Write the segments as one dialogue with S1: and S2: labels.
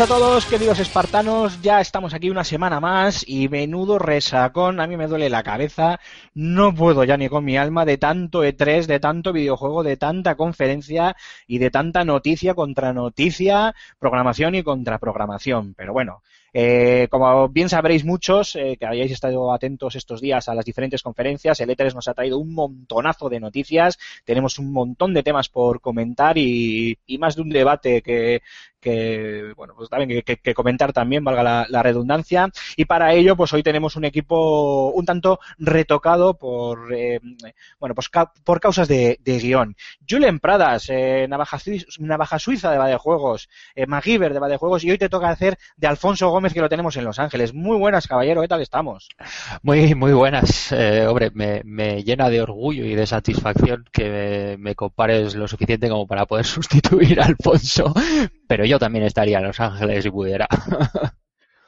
S1: A
S2: todos, queridos espartanos. Ya estamos aquí una semana más y menudo resacón. A mí me duele la cabeza. No puedo ya ni con mi alma de tanto E3, de tanto videojuego, de tanta conferencia y de tanta noticia contra noticia, programación y contraprogramación. Pero bueno, eh, como bien sabréis muchos, eh, que hayáis estado atentos estos días a las diferentes conferencias, el E3 nos ha traído un montonazo de noticias, tenemos un montón de temas por comentar y más de un debate que, que bueno, pues también que, comentar también, valga la, redundancia. Y para ello, pues hoy tenemos un equipo un tanto retocado por, eh, bueno, pues ca- por causas de, de guion. Julen Pradas, eh, navaja, navaja suiza de Badejuegos, eh, MacGyver de Badejuegos, y hoy te toca hacer de Alfonso Gómez, que lo tenemos en Los Ángeles. Muy buenas, caballero, ¿qué tal estamos?
S3: Muy, muy buenas. Eh, hombre, me, me llena de orgullo y de satisfacción que me, me compares lo suficiente como para poder sustituir a Alfonso, pero yo también estaría en Los Ángeles si pudiera.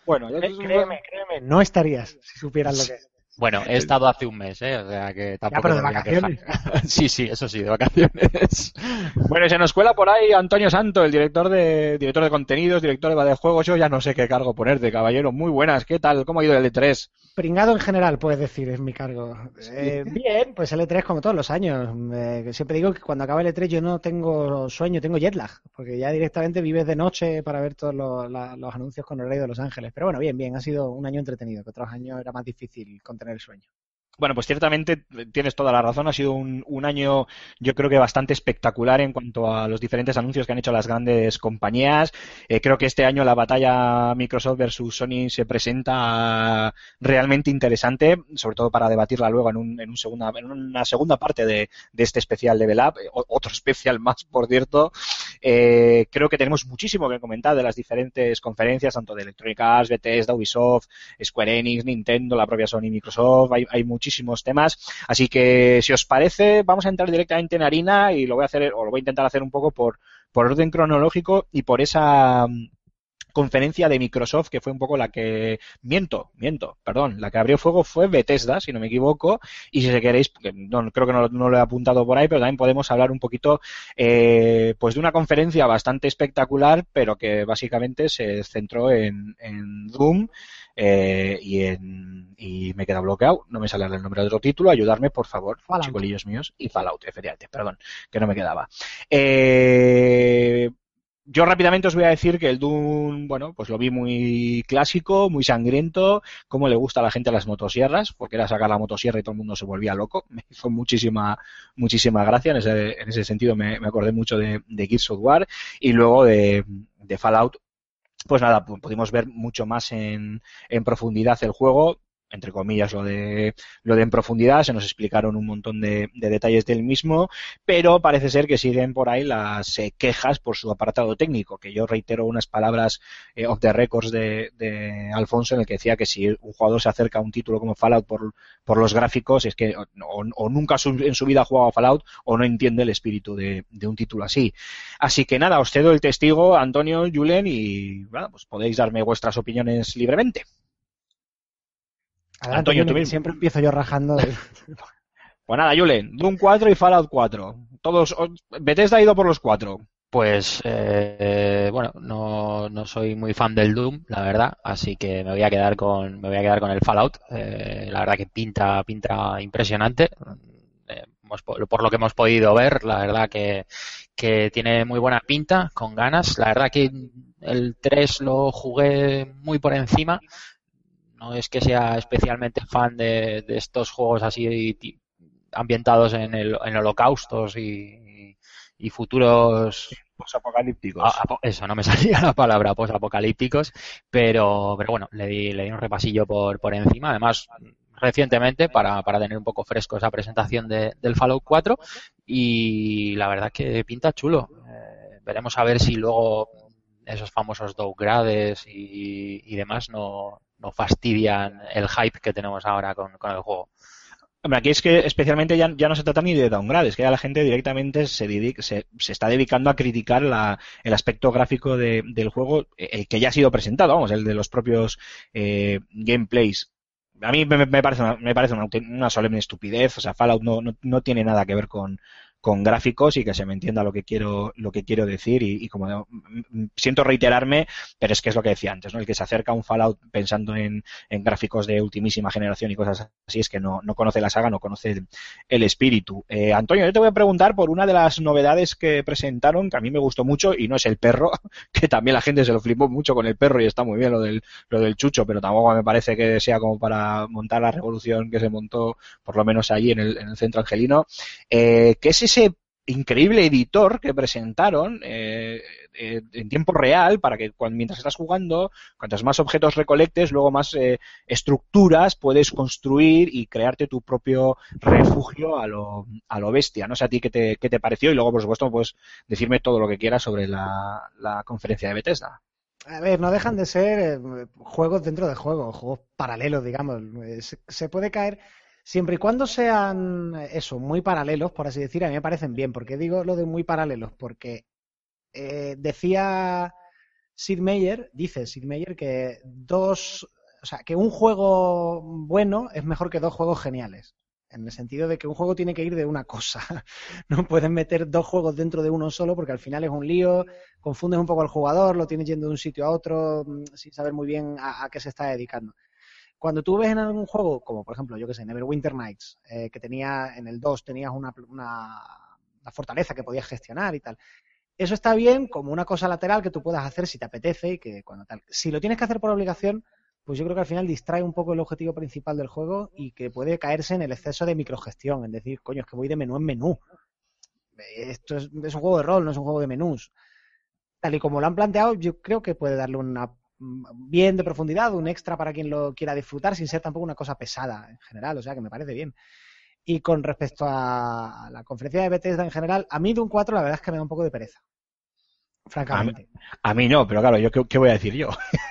S2: Bueno, yo-
S4: Cre- Créeme, créeme, no estarías si supieras lo que es.
S3: Bueno, he estado hace un mes, ¿eh? O sea que tampoco
S4: pero de vacaciones.
S3: Sí, sí, eso sí, de vacaciones.
S2: Bueno, y se nos cuela por ahí Antonio Santo, el director de director de contenidos, director de Badejuegos. Yo ya no sé qué cargo ponerte, caballero. Muy buenas, ¿qué tal? ¿Cómo ha ido el E E3?
S4: Pringado en general, puedes decir, es mi cargo. Eh, bien, pues el E3 como todos los años. Eh, siempre digo que cuando acaba el E3 yo no tengo sueño, tengo jet lag, porque ya directamente vives de noche para ver todos los, la- los anuncios con el rey de Los Ángeles. Pero bueno, bien, bien, ha sido un año entretenido, que otros años era más difícil contener el sueño.
S2: Bueno, pues ciertamente eh, tienes toda la razón. Ha sido un, año, yo creo que bastante espectacular en cuanto a los diferentes anuncios que han hecho las grandes compañías. Eh, creo que este año la batalla Microsoft versus Sony se presenta realmente interesante, sobre todo para debatirla luego en, un, en, un segunda, en una segunda parte de, de este especial Level Up, eh, otro especial más, por cierto. Eh, creo que tenemos muchísimo que comentar de las diferentes conferencias, tanto de Electronic Arts, Bethesda, Ubisoft, Square Enix, Nintendo, la propia Sony, Microsoft, hay, hay muchísimos temas. Así que, si os parece, vamos a entrar directamente en harina y lo voy a hacer, o lo voy a intentar hacer un poco por, por orden cronológico y por esa conferencia de Microsoft que fue un poco la que miento, miento, perdón, la que abrió fuego fue Bethesda, si no me equivoco, y si queréis, que no, creo que no, no lo he apuntado por ahí, pero también podemos hablar un poquito eh, pues de una conferencia bastante espectacular, pero que básicamente se centró en, en Doom eh, y en y me queda bloqueado, no me sale el nombre de otro título, ayudarme por favor,
S4: Fallout.
S2: chicolillos míos, y Fallout, efectivamente, perdón, que no me quedaba. Eh, yo rápidamente os voy a decir que el Doom, bueno, pues lo vi muy clásico, muy sangriento, como le gusta a la gente las motosierras, porque era sacar la motosierra y todo el mundo se volvía loco. Me hizo muchísima, muchísima gracia, en ese, en ese sentido me, acordé mucho de, de Gears of War y luego de, de Fallout. Pues nada, pu- pudimos ver mucho más en, en profundidad el juego, entre comillas lo de lo de en profundidad, se nos explicaron un montón de, de detalles del mismo, pero parece ser que siguen por ahí las eh, quejas por su apartado técnico, que yo reitero unas palabras eh, off the records de, de Alfonso en el que decía que si un jugador se acerca a un título como Fallout por, por los gráficos, es que o, nunca en su vida ha jugado a Fallout o no entiende el espíritu de, de un título así. Así que nada, os cedo el testigo, Antonio, Julen, y bueno, pues podéis darme vuestras opiniones libremente.
S4: Adelante,
S2: Antonio, tú
S4: siempre empiezo yo rajando. de-
S2: Pues nada, Julen, Doom 4 y Fallout 4. Todos, Bethesda ha ido por los cuatro.
S3: Pues, eh, bueno, no, no soy muy fan del Doom, la verdad, así que me voy a quedar con, me voy a quedar con el Fallout. Eh, la verdad que pinta, pinta impresionante. Eh, por lo que hemos podido ver, la verdad que, que tiene muy buena pinta, con ganas. La verdad que el 3 lo jugué muy por encima. No es que sea especialmente fan de, de estos juegos así ambientados en, el, en holocaustos y, y futuros
S2: Posapocalípticos.
S3: a- apo- eso no me salía la palabra posapocalípticos pero pero bueno le di, le di un repasillo por, por encima además recientemente para, para tener un poco fresco esa presentación de- del Fallout 4 y la verdad que pinta chulo Eh, veremos a ver si luego esos famosos downgrades y, y demás no, no fastidian el hype que tenemos ahora con, con el juego
S2: Hombre, aquí es que especialmente ya, ya no se trata ni de downgrade, es que ya la gente directamente se, dedica- se, se está dedicando a criticar la- el aspecto gráfico de- del juego, eh, el que ya ha sido presentado, vamos, el de los propios eh, gameplays. A mí me, parece, una, me parece una, una solemne estupidez, o sea, Fallout no, no, no tiene nada que ver con, con gráficos y que se me entienda lo que quiero, lo que quiero decir y, como mm, mm, siento reiterarme, pero es que es lo que decía antes, ¿no? El que se acerca a un Fallout pensando en, en gráficos de ultimísima generación y cosas así es que no, no conoce la saga, no conoce el, el espíritu. Eh, Antonio, yo te voy a preguntar por una de las novedades que presentaron, que a mí me gustó mucho, y no es el perro, que también la gente se lo flipó mucho con el perro y está muy bien lo del, lo del chucho, pero tampoco me parece que sea como para montar la revolución que se montó, por lo menos allí en el, en el centro angelino, eh, que es ese increíble editor que presentaron eh, eh, en tiempo real para que mientras estás jugando, cuantos más objetos recolectes, luego más eh, estructuras puedes construir y crearte tu propio refugio a lo, a lo bestia. No sé a ti qué te, qué te pareció y luego, por supuesto, puedes decirme todo lo que quieras sobre la, la conferencia de Bethesda.
S4: A ver, no dejan de ser eh, juegos dentro de juegos, juegos paralelos, digamos. Eh, se puede caer siempre y cuando sean eso, muy paralelos, por así decir, a mí me parecen bien. ¿Por qué digo lo de muy paralelos? Porque eh, decía Sid Meier, dice Sid Meier que dos, o sea, que un juego bueno es mejor que dos juegos geniales. En el sentido de que un juego tiene que ir de una cosa. No pueden meter dos juegos dentro de uno solo porque al final es un lío, confundes un poco al jugador, lo tienes yendo de un sitio a otro mm, sin saber muy bien a, a qué se está dedicando. Cuando tú ves en algún juego, como por ejemplo, yo que sé, Neverwinter Nights, eh, que tenía en el 2 tenías una, una, una fortaleza que podías gestionar y tal. Eso está bien como una cosa lateral que tú puedas hacer si te apetece y que cuando tal. Si lo tienes que hacer por obligación, pues yo creo que al final distrae un poco el objetivo principal del juego y que puede caerse en el exceso de microgestión, en decir, coño, es que voy de menú en menú. Esto es, un juego de rol, no es un juego de menús. Tal y como lo han planteado, yo creo que puede darle una bien de profundidad, un extra para quien lo quiera disfrutar, sin ser tampoco una cosa pesada en general, o sea que me parece bien. Y con respecto a la conferencia de Bethesda en general, a mí un 4 la verdad es que me da un poco de pereza. Francamente.
S2: A mí no, pero claro, yo qué, qué voy a decir yo.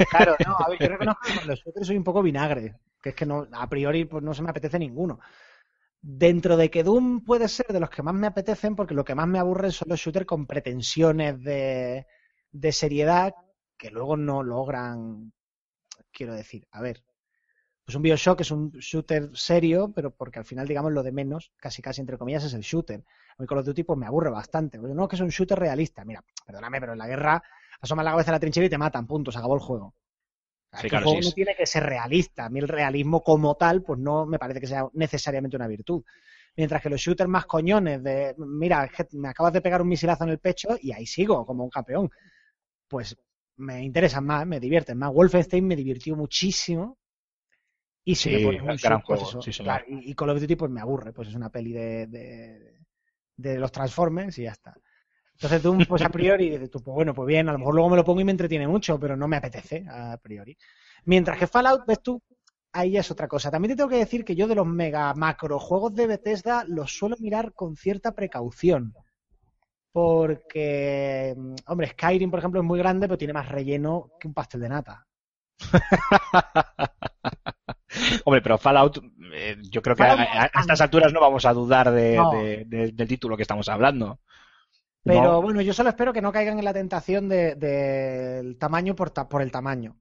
S4: Claro, no, a ver, yo reconozco que con los shooters soy un poco vinagre, que es que no, a priori pues no se me apetece ninguno. Dentro de que Doom puede ser de los que más me apetecen, porque lo que más me aburre son los shooters con pretensiones de, de seriedad que luego no logran, quiero decir, a ver, pues un Bioshock es un shooter serio, pero porque al final, digamos, lo de menos, casi casi entre comillas, es el shooter. A mí Call of Duty pues me aburre bastante. Porque no, que es un shooter realista. Mira, perdóname, pero en la guerra asoman la cabeza a la trinchera y te matan, punto, se acabó el juego. O sea,
S2: Sí,
S4: es que
S2: claro,
S4: el juego
S2: sí,
S4: no tiene que ser realista. A mí el realismo como tal, pues no me parece que sea necesariamente una virtud. Mientras que los shooters más coñones de, mira, me acabas de pegar un misilazo en el pecho y ahí sigo como un campeón. Pues me interesan más, me divierten más. Wolfenstein me divirtió muchísimo. Y si
S2: Sí,
S4: me un
S2: gran
S4: pues
S2: juego,
S4: eso,
S2: sí, señor.
S4: claro, y, y Call of Duty pues me aburre, pues es una peli de, de, de los Transformers y ya está. Entonces tú, pues a priori, dices tú, pues bueno, pues bien, a lo mejor luego me lo pongo y me entretiene mucho, pero no me apetece a priori. Mientras que Fallout, ves tú, ahí ya es otra cosa. También te tengo que decir que yo de los mega macro juegos de Bethesda los suelo mirar con cierta precaución. Porque, mm, hombre, Skyrim, por ejemplo, es muy grande, pero tiene más relleno que un pastel de nata.
S2: Hombre, pero Fallout, eh, yo creo que a,
S4: Fallout
S2: a- a estas alturas no vamos a dudar de,
S4: No.
S2: de- de- del título que estamos hablando.
S4: Pero
S2: No.
S4: bueno, yo solo espero que no caigan en la tentación de- del tamaño por, ta- por el tamaño.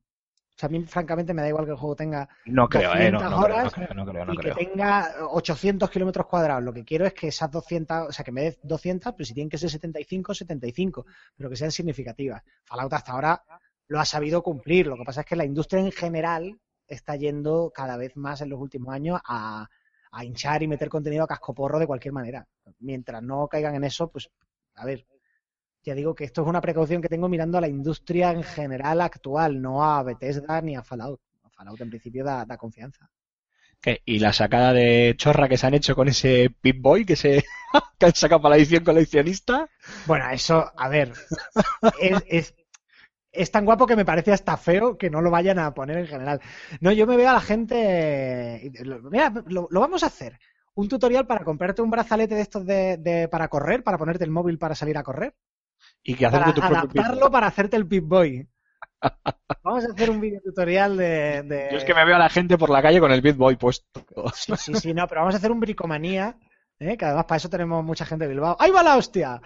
S4: O sea, a mí, francamente, me da igual que el juego tenga
S2: No creo, eh, no,
S4: 200
S2: no creo, no
S4: horas
S2: creo, no creo,
S4: y que tenga 800 kilómetros cuadrados. Lo que quiero es que esas 200, o sea, que me dé 200, pero si tienen que ser 75, 75, pero que sean significativas. Fallout hasta ahora lo ha sabido cumplir. Lo que pasa es que la industria en general está yendo cada vez más en los últimos años a, a hinchar y meter contenido a cascoporro de cualquier manera. Mientras no caigan en eso, pues, a ver, ya digo que esto es una precaución que tengo mirando a la industria en general actual, no a Bethesda ni a Fallout. Fallout en principio da, da confianza.
S2: ¿Qué? ¿Y la sacada de chorra que se han hecho con ese Pip Boy que se que han sacado para la edición coleccionista?
S4: Bueno, eso, a ver, es, es, es tan guapo que me parece hasta feo que no lo vayan a poner en general. No, yo me veo a la gente. Mira, lo, lo vamos a hacer. Un tutorial para comprarte un brazalete de estos de, de- para correr, para ponerte el móvil para salir a correr.
S2: Y que
S4: Para
S2: hacerte tu propio Pip
S4: adaptarlo para hacerte el Pip Boy. Vamos a hacer un video tutorial de. de-
S2: Yo es que me veo a la gente por la calle con el Pip Boy puesto.
S4: Sí, sí, sí, no, pero vamos a hacer un bricomanía, ¿eh? que además para eso tenemos mucha gente de Bilbao. ¡Ahí va la hostia!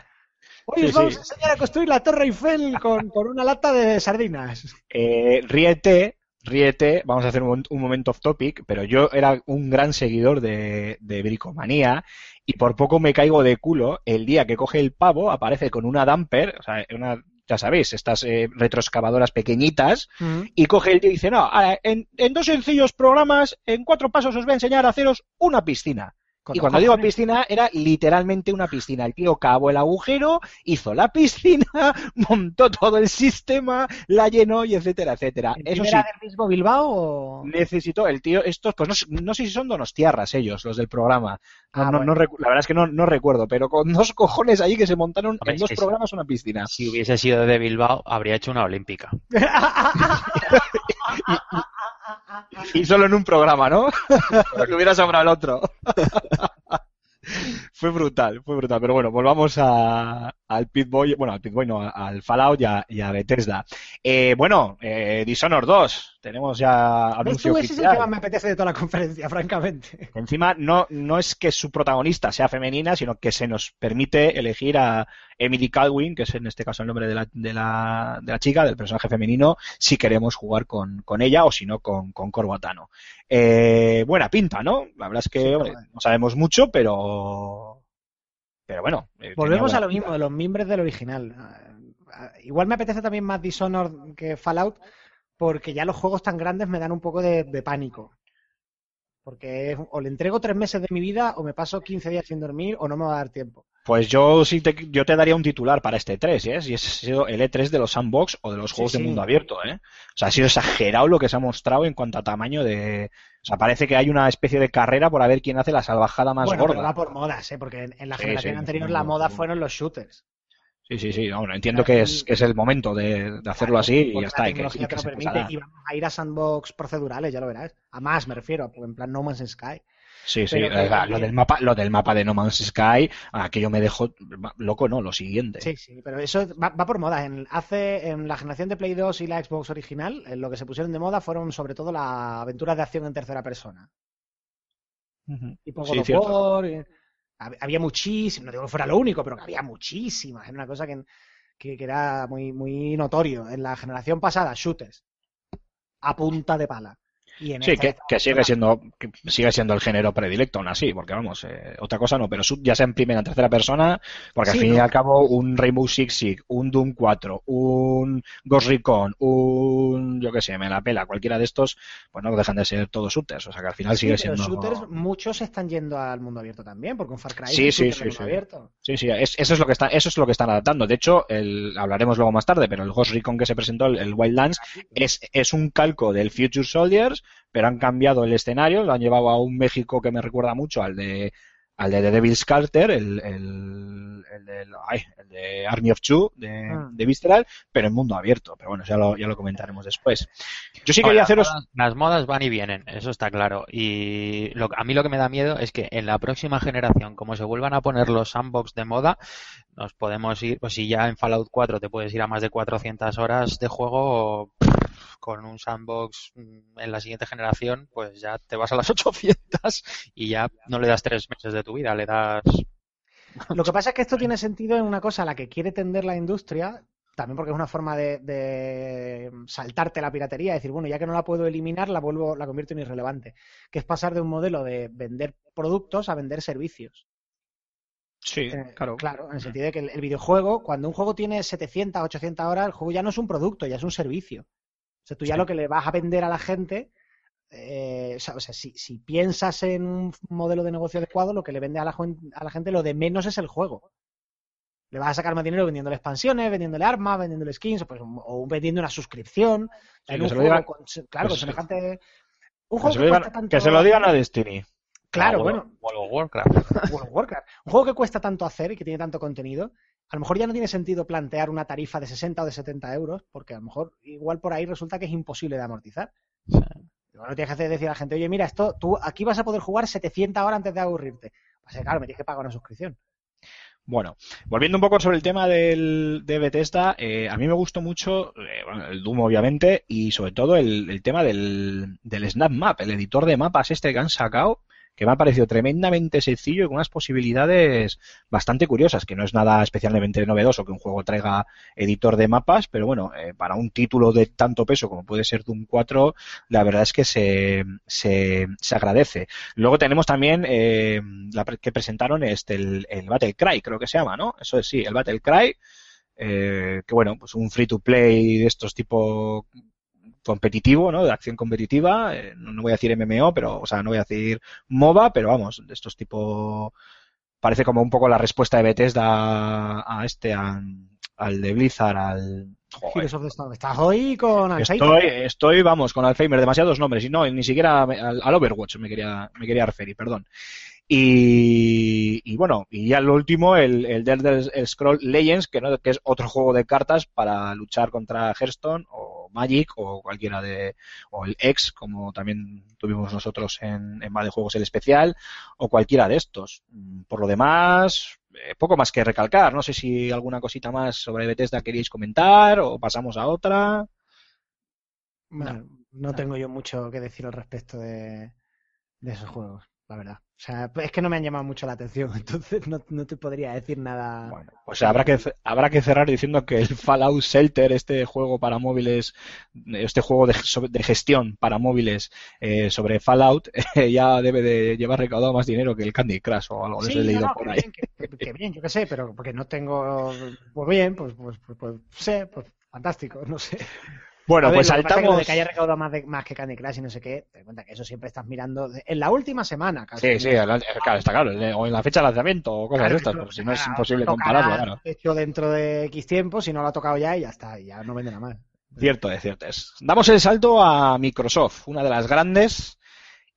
S4: Hoy
S2: Sí,
S4: os vamos
S2: sí.
S4: a enseñar a construir la Torre Eiffel con, con una lata de sardinas.
S2: Eh, ríete, ríete, vamos a hacer un, un momento off topic, pero yo era un gran seguidor de, de Bricomanía y por poco me caigo de culo el día que coge el pavo, aparece con una damper, o sea, una, ya sabéis, estas eh, retroexcavadoras pequeñitas, y coge el tío y dice, no, ahora, en, en dos sencillos programas, en cuatro pasos os voy a enseñar a haceros una piscina.
S4: Los
S2: cuando digo piscina, era literalmente una piscina. El tío cavó el agujero, hizo la piscina, montó todo el sistema, la llenó y etcétera, etcétera.
S4: ¿El
S2: Eso sí,
S4: era del mismo Bilbao o...?
S2: necesitó el tío, estos, pues no, sé- no sé si son donostiarras ellos, los del programa. No,
S4: Ah,
S2: no-
S4: bueno.
S2: no la verdad es que no, no recuerdo, pero con dos cojones allí que se montaron
S3: Hombre,
S2: en dos programas una piscina.
S3: Si hubiese sido de Bilbao, habría hecho una olímpica.
S2: Y solo en un programa, ¿no? Porque hubiera sobrado el otro. fue brutal, fue brutal. Pero bueno, volvamos a, al Pitboy, bueno, al Pitboy no, al Fallout y a, y a Bethesda. Eh, bueno, eh, Dishonored 2, tenemos ya
S4: ¿Ves
S2: anuncio?
S4: Ese es el que más me apetece de toda la conferencia, francamente.
S2: Encima, no, no es que su protagonista sea femenina, sino que se nos permite elegir a Emily Caldwin, que es en este caso el nombre de la, de la, de la chica, del personaje femenino, si queremos jugar con, con ella o si no con, con Corbatano. Eh, buena pinta, ¿no? La verdad es que
S4: Sí,
S2: hombre, no sabemos mucho, pero. Pero bueno. eh,
S4: Volvemos a lo mismo, de los mimbres del original. Ah, Igual me apetece también más Dishonored que Fallout, porque ya los juegos tan grandes me dan un poco de, de pánico. Porque es- o le entrego tres meses de mi vida, o me paso 15 días sin dormir, o no me va a dar tiempo.
S2: Pues yo sí te, yo te daría un titular para este 3, ¿eh? Y ese ha sido el E3 de los sandbox o de los
S4: Sí,
S2: juegos de mundo abierto, ¿eh? O sea, ha sido exagerado lo que se ha mostrado en cuanto a tamaño de... O sea, parece que hay una especie de carrera por a ver quién hace la salvajada más
S4: bueno, pero
S2: gorda.
S4: va por modas, ¿eh? Porque en, en la
S2: Sí,
S4: generación anterior la moda fueron los shooters.
S2: Sí, sí, sí. Bueno, entiendo que es, que es el momento de, de hacerlo así y ya está.
S4: La
S2: y que, y
S4: te lo permite. Y vamos a ir a sandbox procedurales, ya lo verás. A más me refiero, en plan No Man's Sky.
S2: Sí, sí.
S4: pero
S2: eh, lo, del mapa, lo del mapa de No Man's Sky, aquello me dejó loco, ¿no? Lo siguiente.
S4: Sí, sí, pero eso va, va por modas. En, hace, en la generación de Play 2 y la Xbox original, en lo que se pusieron de moda fueron sobre todo las aventuras de acción en tercera persona. Tipo
S2: Sí,
S4: God of había muchísimas, no digo que fuera lo único, pero que había muchísimas. Era una cosa que, que, que era muy, muy notorio. En la generación pasada, shooters. A punta de pala. Y en
S2: Sí, que, sigue siendo que sigue siendo el género predilecto aún así, porque vamos, eh, otra cosa no, pero sub- ya sea en primera, en tercera persona, porque
S4: Sí,
S2: al fin y al cabo un Rainbow Six Siege, un Doom 4, un Ghost Recon, un, yo qué sé, me la pela, cualquiera de estos, pues no dejan de ser todos shooters, o sea que al final
S4: Sí,
S2: sigue
S4: pero
S2: siendo...
S4: shooters, muchos están yendo al mundo abierto también, porque un Far Cry
S2: Sí,
S4: es un
S2: sí,
S4: mundo
S2: sí.
S4: abierto.
S2: Sí, sí, es- eso es lo que está, eso es lo que están adaptando. De hecho, el, hablaremos luego más tarde, pero el Ghost Recon que se presentó, el, el Wildlands, es, es un calco del Future Soldiers, pero han cambiado el escenario, lo han llevado a un México que me recuerda mucho al de al de The Devil's Carter, el, el, el, del- ay, el de Army of Two de,
S4: Mm.
S2: de Visceral, pero en mundo abierto. Pero bueno, ya lo, ya lo comentaremos después. Yo sí quería haceros.
S3: Las modas van y vienen, eso está claro. Y lo- a mí lo que me da miedo es que en la próxima generación, como se vuelvan a poner los sandbox de moda, nos podemos ir, pues si ya en Fallout 4 te puedes ir a más de 400 horas de juego, con un sandbox mm, en la siguiente generación, pues ya te vas a las 800 y ya no le das tres meses de tu vida, le das...
S4: Lo que pasa es que esto tiene sentido en una cosa a la que quiere tender la industria, también porque es una forma de, de saltarte la piratería, decir, bueno, ya que no la puedo eliminar, la vuelvo, la convierto en irrelevante, que es pasar de un modelo de vender productos a vender servicios.
S2: Sí,
S4: Eh,
S2: claro.
S4: Claro, en el sentido de que el, el videojuego, cuando un juego tiene 700, 800 horas, el juego ya no es un producto, ya es un servicio. O sea, tú ya
S2: Sí.
S4: lo que le vas a vender a la gente, eh, o sea, o sea, si, si piensas en un modelo de negocio adecuado, lo que le vende a la, a la gente lo de menos es el juego. Le vas a sacar más dinero vendiéndole expansiones, vendiéndole armas, vendiéndole skins, o, pues, o vendiendo una suscripción.
S2: Sí,
S4: en un
S2: se
S4: juego
S2: diga-
S4: con, claro, con semejante Un
S2: Que
S4: juego
S2: se,
S4: que,
S2: lo digan,
S4: cuesta tanto...
S2: que se lo digan a Destiny.
S4: Claro, bueno,
S3: World of Warcraft.
S4: World of Warcraft. Un juego que cuesta tanto hacer y que tiene tanto contenido, a lo mejor ya no tiene sentido plantear una tarifa de 60 o de 70 euros, porque a lo mejor igual por ahí resulta que es imposible de amortizar.
S3: Sí.
S4: Igual no tienes que hacer decir a la gente, oye, mira, esto, tú aquí vas a poder jugar 700 horas antes de aburrirte. Pues eh, claro, me tienes que pagar una suscripción.
S2: Bueno, volviendo un poco sobre el tema del, de Bethesda, eh, a mí me gustó mucho eh, bueno, el Doom, obviamente, y sobre todo el, el tema del, del Snap Map, el editor de mapas este que han sacado, que me ha parecido tremendamente sencillo y con unas posibilidades bastante curiosas, que no es nada especialmente novedoso que un juego traiga editor de mapas, pero bueno, eh, para un título de tanto peso como puede ser Doom 4, la verdad es que se, se, se agradece. Luego tenemos también eh, que presentaron este el, el Battle Cry, creo que se llama, ¿no? Eso es sí, el Battle Cry, eh, que bueno, pues un free to play de estos tipo competitivo, ¿no? De acción competitiva, eh, no, voy a decir MMO, pero, o sea, no voy a decir MOBA, pero vamos, de estos tipo, parece como un poco la respuesta de Bethesda a, a este, a- al de Blizzard, al, joder.
S4: Estás hoy con.
S2: Estoy, estoy, vamos, con Alzheimer, demasiados nombres, y no, ni siquiera al, al Overwatch me quería, me quería referir, perdón. Y, y bueno, y ya lo último, el, el Elder Scroll Legends, que, no, que es otro juego de cartas para luchar contra Hearthstone o Magic o cualquiera de, o el X, como también tuvimos nosotros en, en Más de Juegos el especial, o cualquiera de estos. Mm, Por lo demás, eh, poco más que recalcar. No sé si alguna cosita más sobre Bethesda queríais comentar o pasamos a otra.
S4: Bueno, no tengo yo mucho que decir al respecto de, de esos juegos, la verdad. O sea, es que no me han llamado mucho la atención, entonces no, no te podría decir nada.
S2: Bueno, pues habrá que, habrá que cerrar diciendo que el Fallout Shelter, este juego para móviles, este juego de, gestión para móviles eh, sobre Fallout, eh, ya debe de llevar recaudado más dinero que el Candy Crush o algo
S4: Sí,
S2: eso he leído
S4: no,
S2: por
S4: que
S2: ahí.
S4: bien, que, que bien, yo qué sé, pero porque no tengo. Pues bien, pues, pues, pues, pues sé, pues fantástico, no sé.
S2: Bueno,
S4: ver,
S2: pues
S4: lo que lo
S2: saltamos.
S4: de que haya recaudado más, de- más que Candy Crush y no sé qué, te cuenta que eso siempre estás mirando en la última semana, casi.
S2: Sí, sí, claro, está claro, o en la fecha de lanzamiento o cosas
S4: Claro,
S2: de estas, pero si no es imposible compararlo, claro.
S4: Hecho dentro de X tiempo, si no lo ha tocado ya y ya está, ya no vende nada más.
S2: Cierto es, cierto es. Damos el salto a Microsoft, una de las grandes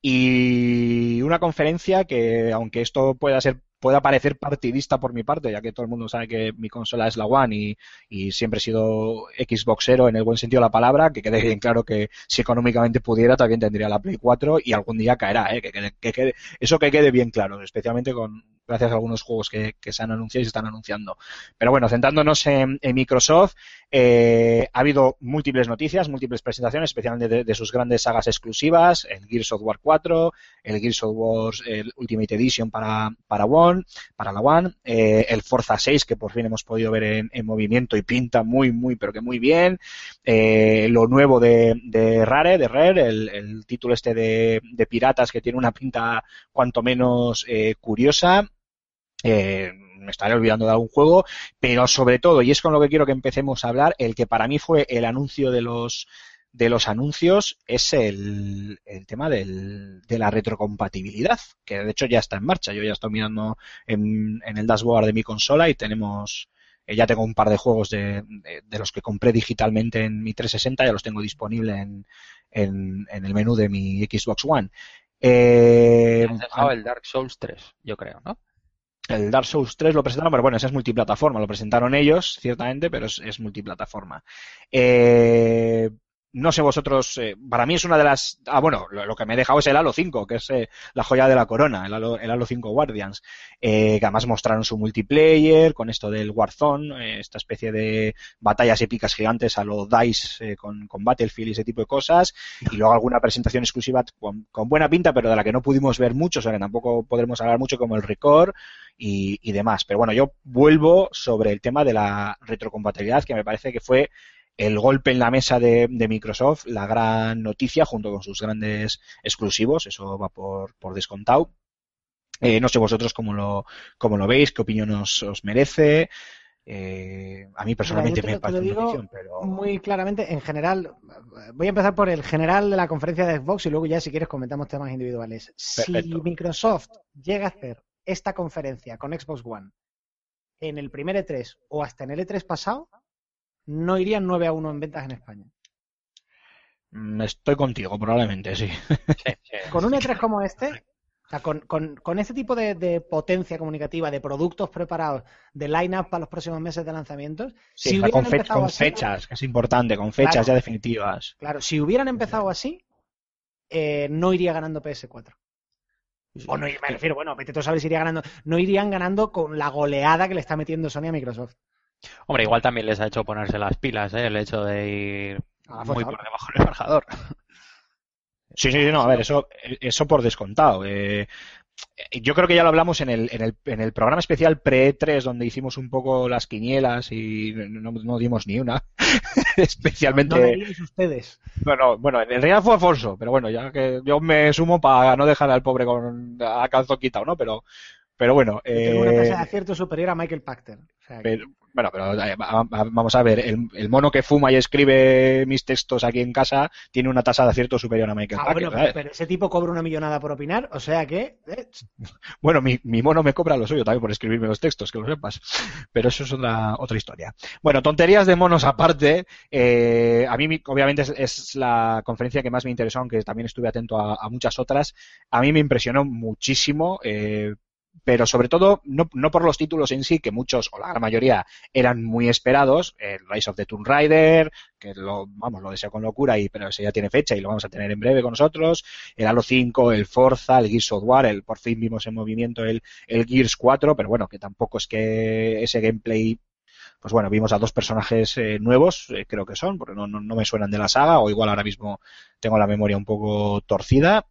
S2: y una conferencia que, aunque esto pueda ser pueda parecer partidista por mi parte, ya que todo el mundo sabe que mi consola es la One y, y siempre he sido Xboxero en el buen sentido de la palabra, que quede bien claro que si económicamente pudiera también tendría la Play 4 y algún día caerá, ¿eh? que, quede- que quede- eso que quede bien claro, especialmente con gracias a algunos juegos que, que se han anunciado y se están anunciando. Pero bueno, centrándonos en, en Microsoft, eh, ha habido múltiples noticias, múltiples presentaciones, especialmente de, sus grandes sagas exclusivas, el Gears of War 4, el Gears of War Ultimate Edition para, para One, para la One, eh, el Forza 6 que por fin hemos podido ver en, en movimiento y pinta muy, muy, pero que muy bien, eh, lo nuevo de, Rare, de Rare, el, título este de, de piratas que tiene una pinta cuanto menos eh, curiosa, eh, me estaré olvidando de algún juego, pero sobre todo, y es con lo que quiero que empecemos a hablar, el que para mí fue el anuncio de los de los anuncios es el, el tema del, de la retrocompatibilidad, que de hecho ya está en marcha. Yo ya estoy mirando en, en el dashboard de mi consola y tenemos, eh, ya tengo un par de juegos de, de, de los que compré digitalmente en mi 360, ya los tengo disponibles en, en, en el menú de mi Xbox One. Eh,
S3: Has dejado el Dark Souls 3, yo creo, ¿no?
S2: El Dark Souls 3 lo presentaron, pero bueno, ese es multiplataforma, lo presentaron ellos, ciertamente, pero es multiplataforma. Eh, no sé vosotros, eh, para mí es una de las... Ah, bueno, lo, que me he dejado es el Halo 5, que es eh, la joya de la corona, el Halo, el Halo 5 Guardians, eh, que además mostraron su multiplayer con esto del Warzone, eh, esta especie de batallas épicas gigantes a lo DICE con, con Battlefield y ese tipo de cosas, y luego alguna presentación exclusiva con, con buena pinta, pero de la que no pudimos ver mucho, o sea que tampoco podremos hablar mucho como el Record y, y demás. Pero bueno, yo vuelvo sobre el tema de la retrocompatibilidad, que me parece que fue el golpe en la mesa de, de, Microsoft, la gran noticia junto con sus grandes exclusivos, eso va por, por descontado. Eh, no sé vosotros cómo lo, cómo lo veis, qué opinión os, os merece. Eh, a mí personalmente
S4: Mira,
S2: me parece
S4: una
S2: notición, pero...
S4: Muy claramente, en general, voy a empezar por el general de la conferencia de Xbox y luego ya si quieres comentamos temas individuales.
S2: Perfecto.
S4: Si Microsoft llega a hacer esta conferencia con Xbox One en el primer E3 o hasta en el E3 pasado, no irían 9 a 1 en ventas en España.
S2: Mm, Estoy contigo, probablemente, sí.
S3: Sí, sí.
S4: Con un E3 como este, o sea, con, con, con este tipo de, de potencia comunicativa, de productos preparados, de line-up para los próximos meses de lanzamientos,
S2: Sí,
S4: si
S2: o sea,
S4: hubieran
S2: con, fe-
S4: empezado
S2: con
S4: así,
S2: fechas, que es importante, con fechas
S4: Claro.
S2: ya definitivas.
S4: claro, si hubieran empezado así, eh, no iría ganando PS4. O no, me refiero, bueno, vete tú a saber si iría ganando. No irían ganando con la goleada que le está metiendo Sony a Microsoft.
S3: Hombre, igual también les ha hecho ponerse las pilas, ¿eh? El hecho de ir
S4: Ah,
S3: muy
S4: pues,
S3: por debajo del marcador.
S2: Sí, sí, sí, no, a ver, eso, eso por descontado. Eh, yo creo que ya lo hablamos en el, en el, en el programa especial pre-3, donde hicimos un poco las quinielas y no, no dimos ni una. Especialmente.
S4: No diríais ustedes.
S2: Bueno, bueno, en realidad fue Alfonso, pero bueno, ya que yo me sumo para no dejar al pobre con a calzón quitado, ¿no? Pero, pero bueno.
S4: Tengo una
S2: eh,
S4: tasa de acierto superior a Michael Pachter. O sea, que-
S2: pero- bueno, pero eh, va- va- vamos a ver, el, el mono que fuma y escribe mis textos aquí en casa tiene una tasa de acierto superior a Michael
S4: Ah, bueno, pero, pero ese tipo cobra una millonada por opinar, o sea que. eh,
S2: Bueno, mi, mi mono me cobra lo suyo también por escribirme los textos, que lo sepas. Pero eso es otra, otra historia. Bueno, tonterías de monos aparte. eh, a mí, obviamente, es, es la conferencia que más me interesó, aunque también estuve atento a, a muchas otras. A mí me impresionó muchísimo. eh, pero sobre todo, no, no por los títulos en sí, que muchos, o la gran mayoría, eran muy esperados. El Rise of the Tomb Raider, que lo, vamos, lo deseo con locura, y, pero ese ya tiene fecha y lo vamos a tener en breve con nosotros. El Halo 5, el Forza, el Gears of War, el, por fin vimos en movimiento el, el Gears 4, pero bueno, que tampoco es que ese gameplay pues bueno, vimos a dos personajes eh, nuevos, eh, creo que son, porque no, no, no me suenan de la saga, o igual ahora mismo tengo la memoria un poco torcida.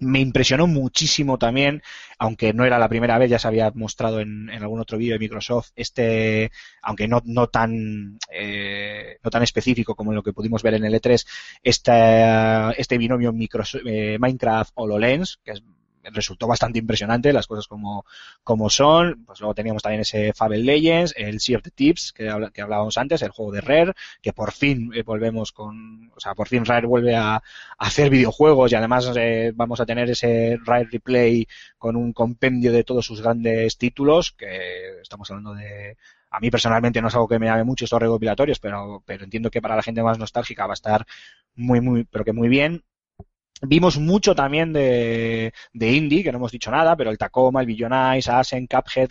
S2: Me impresionó muchísimo también, aunque no era la primera vez, ya se había mostrado en, algún otro vídeo de Microsoft, este, aunque no, no tan, eh, no tan específico como lo que pudimos ver en el E3, este, este binomio Microsoft, eh, Minecraft HoloLens, que es resultó bastante impresionante las cosas como, como son. Pues luego teníamos también ese Fable Legends, el Sea of the Tips que, hablábamos antes, el juego de Rare, que por fin eh, volvemos con, o sea, por fin Rare vuelve a, a hacer videojuegos y además eh, vamos a tener ese Rare Replay con un compendio de todos sus grandes títulos, que estamos hablando de a mí personalmente no es algo que me llame mucho estos recopilatorios, pero, pero entiendo que para la gente más nostálgica va a estar muy, muy, pero que muy bien. Vimos mucho también de, de indie, que no hemos dicho nada, pero el Tacoma, el Billion Eyes, Asen, Cuphead,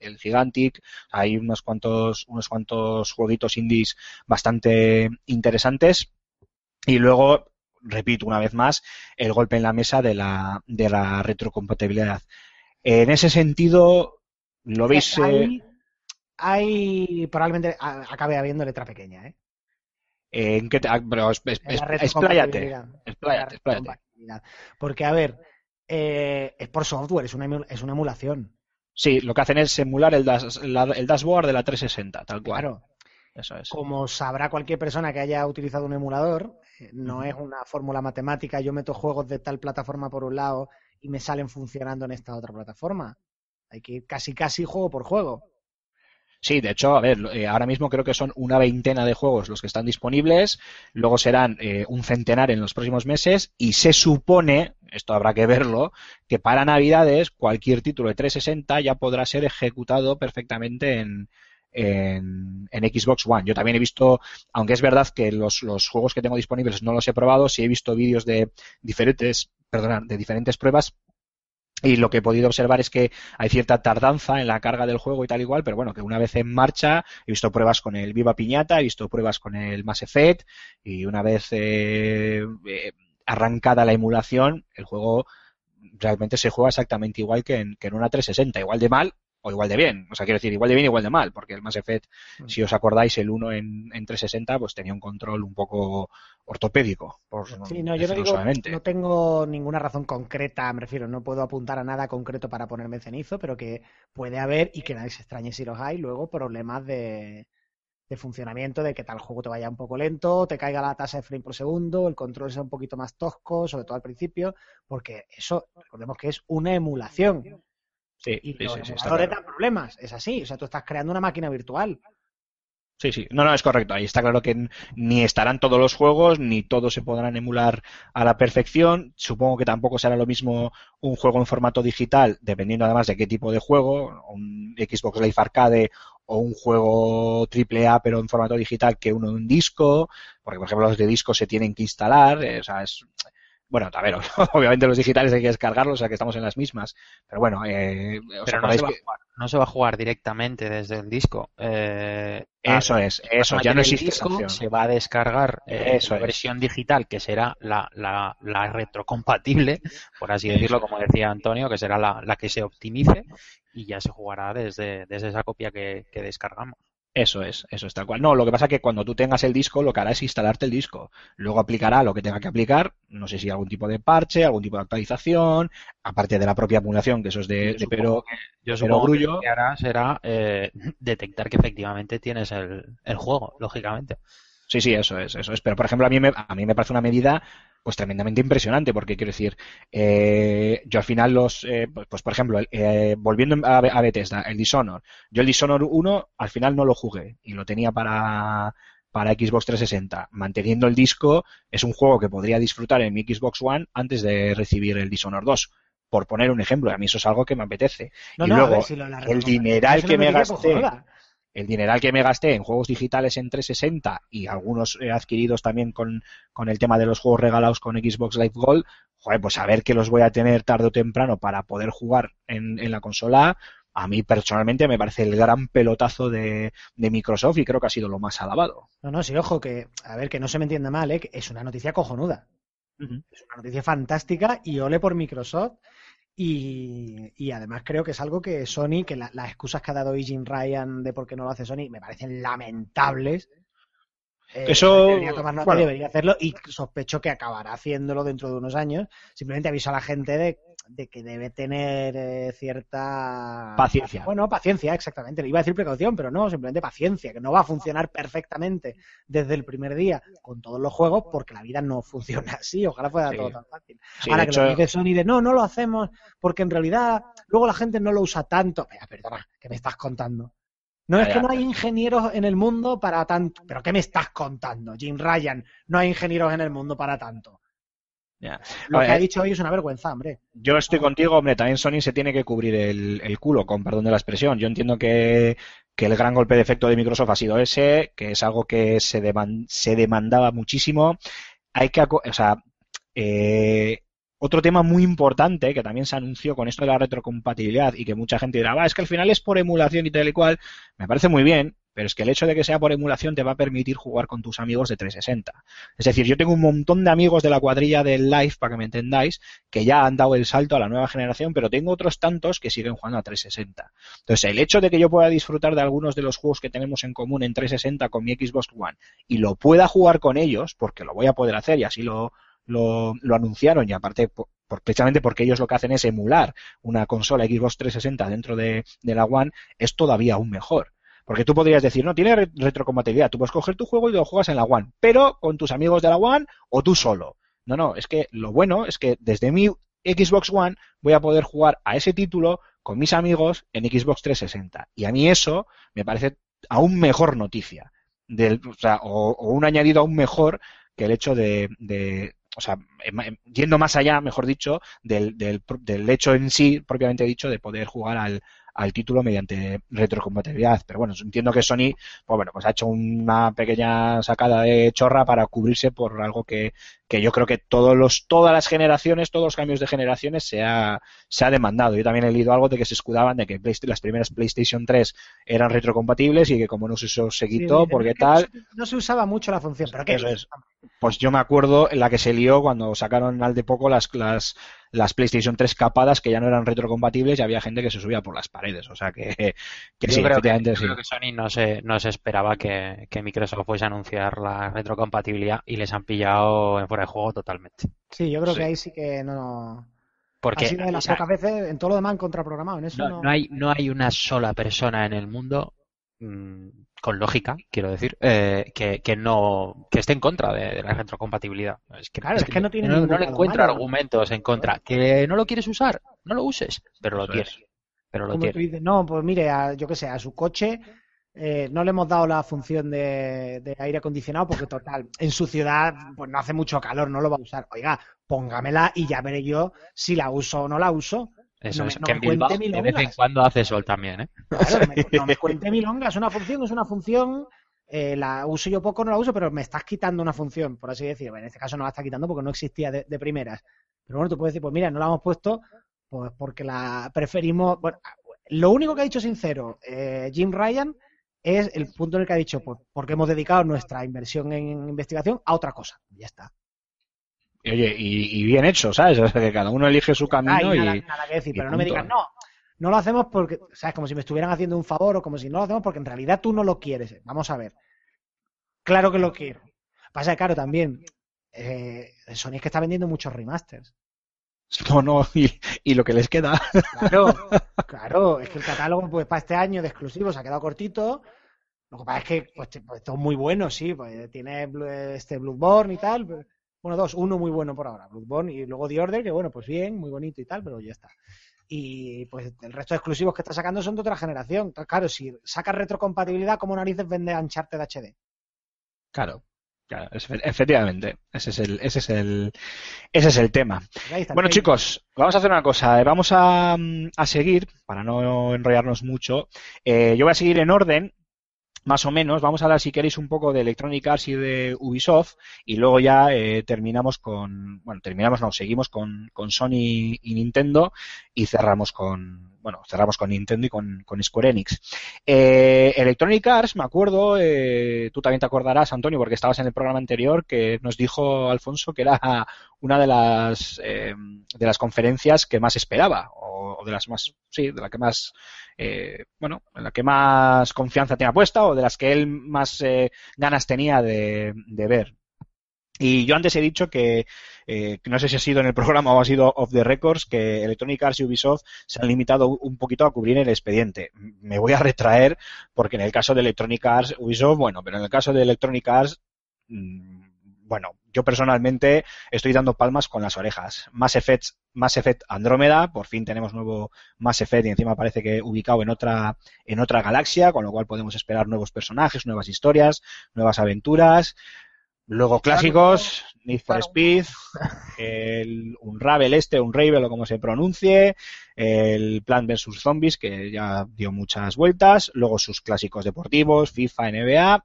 S2: el Gigantic, hay unos cuantos, unos cuantos jueguitos indies bastante interesantes. Y luego, repito una vez más, el golpe en la mesa de la, de la retrocompatibilidad. En ese sentido, lo veis. eh,
S4: Hay, hay- probablemente acabe habiendo letra pequeña, ¿eh?
S2: En qué te- pero es- es-
S4: En la
S2: es- expláyate,
S4: retrocompatibilidad.
S2: expláyate,
S4: La
S2: expláyate.
S4: retrocompatibilidad. Porque, a ver, eh, es por software, es una, es una emulación.
S2: Sí, lo que hacen es emular el, la- el dashboard de la 360, tal cual.
S4: Claro,
S2: Eso es.
S4: como sabrá cualquier persona que haya utilizado un emulador, eh, no es una fórmula matemática, yo meto juegos de tal plataforma por un lado y me salen funcionando en esta otra plataforma. Hay que ir casi casi juego por juego.
S2: Sí, de hecho, a ver, eh, ahora mismo creo que son una veintena de juegos los que están disponibles, luego serán eh, un centenar en los próximos meses y se supone, esto habrá que verlo, que para Navidades cualquier título de 360 ya podrá ser ejecutado perfectamente en, en, en Xbox One. Yo también he visto, aunque es verdad que los, los juegos que tengo disponibles no los he probado, sí he visto vídeos de diferentes, perdona, de diferentes pruebas y lo que he podido observar es que hay cierta tardanza en la carga del juego y tal igual, pero bueno, que una vez en marcha, he visto pruebas con el Viva Piñata, he visto pruebas con el Mass Effect, y una vez eh, eh, arrancada la emulación, el juego realmente se juega exactamente igual que en, que en una 360, igual de mal o igual de bien. O sea, quiero decir, igual de bien, igual de mal, porque el Mass Effect, si os acordáis, el 1 en, en 360, pues tenía un control un poco ortopédico, por
S4: Sí, no, yo no digo, no tengo ninguna razón concreta, me refiero, no puedo apuntar a nada concreto para ponerme cenizo, pero que puede haber, y que nadie se extrañe si los hay, luego problemas de, de funcionamiento, de que tal juego te vaya un poco lento, te caiga la tasa de frame por segundo, el control sea un poquito más tosco, sobre todo al principio, porque eso, recordemos que es una emulación.
S2: Sí,
S4: Y
S2: sí,
S4: los
S2: sí,
S4: emuladores
S2: claro.
S4: dan problemas, es así, o sea, tú estás creando una máquina virtual.
S2: Sí, sí. No, no, es correcto. Ahí está claro que ni estarán todos los juegos, ni todos se podrán emular a la perfección. Supongo que tampoco será lo mismo un juego en formato digital, dependiendo además de qué tipo de juego, un Xbox Live Arcade o un juego AAA pero en formato digital que uno en disco, porque por ejemplo los de disco se tienen que instalar, eh, o sea, es bueno, a ver, obviamente los digitales hay que descargarlos, o sea que estamos en las mismas. Pero bueno, eh, ¿os
S3: Pero no se, va
S2: que-
S3: jugar, no se va a jugar directamente desde el disco. Eh,
S2: Eso
S3: a-
S2: es, eso, ya no
S3: el
S2: existe
S3: disco. Se va a descargar eh,
S2: Eso
S3: la
S2: es.
S3: versión digital, que será la, la, la retrocompatible, por así decirlo, como decía Antonio, que será la, la que se optimice y ya se jugará desde, desde esa copia que, que descargamos.
S2: Eso es, eso es tal cual. No, lo que pasa es que cuando tú tengas el disco, lo que hará es instalarte el disco. Luego aplicará lo que tenga que aplicar, no sé si algún tipo de parche, algún tipo de actualización, aparte de la propia emulación, que eso es de, de pero
S3: Yo
S2: Pero
S3: supongo que
S2: Grullo-
S3: lo que hará será eh, detectar que efectivamente tienes el, el juego, lógicamente.
S2: Sí, sí, eso es, eso es. Pero, por ejemplo, a mí me, a mí me parece una medida pues tremendamente impresionante, porque quiero decir, eh, yo al final los, eh, pues, pues, por ejemplo, eh, volviendo a, a Bethesda, el Dishonor, yo el Dishonor 1 al final no lo jugué y lo tenía para, para Xbox 360. Manteniendo el disco, es un juego que podría disfrutar en mi Xbox One antes de recibir el Dishonor 2. Por poner un ejemplo, a mí eso es algo que me apetece.
S4: No,
S2: y
S4: no,
S2: luego,
S4: si lo-
S2: el dineral
S4: una
S2: que me gasté. El dineral que me gasté en juegos digitales en 360 y algunos adquiridos también con, con el tema de los juegos regalados con Xbox Live Gold, joder, pues a ver que los voy a tener tarde o temprano para poder jugar en, en la consola, a mí personalmente me parece el gran pelotazo de, de Microsoft y creo que ha sido lo más alabado.
S4: No, no, sí, ojo, que, a ver, que no se me entienda mal, ¿eh? es una noticia cojonuda. Es una noticia fantástica y ole por Microsoft. Y, y además creo que es algo que Sony, que la- las excusas que ha dado Jim Ryan de por qué no lo hace Sony me parecen lamentables. Eh,
S2: Eso,
S4: debería tomar nota
S2: bueno.
S4: debería hacerlo y sospecho que acabará haciéndolo dentro de unos años. Simplemente aviso a la gente de, de que debe tener eh, cierta
S2: Paciencia.
S4: Bueno, paciencia, exactamente. Iba a decir precaución, pero no, simplemente paciencia, que no va a funcionar perfectamente desde el primer día con todos los juegos porque la vida no funciona así. Ojalá fuera
S2: Sí.
S4: todo tan fácil.
S2: Sí,
S4: Ahora que
S2: hecho,
S4: lo dice Sony de no, no lo hacemos porque en realidad luego la gente no lo usa tanto. Perdona, ¿qué me estás contando? No es que no hay ingenieros en el mundo para tanto. ¿Pero qué me estás contando, Jim Ryan? No hay ingenieros en el mundo para tanto.
S2: Ya.
S4: Lo que ha dicho hoy es una vergüenza, hombre.
S2: Yo estoy contigo, hombre, también Sony se tiene que cubrir el, el culo, con perdón de la expresión. Yo entiendo que, que el gran golpe de efecto de Microsoft ha sido ese, que es algo que se, deman- se demandaba muchísimo. Hay que, o sea, eh, otro tema muy importante que también se anunció con esto de la retrocompatibilidad y que mucha gente dirá, es que al final es por emulación y tal y cual, me parece muy bien, pero es que el hecho de que sea por emulación te va a permitir jugar con tus amigos de 360. Es decir, yo tengo un montón de amigos de la cuadrilla del Live, para que me entendáis, que ya han dado el salto a la nueva generación, pero tengo otros tantos que siguen jugando a 360. Entonces, el hecho de que yo pueda disfrutar de algunos de los juegos que tenemos en común en 360 con mi Xbox One y lo pueda jugar con ellos, porque lo voy a poder hacer y así lo, lo, anunciaron y aparte por- precisamente porque ellos lo que hacen es emular una consola Xbox 360 dentro de, la One, es todavía aún mejor. Porque tú podrías decir, no, tiene re- retrocompatibilidad, tú puedes coger tu juego y lo juegas en la One, pero con tus amigos de la One o tú solo. No, no, es que lo bueno es que desde mi Xbox One voy a poder jugar a ese título con mis amigos en Xbox 360. Y a mí eso me parece aún mejor noticia. Del, o, sea, o, un añadido aún mejor que el hecho de o sea, yendo más allá, mejor dicho, del, del, del hecho en sí, propiamente dicho, de poder jugar al, al título mediante retrocompatibilidad. Pero bueno, entiendo que Sony, pues bueno, pues ha hecho una pequeña sacada de chorra para cubrirse por algo que, que yo creo que todos los, todas las generaciones, todos los cambios de generaciones se ha, se ha demandado. Yo también he leído algo de que se escudaban de que las primeras PlayStation 3 eran retrocompatibles y que como no se usó, se quitó, porque tal.
S4: No se, no se usaba mucho la función, pero ¿qué?
S2: Eso es. Pues yo me acuerdo en la que se lió cuando sacaron al de poco las, las, las PlayStation 3 capadas que ya no eran retrocompatibles y había gente que se subía por las paredes. O sea que, que
S3: Yo
S2: sí,
S3: creo que,
S2: efectivamente
S3: yo
S2: sí.
S3: creo que Sony no se, no se esperaba que, que Microsoft fuese a anunciar la retrocompatibilidad y les han pillado en fuera de juego totalmente.
S4: Sí, yo creo
S2: Sí.
S4: que ahí sí que no.
S3: Porque
S4: ha sido de las
S3: o sea,
S4: pocas veces, en todo lo demás han contraprogramado. En eso
S3: no,
S4: no.
S3: no hay, no hay una sola persona en el mundo mm, con lógica, quiero decir, eh, que, que no que esté en contra de, de la retrocompatibilidad. Es que,
S4: Claro, es que no tiene
S3: no, no le encuentro
S4: malo.
S3: argumentos en contra. Que no lo quieres usar, no lo uses, pero lo tienes.
S2: es.
S3: Pero lo tienes.
S4: dices, no, pues mire, a- yo qué sé, a su coche eh, no le hemos dado la función de, de aire acondicionado porque total, en su ciudad pues no hace mucho calor, no lo va a usar. Oiga, póngamela y ya veré yo si la uso o no la uso.
S3: Eso
S4: No me-
S3: es
S4: no
S3: que en Bilbao de vez en
S4: milongas.
S3: cuando hace sol también, ¿eh?
S4: Claro, me- no me cuente milonga, es una función, es una función. eh, la uso yo poco, no la uso, pero me estás quitando una función, por así decirlo. En este caso no la está quitando porque no existía de, de primeras. Pero bueno, tú puedes decir, pues mira, no la hemos puesto pues porque la preferimos. Bueno, lo único que ha dicho sincero eh, Jim Ryan es el punto en el que ha dicho, pues porque hemos dedicado nuestra inversión en investigación a otra cosa. Ya está.
S2: Y, Oye, y, y bien hecho, ¿sabes? O sea, que cada uno elige su camino
S4: Ay,
S2: y...
S4: nada, nada que decir,
S2: y
S4: pero no me digas, no, no lo hacemos porque, ¿sabes? Como si me estuvieran haciendo un favor o como si no lo hacemos porque en realidad tú no lo quieres. Vamos a ver. Claro que lo quiero. Pasa claro, también, eh, Sony es que está vendiendo muchos remasters.
S2: No, no, y, y lo que les queda.
S4: Claro, claro, es que el catálogo, pues para este año de exclusivos ha quedado cortito. Lo que pasa es que, pues, pues, todo muy bueno, sí, pues tiene este Bloodborne y tal. pero- Bueno, dos, uno muy bueno por ahora, Bloodborne y luego The Order, que bueno, pues bien, muy bonito y tal, pero ya está. Y pues el resto de exclusivos que está sacando son de otra generación. Claro, si sacas retrocompatibilidad, ¿cómo narices vende Uncharted HD?
S2: Claro, claro, efectivamente. Ese es el, ese es el, ese es el tema.
S4: Pues
S2: Bueno, chicos, vamos a hacer una cosa. eh, Vamos a, a seguir, para no enrollarnos mucho. Eh, yo voy a seguir en orden, más o menos. Vamos a hablar, si queréis, un poco de Electronic Arts y de Ubisoft. Y luego ya eh, terminamos con. Bueno, terminamos, no, seguimos con, con Sony y Nintendo. Y cerramos con. Bueno, cerramos con Nintendo y con, Square Enix. Eh, Electronic Arts, me acuerdo, eh, tú también te acordarás, Antonio, porque estabas en el programa anterior, que nos dijo Alfonso que era una de las eh, de las conferencias que más esperaba o, de las más sí de la que más eh, bueno en la que más confianza tenía puesta o de las que él más eh, ganas tenía de ver y yo antes he dicho que, eh, no sé si ha sido en el programa o ha sido off the records, que Electronic Arts y Ubisoft se han limitado un poquito a cubrir el expediente. Me voy a retraer porque en el caso de Electronic Arts, Ubisoft, bueno, pero en el caso de Electronic Arts, mm, bueno, yo personalmente estoy dando palmas con las orejas. Mass Effect, Mass Effect Andrómeda, por fin tenemos nuevo Mass Effect y encima parece que ubicado en otra, en otra galaxia, con lo cual podemos esperar nuevos personajes, nuevas historias, nuevas aventuras. Luego clásicos, Need for Speed, el Unravel este, Unravel o como se pronuncie, el Plan vs Zombies que ya dio muchas vueltas, luego sus clásicos deportivos, FIFA, NBA,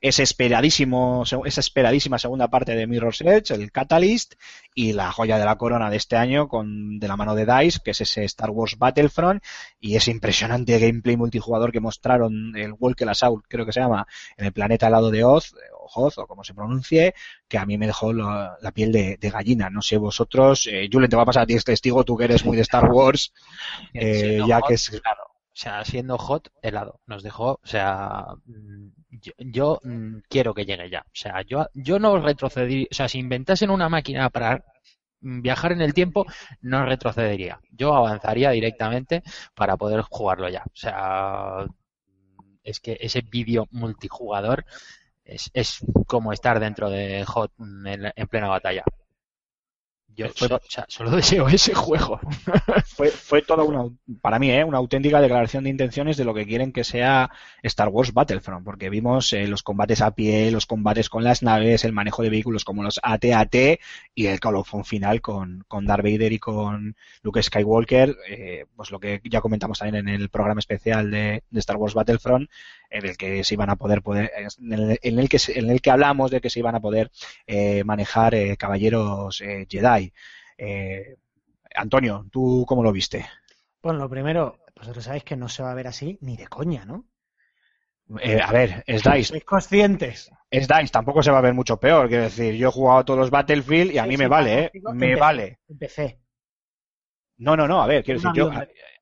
S2: ese esperadísimo, esa esperadísima segunda parte de Mirror's Edge, el Catalyst, y la joya de la corona de este año con de la mano de DICE, que es ese Star Wars Battlefront, y ese impresionante gameplay multijugador que mostraron el Walker Assault, creo que se llama, en el planeta al lado de Oz, o Hoth, o como se pronuncie, que a mí me dejó la, la piel de, de, gallina. No sé vosotros, eh, Julen, te va a pasar a ti este testigo, tú que eres muy de Star Wars, eh, ya que es...
S3: Claro. O sea, siendo hot, helado. Nos dejó, o sea, mm, yo, yo mm, quiero que llegue ya. O sea, yo, yo no retrocedería. O sea, si inventasen una máquina para mm, viajar en el tiempo, no retrocedería. Yo avanzaría directamente para poder jugarlo ya. O sea, es que ese vídeo multijugador es, es como estar dentro de Hot en plena batalla. Yo o sea, solo deseo ese juego.
S2: fue, fue toda una, para mí, ¿eh? una auténtica declaración de intenciones de lo que quieren que sea Star Wars Battlefront, porque vimos eh, los combates a pie, los combates con las naves, el manejo de vehículos como los AT-AT y el colofón final con, con Darth Vader y con Luke Skywalker, eh, pues lo que ya comentamos también en el programa especial de, de Star Wars Battlefront, en el que se iban a poder, poder en, el, en el que en el que hablamos de que se iban a poder eh, manejar eh, caballeros eh, Jedi. Eh, Antonio, ¿tú cómo lo viste?
S4: Bueno, lo primero, vosotros sabéis que no se va a ver así ni de coña, ¿no?
S2: Eh, a ver, es DICE,
S4: Sois conscientes.
S2: es DICE, tampoco se va a ver mucho peor, quiero decir, yo he jugado todos los Battlefield y a mí
S4: sí,
S2: me vale, ¿eh? Me
S4: empecé.
S2: vale.
S4: Empecé.
S2: No, no, no, a ver, quiero decir, yo.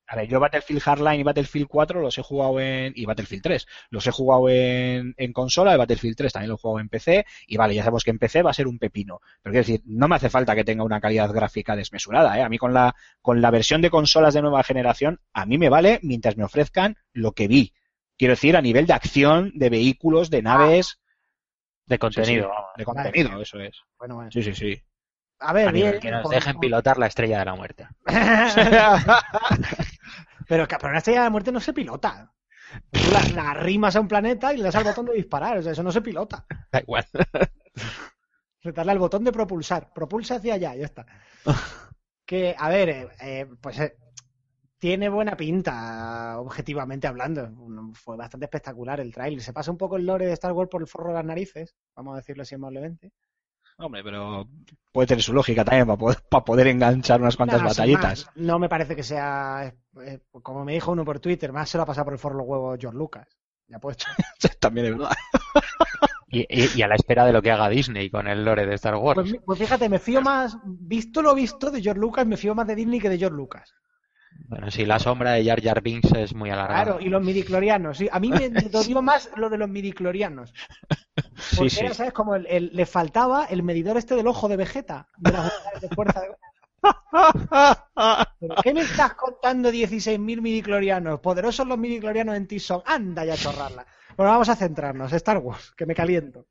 S2: A ver, yo Battlefield Hardline y Battlefield 4 los he jugado en, y Battlefield 3, los he jugado en, en consola, y Battlefield 3 también lo he jugado en PC, y vale, ya sabemos que en PC va a ser un pepino, pero quiero decir, no me hace falta que tenga una calidad gráfica desmesurada, ¿eh? A mí con la, con la versión de consolas de nueva generación, a mí me vale mientras me ofrezcan lo que vi. Quiero decir, a nivel de acción, de vehículos, de naves,
S3: De
S2: Sí,
S3: contenido,
S2: sí, de contenido, eso es.
S4: Bueno, bueno.
S2: Sí, sí, sí.
S4: A ver, bien.
S3: que nos dejen pilotar la estrella de la muerte.
S4: pero, que- pero una estrella de muerte no se pilota. Tú la, la arrimas a un planeta y le das al botón de disparar. O sea, eso no se pilota.
S3: Da igual.
S4: Le darle al botón de propulsar. Propulsa hacia allá, ya está. que, a ver, eh, eh, pues eh, tiene buena pinta, objetivamente hablando. Fue bastante espectacular el trailer. Se pasa un poco el lore de Star Wars por el forro de las narices, vamos a decirlo así amablemente.
S2: Hombre, pero puede tener su lógica también para poder, para poder enganchar unas cuantas
S4: sin
S2: batallitas.
S4: más, no me parece que sea, eh, como me dijo uno por Twitter, más se lo ha pasado por el forro los huevos George Lucas. Ya puesto.
S2: También es verdad.
S3: Y, y- y a la espera de lo que haga Disney con el lore de Star Wars.
S4: Pues, pues fíjate, me fío más, visto lo visto de George Lucas, me fío más de Disney que de George Lucas.
S3: Bueno, sí, la sombra de Jar Jar Binks es muy alargada.
S4: Claro, y los midiclorianos. Sí, a mí me, dolió más lo de los midiclorianos.
S2: Sí,
S4: Porque
S2: sí.
S4: era, ¿sabes? Como el, el- le faltaba el medidor este del ojo de Vegeta, de las de fuerza. de- ¿Pero ¿Qué me estás contando 16.000 midiclorianos? Poderosos los midiclorianos en ti son. Anda ya a chorrarla. Bueno, vamos a centrarnos. Star Wars, que me caliento.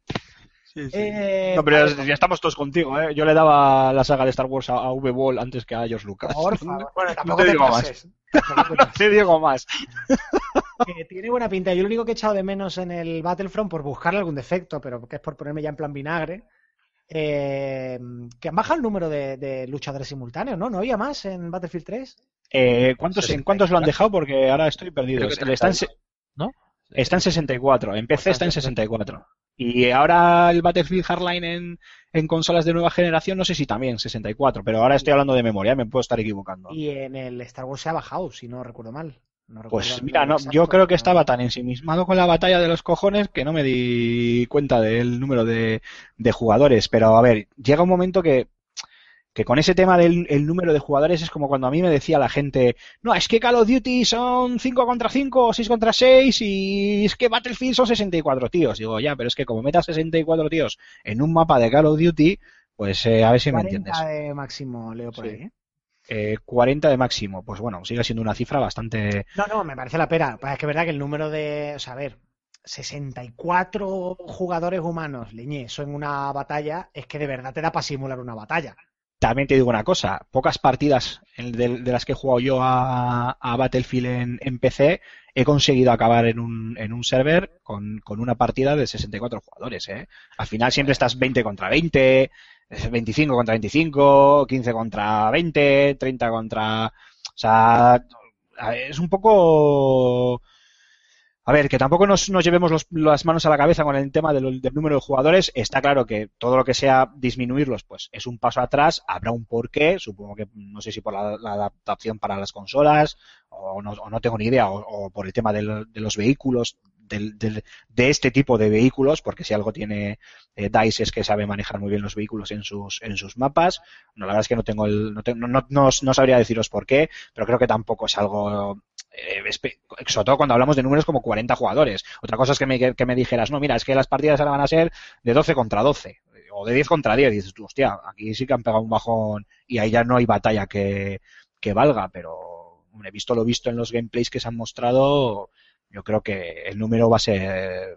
S4: Eh,
S2: No, pero ya, ya estamos todos contigo, ¿eh? Yo le daba la saga de Star Wars a, a V-Ball antes que a George Lucas.
S4: por favor. Bueno,
S2: No
S4: tampoco
S2: te
S4: te
S2: digo
S4: pases. Tampoco te
S2: digo más.
S4: Que tiene buena pinta. Yo lo único que he echado de menos en el Battlefront por buscarle algún defecto, pero que es por ponerme ya en plan vinagre. eh, que han bajado el número de, de luchadores simultáneos, ¿no? ¿No había más en Battlefield 3?
S2: Eh, ¿cuántos, ¿En cuántos lo han dejado? Porque ahora estoy perdido.
S3: Creo que
S2: Está en,
S3: 30,
S2: se-
S3: ¿no?
S2: Está en 64. En PC está en 64. Y ahora el Battlefield Hardline en, en consolas de nueva generación, no sé si también 64, pero ahora estoy hablando de memoria, me puedo estar equivocando.
S4: Y en el Star Wars se ha bajado, si no recuerdo mal. No recuerdo
S2: Pues mira, no,
S4: exacto,
S2: yo creo que estaba tan ensimismado con la batalla de los cojones que no me di cuenta del número de, de jugadores. Pero a ver, llega un momento que, que con ese tema del el número de jugadores es como cuando a mí me decía la gente, no, es que Call of Duty son 5 contra 5 o 6 contra 6 y es que Battlefield son 64 tíos. Digo, ya, pero es que como metas 64 tíos en un mapa de Call of Duty, pues eh, a ver si me
S4: 40
S2: entiendes.
S4: de máximo leo por
S2: Sí.
S4: ahí. ¿eh?
S2: Eh, 40 de máximo, pues bueno, sigue siendo una cifra bastante...
S4: No, no, me parece la pera. Pues es que es verdad que el número de. O sea, a ver, 64 jugadores humanos, leñe, eso en una batalla, es que de verdad te da para simular una batalla.
S2: También te digo una cosa, pocas partidas de, de las que he jugado yo a, a Battlefield en, en PC he conseguido acabar en un, en un server con, con una partida de 64 jugadores. ¿eh? Al final siempre estás 20 contra 20, eh, 25 contra 25, 15 contra 20, 30 contra... O sea, es un poco... A ver, que tampoco nos, llevemos los- las manos a la cabeza con el tema del, número de jugadores. Está claro que todo lo que sea disminuirlos, pues es un paso atrás. Habrá un porqué. Supongo que no sé si por la, adaptación para las consolas o no, o no tengo ni idea, o, por el tema de los vehículos, del- del- de este tipo de vehículos, porque si algo tiene eh, DICE es que sabe manejar muy bien los vehículos en sus, en sus mapas. La verdad es que no tengo el, no, tengo- no, no- no sabría deciros por qué, pero creo que tampoco es algo eh, sobre todo cuando hablamos de números como 40 jugadores. Otra cosa es que me, que, me dijeras, no, mira, es que las partidas ahora van a ser de 12 contra 12 o de 10 contra 10. Y dices tú, hostia, aquí sí que han pegado un bajón y ahí ya no hay batalla que, que valga, pero hombre, visto lo visto en los gameplays que se han mostrado, yo creo que el número va a ser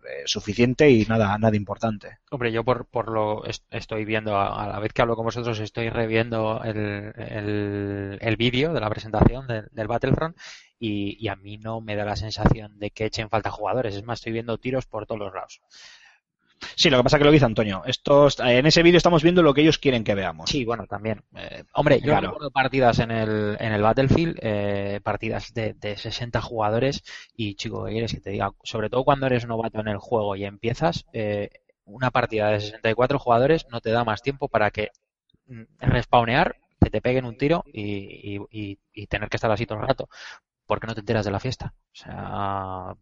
S2: eh, suficiente y nada, nada importante.
S3: Hombre, yo por, por lo est- estoy viendo, a, la vez que hablo con vosotros, estoy reviendo el, el, el vídeo de la presentación de- del Battlefront y, y a mí no me da la sensación de que echen falta jugadores. Es más, estoy viendo tiros por todos los lados.
S2: Sí, lo que pasa es que lo dice Antonio. Estos, en ese vídeo estamos viendo lo que ellos quieren que veamos.
S3: Sí, bueno, también. Eh, hombre, yo
S2: Claro.
S3: recuerdo partidas en el, en el Battlefield, eh, partidas de, de 60 jugadores y, chico, ¿qué quieres que te diga? Sobre todo cuando eres novato en el juego y empiezas, eh, una partida de 64 jugadores no te da más tiempo para que mm, respawnear, que te peguen un tiro y, y- y- y tener que estar así todo el rato. porque no te enteras de la fiesta? O sea,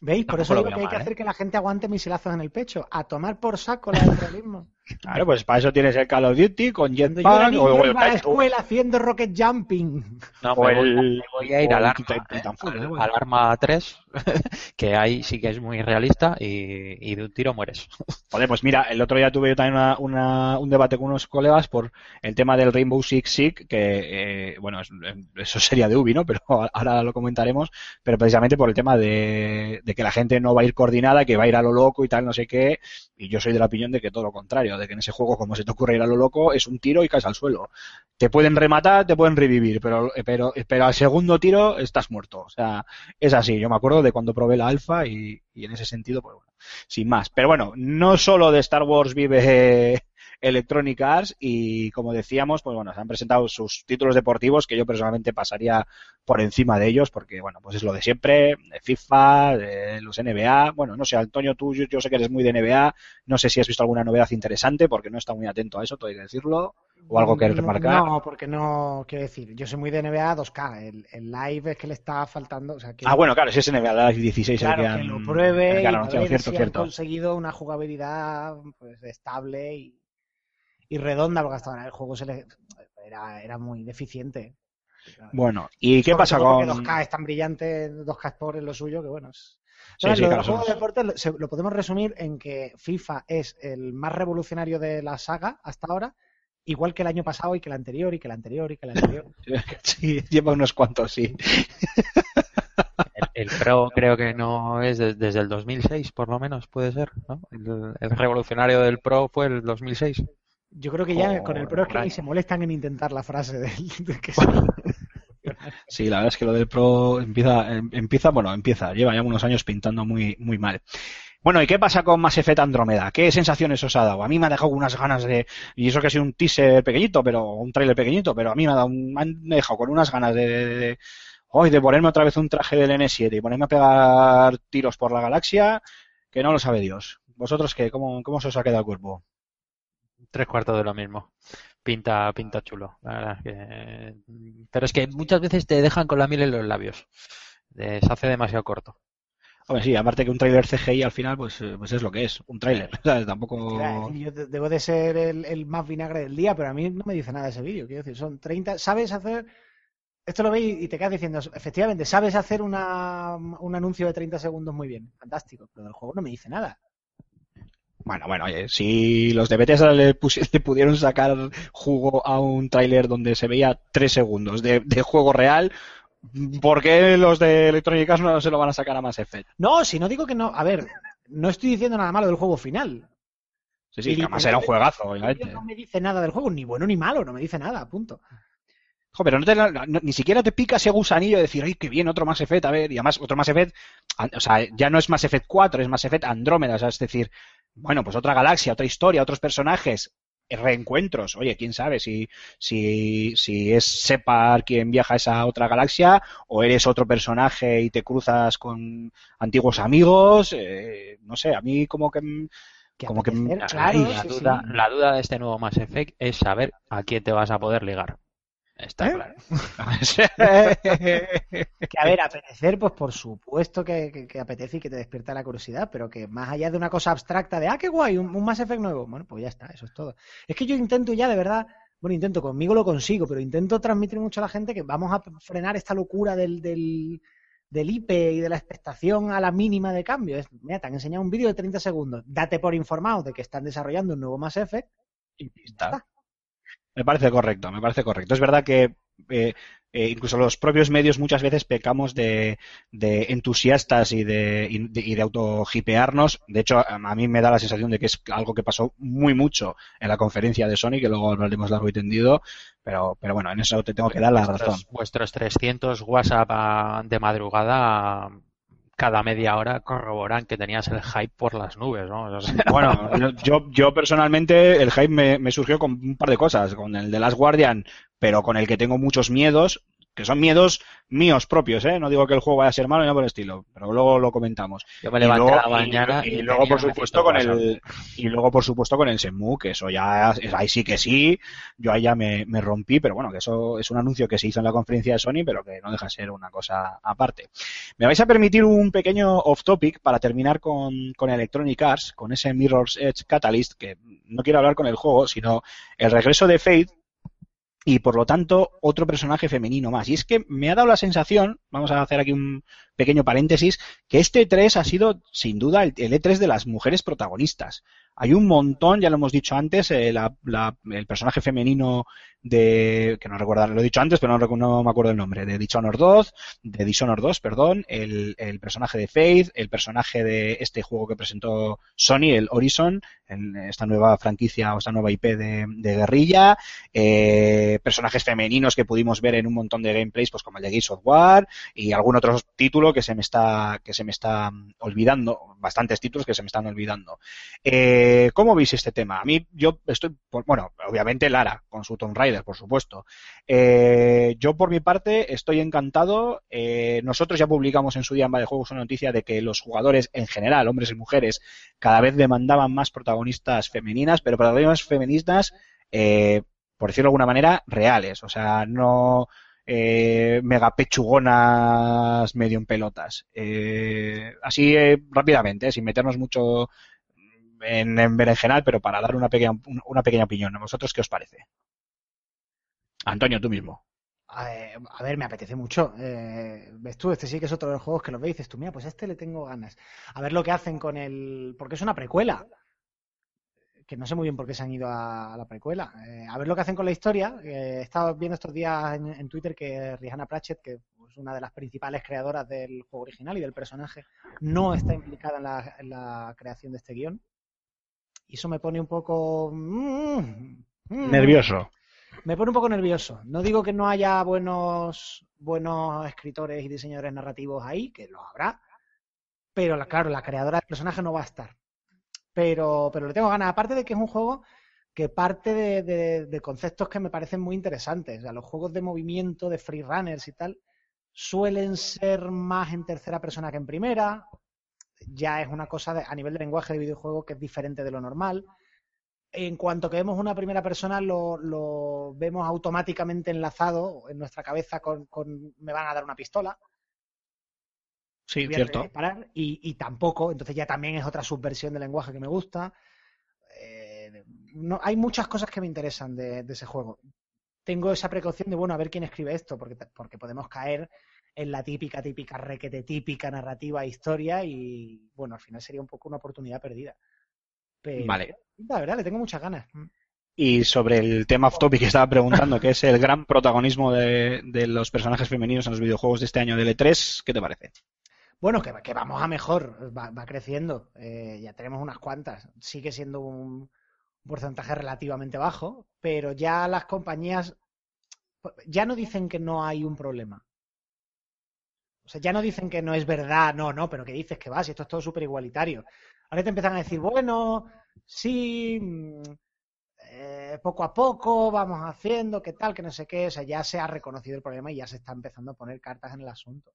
S4: ¿Veis? Por eso
S3: lo
S4: digo que hay
S3: mal,
S4: que
S3: ¿eh?
S4: hacer que la gente aguante misilazos en el pecho. A tomar por saco el realismo.
S2: Claro, pues para eso tienes el Call of Duty con Jetpack o, o el
S4: a la escuela haciendo rocket jumping.
S3: no,
S2: o
S3: me voy,
S2: el-
S3: me voy a ir
S2: o
S3: al arma, ¿eh? Al arma 3, que ahí sí que es muy realista y, de un tiro mueres.
S2: Joder, pues mira, el otro día tuve yo también una- una- un debate con unos colegas por el tema del Rainbow Six Siege, que, eh, bueno, es- eso sería de Ubi, ¿no? Pero ahora lo comentaremos, pero precisamente por el tema de, que la gente no va a ir coordinada, que va a ir a lo loco y tal, no sé qué, y yo soy de la opinión de que todo lo contrario, de que en ese juego, como se te ocurre ir a lo loco, es un tiro y caes al suelo. Te pueden rematar, te pueden revivir, pero, pero, pero al segundo tiro estás muerto. O sea, es así. Yo me acuerdo de cuando probé la alfa y, y en ese sentido, pues bueno, sin más. Pero bueno, no solo de Star Wars vive Electronic Arts y como decíamos, pues bueno, se han presentado sus títulos deportivos que yo personalmente pasaría por encima de ellos porque bueno, pues es lo de siempre, de FIFA, de los NBA, bueno, no sé, Antonio, tú yo, sé que eres muy de NBA, no sé si has visto alguna novedad interesante porque no está muy atento a eso, hay que decirlo, o algo que
S4: No,
S2: remarcar.
S4: No, porque no, quiero decir, yo soy muy de NBA 2K, el, el live es que le está faltando, o sea, que,
S2: Ah, bueno, claro, si es NBA Live 16
S4: claro,
S2: el que,
S4: que lo
S2: el
S4: pruebe
S2: que
S4: y
S2: han anunciado,
S4: ver
S2: cierto,
S4: si han conseguido una jugabilidad pues estable y, y redonda, porque hasta ahora el juego se le, era, era muy deficiente.
S2: Bueno, ¿y qué
S4: Sobre
S2: pasa con...?
S4: porque 2K es tan brillante, 2K Sport es lo suyo, que bueno. Es...
S2: Sí, sí,
S4: lo
S2: claro,
S4: juego de deporte lo podemos resumir en que FIFA es el más revolucionario de la saga hasta ahora, igual que el año pasado y que el anterior y que el anterior y que el anterior.
S2: Sí, lleva unos cuantos, sí.
S3: El, el Pro creo que no es de- desde el 2006, por lo menos, puede ser, ¿no? El, el revolucionario del Pro fue el 2006.
S4: Yo creo que ya con el Pro es que ni se molestan en intentar la frase del de que sí.
S2: Sí, la verdad es que lo del Pro empieza, em- empieza, bueno, empieza, lleva ya unos años pintando muy, muy mal. Bueno, ¿y qué pasa con Mass Effect Andrómeda? ¿Qué sensaciones os ha dado? A mí me ha dejado unas ganas de, y eso que ha sido un teaser pequeñito, pero un trailer pequeñito, pero a mí me ha dado, un- me han dejado con unas ganas de, de, de- hoy de ponerme otra vez un traje del N7 y ponerme a pegar tiros por la galaxia, que no lo sabe Dios. ¿Vosotros qué? ¿Cómo, cómo se os ha quedado el cuerpo?
S3: Tres cuartos de lo mismo. Pinta, pinta chulo, la verdad. que- Pero es que muchas veces te dejan con la miel en los labios. Eh, se hace demasiado corto.
S2: Hombre, sí, aparte que un tráiler CGI al final, pues, eh, pues es lo que es, un tráiler. ¿sabes? Tampoco...
S4: A Yo de- debo de ser el, el más vinagre del día, pero a mí no me dice nada ese vídeo. Quiero decir, son 30. ¿Sabes hacer.? Esto lo veis y te quedas diciendo, efectivamente, sabes hacer una, un anuncio de 30 segundos muy bien. Fantástico. Pero del juego no me dice nada.
S2: Bueno, bueno, oye, si los de Bethesda le, le pudieron sacar jugo a un tráiler donde se veía tres segundos de, de juego real, ¿por qué los de Electronic Arts no se lo van a sacar a Mass Effect?
S4: No, si no digo que no. A ver, no estoy diciendo nada malo del juego final.
S2: Sí, sí,
S4: Y
S2: que además era un juegazo, obviamente.
S4: no me dice nada del juego, ni bueno ni malo, no me dice nada, punto.
S2: Jo, pero no te, no- ni siquiera te pica ese gusanillo de decir, ay, qué bien, otro Mass Effect, a ver, y además otro Mass Effect, o sea, ya no es Mass Effect 4, es Mass Effect Andrómeda, o sea, es decir, bueno, pues otra galaxia, otra historia, otros personajes, reencuentros, oye, quién sabe si, si, si es Separ quien viaja a esa otra galaxia, o eres otro personaje y te cruzas con antiguos amigos, eh, no sé, a mí como que...
S4: Que
S2: Como que-
S4: claro,
S3: la,
S4: sí,
S3: duda,
S4: sí.
S3: la duda de este nuevo Mass Effect es saber a quién te vas a poder ligar. Está
S2: ¿Eh?
S3: claro.
S4: Que a ver, apetecer, pues por supuesto que, que- que apetece y que te despierta la curiosidad, pero que más allá de una cosa abstracta de, ah, qué guay, un, un Mass Effect nuevo, bueno, pues ya está, eso es todo. Es que yo intento ya, de verdad, bueno, intento, conmigo lo consigo, pero intento transmitir mucho a la gente que vamos a frenar esta locura del, del, del IP y de la expectación a la mínima de cambio. Es, mira, te han enseñado un vídeo de 30 segundos, date por informado de que están desarrollando un nuevo Mass Effect y ya está.
S2: Me parece correcto, me parece correcto. Es verdad que eh, eh, incluso los propios medios muchas veces pecamos de, de entusiastas y de, y de, y de autohipearnos. De hecho, a mí me da la sensación de que es algo que pasó muy mucho en la conferencia de Sony, que luego hablaremos largo y tendido. Pero, pero bueno, en eso te tengo que dar la razón.
S3: Vuestros, vuestros 300 WhatsApp ah, de madrugada cada media hora corroboran que tenías el hype por las nubes, ¿no?
S2: Bueno, yo, yo personalmente el hype me, me surgió con un par de cosas, con el de Last Guardian, pero con el que tengo muchos miedos, que son miedos míos propios, ¿eh? No digo que el juego vaya a ser malo ni nada por el estilo, pero luego lo comentamos.
S3: yo me levanté
S2: luego-
S3: a la mañana
S2: y,
S3: y,
S2: y luego por supuesto con
S3: 900
S2: el y luego por supuesto con el Shenmue que eso ya ahí sí que sí yo ahí ya me, me rompí pero bueno que eso es un anuncio que se hizo en la conferencia de Sony pero que no deja de ser una cosa aparte me vais a permitir un pequeño off topic para terminar con, con Electronic Arts con ese Mirror's Edge Catalyst que no quiero hablar con el juego sino el regreso de Faith y por lo tanto otro personaje femenino más. Y es que me ha dado la sensación, vamos a hacer aquí un pequeño paréntesis, que este E3 ha sido sin duda el, el E3 de las mujeres protagonistas. Hay un montón, ya lo hemos dicho antes, eh, la- el personaje femenino de, que no recuerdo, lo he dicho antes, pero no, no me acuerdo el nombre, de Dishonored 2, de Dishonored 2, perdón, el, personaje de Faith, el personaje de este juego que presentó Sony, el Horizon, en esta nueva franquicia o esta nueva IP de, de guerrilla, eh, personajes femeninos que pudimos ver en un montón de gameplays, pues como el de Gears of War y algún otro título que se me está que se me está olvidando, bastantes títulos que se me están olvidando. Eh, Eh, ¿Cómo veis este tema? A mí, yo estoy, por- bueno, obviamente Lara, con su Tomb Raider, por supuesto. Eh, yo, por mi parte, estoy encantado. Eh, nosotros ya publicamos en su día en de Juegos una noticia de que los jugadores en general, hombres y mujeres, cada vez demandaban más protagonistas femeninas, pero protagonistas femeninas, eh, por decirlo de alguna manera, reales. O sea, no eh, mega pechugonas medio en pelotas. Eh, así rápidamente, sin meternos mucho en, en berenjenal, pero para dar una pequeña, una pequeña opinión. ¿A vosotros qué os parece? Antonio, tú mismo.
S4: Eh, a ver, me apetece mucho. Eh, ¿Ves tú? Este sí que es otro de los juegos que los ves y dices tú, mira, pues a este le tengo ganas. A ver lo que hacen con el... Porque es una precuela. Que no sé muy bien por qué se han ido a, a la precuela. Eh, a ver lo que hacen con la historia. Eh, he estado viendo estos días en, en Twitter que Rihanna Pratchett, que es una de las principales creadoras del juego original y del personaje, no está implicada en la, en la creación de este guion. Y eso me pone un poco... mm, mm,
S2: Nervioso.
S4: me pone un poco nervioso. No digo que no haya buenos, buenos escritores y diseñadores narrativos ahí, que los habrá, pero la- claro, la creadora del personaje no va a estar. Pero, pero le tengo ganas. Aparte de que es un juego que parte de, de- de conceptos que me parecen muy interesantes. O sea, los juegos de movimiento, de free runners y tal, suelen ser más en tercera persona que en primera. Ya es una cosa de- a nivel de lenguaje de videojuego que es diferente de lo normal en cuanto que vemos una primera persona, lo, lo vemos automáticamente enlazado en nuestra cabeza con, con me van a dar una pistola.
S2: Sí,
S4: voy a
S2: cierto.
S4: disparar, y, y tampoco, entonces ya también es otra subversión del lenguaje que me gusta. Eh, no, hay muchas cosas que me interesan de, de ese juego. Tengo esa precaución de, bueno, a ver quién escribe esto, porque, porque podemos caer en la típica, típica, requete típica narrativa e historia y, bueno, al final sería un poco una oportunidad perdida. Pero,
S2: Vale.
S4: La verdad, le tengo muchas ganas.
S2: Y sobre el tema off topic que estaba preguntando, que es el gran protagonismo de, de los personajes femeninos en los videojuegos de este año del E3, ¿qué te parece?
S4: Bueno, que, que vamos a mejor, va, va creciendo. Eh, ya tenemos unas cuantas. Sigue siendo un porcentaje relativamente bajo, pero ya las compañías ya no dicen que no hay un problema. O sea, ya no dicen que no es verdad, no, no, pero que dices que va, si esto es todo súper igualitario. Ahora te empiezan a decir, bueno, sí, mm, eh, poco a poco vamos haciendo, qué tal, que no sé qué. O sea, ya se ha reconocido el problema y ya se está empezando a poner cartas en el asunto.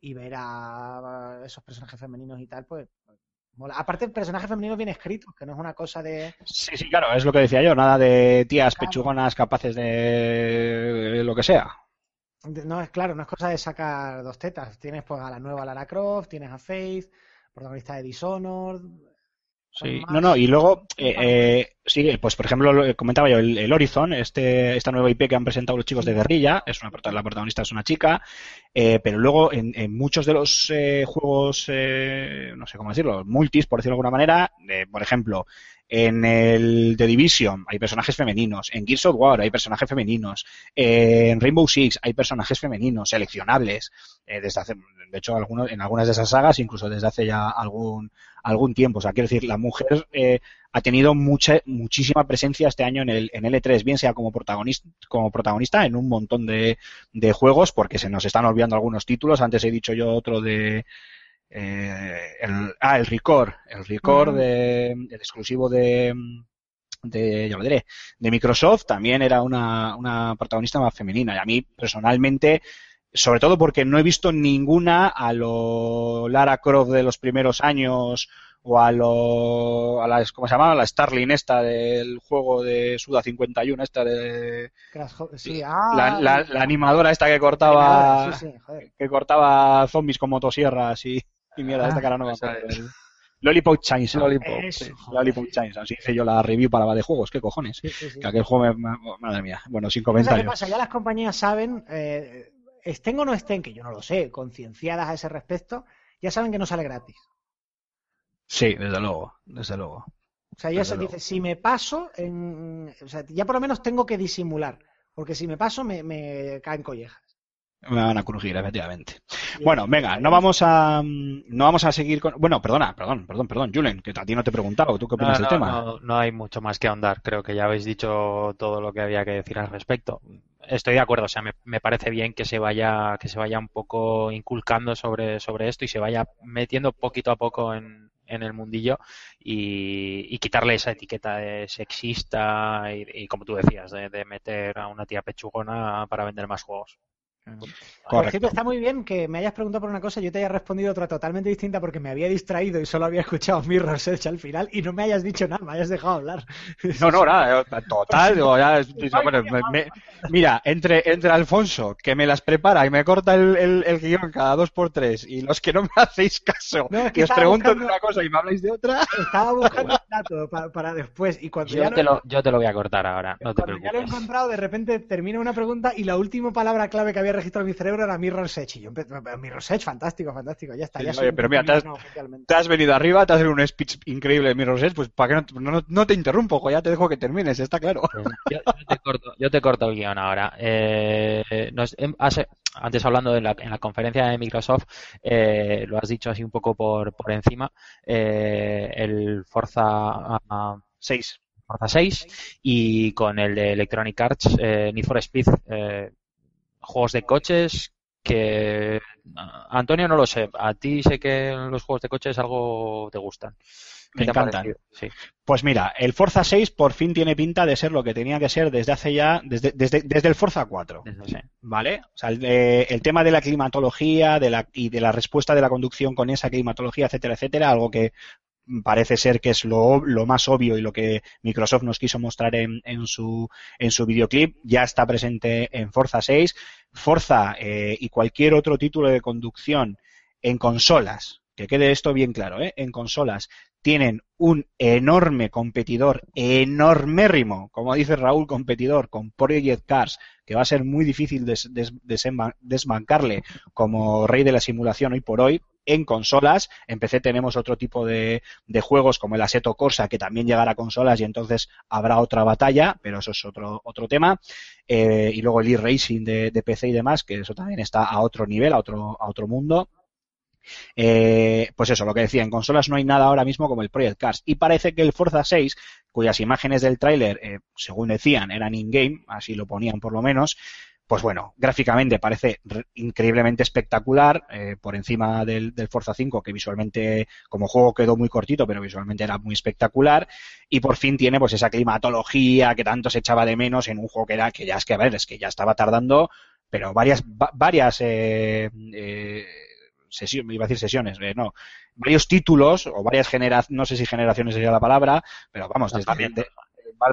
S4: Y ver a esos personajes femeninos y tal, pues mola. Aparte, personajes femeninos bien escritos, que no es una cosa de.
S2: Sí, sí, claro, es lo que decía yo, nada de tías
S4: Claro.
S2: pechugonas capaces de lo que sea.
S4: No es claro, no es cosa de sacar dos tetas. Tienes pues a la nueva Lara Croft, tienes a Faith, protagonista de Dishonored.
S2: Sí, no, no, y luego, eh, eh, sí, pues por ejemplo, lo- comentaba yo, el, el Horizon, este, esta nueva IP que han presentado los chicos de Guerrilla, es una, la protagonista es una chica, eh, pero luego en, en muchos de los eh, juegos, eh, no sé cómo decirlo, multis, por decirlo de alguna manera, eh, por ejemplo, en el The Division hay personajes femeninos, en Gears of War hay personajes femeninos, en Rainbow Six hay personajes femeninos, seleccionables, eh, desde hace, de hecho, algunos, en algunas de esas sagas, incluso desde hace ya algún, algún tiempo. O sea, quiero decir, la mujer eh, ha tenido mucha, muchísima presencia este año en el, en L3, bien sea como protagonista, como protagonista en un montón de, de juegos, porque se nos están olvidando algunos títulos. Antes he dicho yo otro de, eh, el, ah, el Record, el Record
S4: Ujú.
S2: de, el exclusivo de, de, ya lo diré, de Microsoft también era una, una protagonista más femenina. Y a mí, personalmente, sobre todo porque no he visto ninguna a lo Lara Croft de los primeros años o a lo a la, ¿cómo se llama? La Starling esta del juego de Suda 51 esta de
S4: Sí, ah,
S2: la, la- la animadora esta que cortaba
S4: Sí, sí, joder.
S2: que cortaba zombies con motosierras y, y mierda,
S4: Ah,
S2: esta cara no me acuerdo. El- Lollipop Chainsaw.
S3: Lollipop,
S4: Eso,
S2: sí. Lollipop Chainsaw. Así hice yo la review para la de juegos, qué cojones.
S4: Sí, sí, sí.
S2: Que aquel juego me, madre mía. Bueno, sin
S4: ¿Sabes qué
S2: comentarios.
S4: pasa? Ya las compañías saben, eh, estén o no estén, que yo no lo sé, concienciadas a ese respecto, ya saben que no sale gratis.
S2: Sí, desde luego, desde luego.
S4: O sea, ya
S2: Desde
S4: se
S2: luego.
S4: dice, si me paso, en, o sea, ya por lo menos tengo que disimular, porque si me paso me, me caen collejas.
S2: Me van a crujir, efectivamente. Bueno, venga, no vamos a mm, no vamos a seguir con. Bueno, perdona, perdón, perdón, perdón, Julen, que a ti no te he preguntado. ¿Tú qué opinas
S3: No,
S2: del tema?
S3: no, no hay mucho más que ahondar. Creo que ya habéis dicho todo lo que había que decir al respecto. Estoy de acuerdo, o sea, me, me parece bien que se vaya, que se vaya un poco inculcando sobre, sobre esto y se vaya metiendo poquito a poco en, en el mundillo y, y quitarle esa etiqueta de sexista y, y como tú decías, de, de meter a una tía pechugona para vender más juegos.
S4: Por cierto, está muy bien que me hayas preguntado por una cosa y yo te haya respondido otra totalmente distinta porque me había distraído y solo había escuchado Mirror's Edge al final y no me hayas dicho nada, me hayas dejado hablar.
S2: No, no, nada, eh, total. digo, ya es- bueno, me- me- mira, entre, entre Alfonso, que me las prepara y me corta el, el, el guion cada dos por tres, y los que no me hacéis caso,
S4: No, es que
S2: y os pregunto de
S4: buscando-
S2: una cosa y me habláis de otra.
S4: Estaba buscando un dato pa- para, después y cuando ya
S3: Yo
S4: lo,
S3: te, lo, yo te lo voy a cortar ahora, no te
S4: cuando ya lo he
S3: preocupes.
S4: encontrado, de repente termina una pregunta y la última palabra clave que había registrado en mi cerebro era Mirror's Edge. Y yo Mirror's Edge, fantástico, fantástico, ya está.
S2: Sí,
S4: ya
S2: oye, pero mira, te has-. Te venido arriba, te has hecho un speech increíble de Mirror's Edge, pues para que no, no, no te interrumpo, jo, ya te dejo que termines, está claro.
S3: Pues Yo, yo te corto, yo te corto el guion ahora. Eh, nos- em, hace- antes hablando de la, en la conferencia de Microsoft, eh, lo has dicho así un poco por, por encima, eh, el Forza, ah,
S2: Seis.
S3: Forza 6 y con el de Electronic Arts, eh, Need for Speed, eh, juegos de coches que Antonio no lo sé, a ti sé que los juegos de coches algo te gustan. ¿Qué
S2: Me
S3: te
S2: encantan.
S3: Sí.
S2: Pues mira, el Forza 6 por fin tiene pinta de ser lo que tenía que ser desde hace ya, desde, desde, desde el Forza 4.
S3: Sí.
S2: ¿Vale? O sea, el, de- el tema de la climatología de la, y de la respuesta de la conducción con esa climatología, etcétera, etcétera, algo que parece ser que es lo, más obvio y lo que Microsoft nos quiso mostrar en, en su, en su videoclip, ya está presente en Forza 6. Forza eh, y cualquier otro título de conducción en consolas, que quede esto bien claro, ¿eh? en consolas, tienen un enorme competidor, enormérrimo, como dice Raúl, competidor con Project Cars, que va a ser muy difícil desbancarle como rey de la simulación hoy por hoy. En consolas, en PC tenemos otro tipo de, juegos como el Assetto Corsa, que también llegará a consolas y entonces habrá otra batalla, pero eso es otro, otro tema. Eh, y luego el e-racing de, de PC y demás, que eso también está a otro nivel, a otro, a otro mundo. Eh, pues eso, lo que decía, en consolas no hay nada ahora mismo como el Project Cars. Y parece que el Forza 6, cuyas imágenes del tráiler, eh, según decían, eran in-game, así lo ponían por lo menos, pues bueno, gráficamente parece re- increíblemente espectacular, eh, por encima del, del Forza 5, que visualmente, como juego quedó muy cortito, pero visualmente era muy espectacular, y por fin tiene pues esa climatología que tanto se echaba de menos en un juego que era, que ya es que, a ver, es que ya estaba tardando, pero varias, va- varias, eh, eh, sesiones, iba a decir sesiones, eh, no, varios títulos, o varias generaciones, no sé si generaciones sería la palabra, pero vamos, desde, de-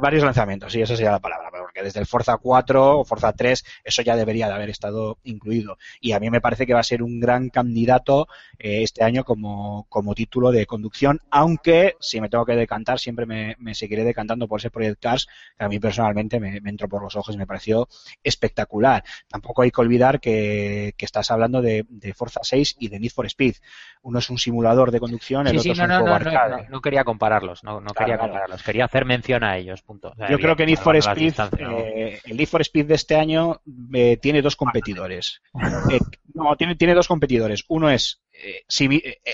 S2: varios lanzamientos, sí, esa sería la palabra, porque desde el Forza 4 o Forza 3 eso ya debería de haber estado incluido. Y a mí me parece que va a ser un gran candidato eh, este año como, como título de conducción, aunque si me tengo que decantar, siempre me, me seguiré decantando por ese Project Cars, que a mí personalmente me, me entró por los ojos y me pareció espectacular. Tampoco hay que olvidar que, que estás hablando de, de Forza 6 y de Need for Speed. Uno es un simulador de conducción, el
S3: Sí,
S2: otro
S3: sí,
S2: es un
S3: no,
S2: juego
S3: no,
S2: arcade.
S3: quería compararlos, no,
S2: Claro,
S3: quería
S2: claro.
S3: compararlos, quería hacer mención a ellos, punto. O sea,
S2: Yo creo que Need for Speed,
S3: ¿no?
S2: eh, el Need for Speed de este año eh, tiene dos competidores. Eh, no, tiene, tiene dos competidores. Uno es eh,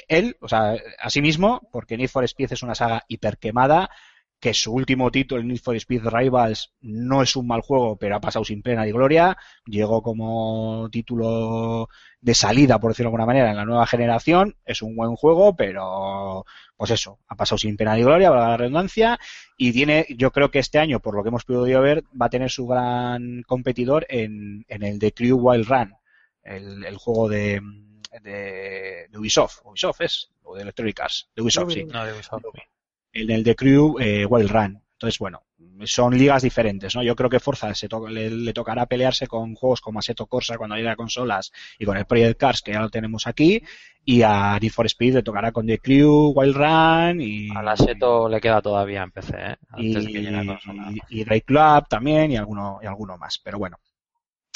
S2: él, o sea, a sí mismo, porque Need for Speed es una saga hiperquemada, que su último título, el Need for Speed Rivals, no es un mal juego, pero ha pasado sin pena ni gloria. Llegó como título de salida, por decirlo de alguna manera, en la nueva generación. Es un buen juego, pero pues eso, ha pasado sin pena ni gloria, valga la redundancia. Y tiene, yo creo que este año, por lo que hemos podido ver, va a tener su gran competidor en, en el de Crew Wild Run, el, el juego de, de, de Ubisoft. Ubisoft es, o de Electronic Arts, de Ubisoft, sí
S3: No, de Ubisoft.
S2: En el de Crew eh, Wild Run. Entonces, bueno, son ligas diferentes, ¿no? Yo creo que Forza se to- le, le tocará pelearse con juegos como Assetto Corsa cuando llegue a consolas y con el Project Cars, que ya lo tenemos aquí, y a Need for Speed le tocará con The Crew, Wild Run y...
S3: Al Aseto le queda todavía en PC, ¿eh?
S2: y,
S3: Antes de que llegue a consola.
S2: y, y Drive Club también y alguno, y alguno más. Pero bueno,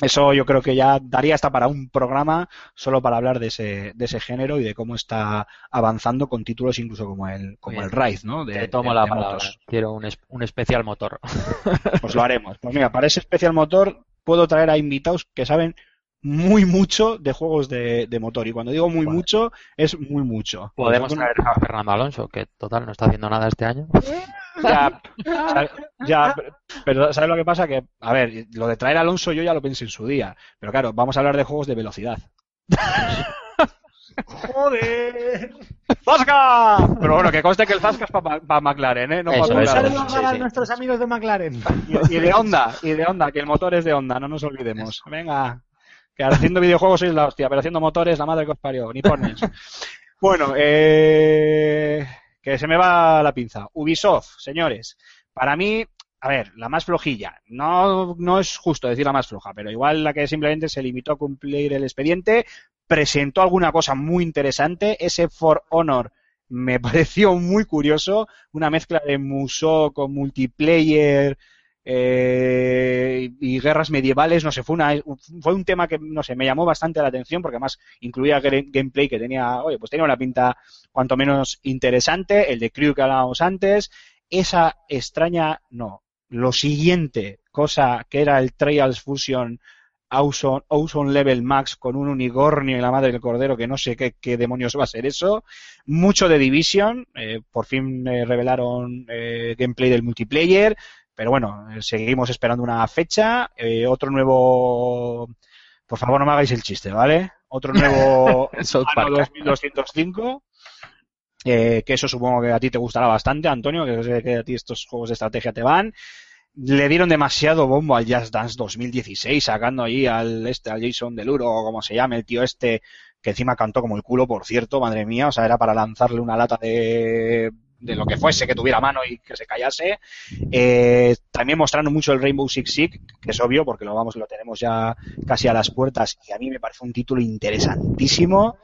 S2: eso yo creo que ya daría hasta para un programa solo para hablar de ese, de ese género y de cómo está avanzando con títulos incluso como el, como
S3: Bien.
S2: el Rise, ¿no? De,
S3: Te tomo
S2: de-
S3: la
S2: de
S3: palabra.
S2: motos.
S3: Quiero un, es- un especial motor.
S2: Pues lo haremos. Pues mira, para ese especial motor puedo traer a invitados que saben muy mucho de juegos de, de motor. Y cuando digo muy mucho, es muy mucho.
S3: Podemos traer a Fernando Alonso, que total no está haciendo nada este año.
S2: Ya, ya, pero ¿sabes lo que pasa? Que, a ver, lo de traer a Alonso yo ya lo pensé en su día. Pero claro, vamos a hablar de juegos de velocidad.
S4: ¡Joder!
S2: ¡Zasca! Pero bueno, que conste que el Zasca es para McLaren, ¿eh? No
S3: Eso,
S2: para
S3: eso, sí,
S4: para
S3: sí.
S4: nuestros amigos de McLaren.
S2: Y, y de Honda, y de Honda, que el motor es de Honda, no nos olvidemos. Venga, que haciendo videojuegos sois la hostia, pero haciendo motores la madre que os parió, ni pones. Bueno, eh, que se me va la pinza. Ubisoft, señores, para mí, a ver, la más flojilla. No, no es justo decir la más floja, pero igual la que simplemente se limitó a cumplir el expediente, presentó alguna cosa muy interesante. Ese For Honor me pareció muy curioso, una mezcla de Musou con multiplayer eh, y guerras medievales, no sé, fue, una, fue un tema que, no sé, me llamó bastante la atención porque además incluía gameplay que tenía, oye, pues tenía una pinta cuanto menos interesante, el de Crew que hablábamos antes, esa extraña, no, lo siguiente, cosa que era el Trials Fusion Ozone, Level Max con un unicornio y la madre del cordero, que no sé qué, demonios va a ser eso. Mucho de Division, eh, por fin eh, revelaron gameplay del multiplayer, pero bueno, seguimos esperando una fecha. Eh, otro nuevo. Por favor, no me hagáis el chiste, ¿vale? Otro nuevo
S3: South
S2: Anno
S3: Park.
S2: 2205. eh, que eso supongo que a ti te gustará bastante, Antonio, que sé que a ti estos juegos de estrategia te van. Le dieron demasiado bombo al Just Dance 2016, sacando ahí al este, al Jason Deluro, o como se llame, el tío este, que encima cantó como el culo, por cierto, madre mía, o sea, era para lanzarle una lata de, de lo que fuese que tuviera mano y que se callase. Eh, también mostrando mucho el Rainbow Six Siege, que es obvio, porque lo vamos, lo tenemos ya casi a las puertas, y a mí me parece un título interesantísimo.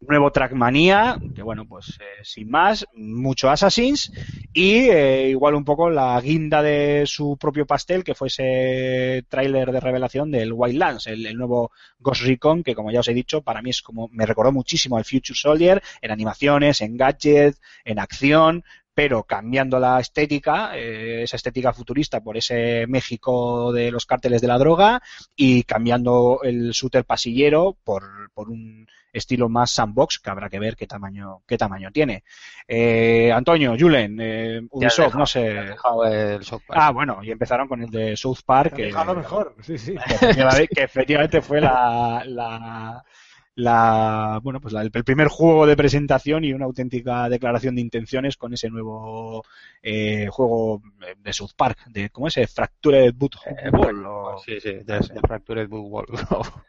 S2: Nuevo Trackmania, que bueno, pues eh, sin más, mucho Assassins y eh, igual un poco la guinda de su propio pastel, que fue ese tráiler de revelación del Wildlands, el, el nuevo Ghost Recon, que como ya os he dicho, para mí es como, me recordó muchísimo al Future Soldier, en animaciones, en gadgets, en acción, pero cambiando la estética, eh, esa estética futurista por ese México de los cárteles de la droga y cambiando el shooter pasillero por, por un estilo más sandbox que habrá que ver qué tamaño qué tamaño tiene. Eh, Antonio, Julen, eh, Ubisoft, no sé.
S3: Dejado el South Park.
S2: Ah, bueno, y empezaron con el de South Park. Que-
S4: mejor, sí, sí.
S2: que efectivamente, que efectivamente fue la, la, la- bueno pues la- el primer juego de presentación y una auténtica declaración de intenciones con ese nuevo eh, juego de South Park de cómo es Eh, Fractured Boot Ball o-
S3: Sí, sí, de, de Fractured Boot Wall.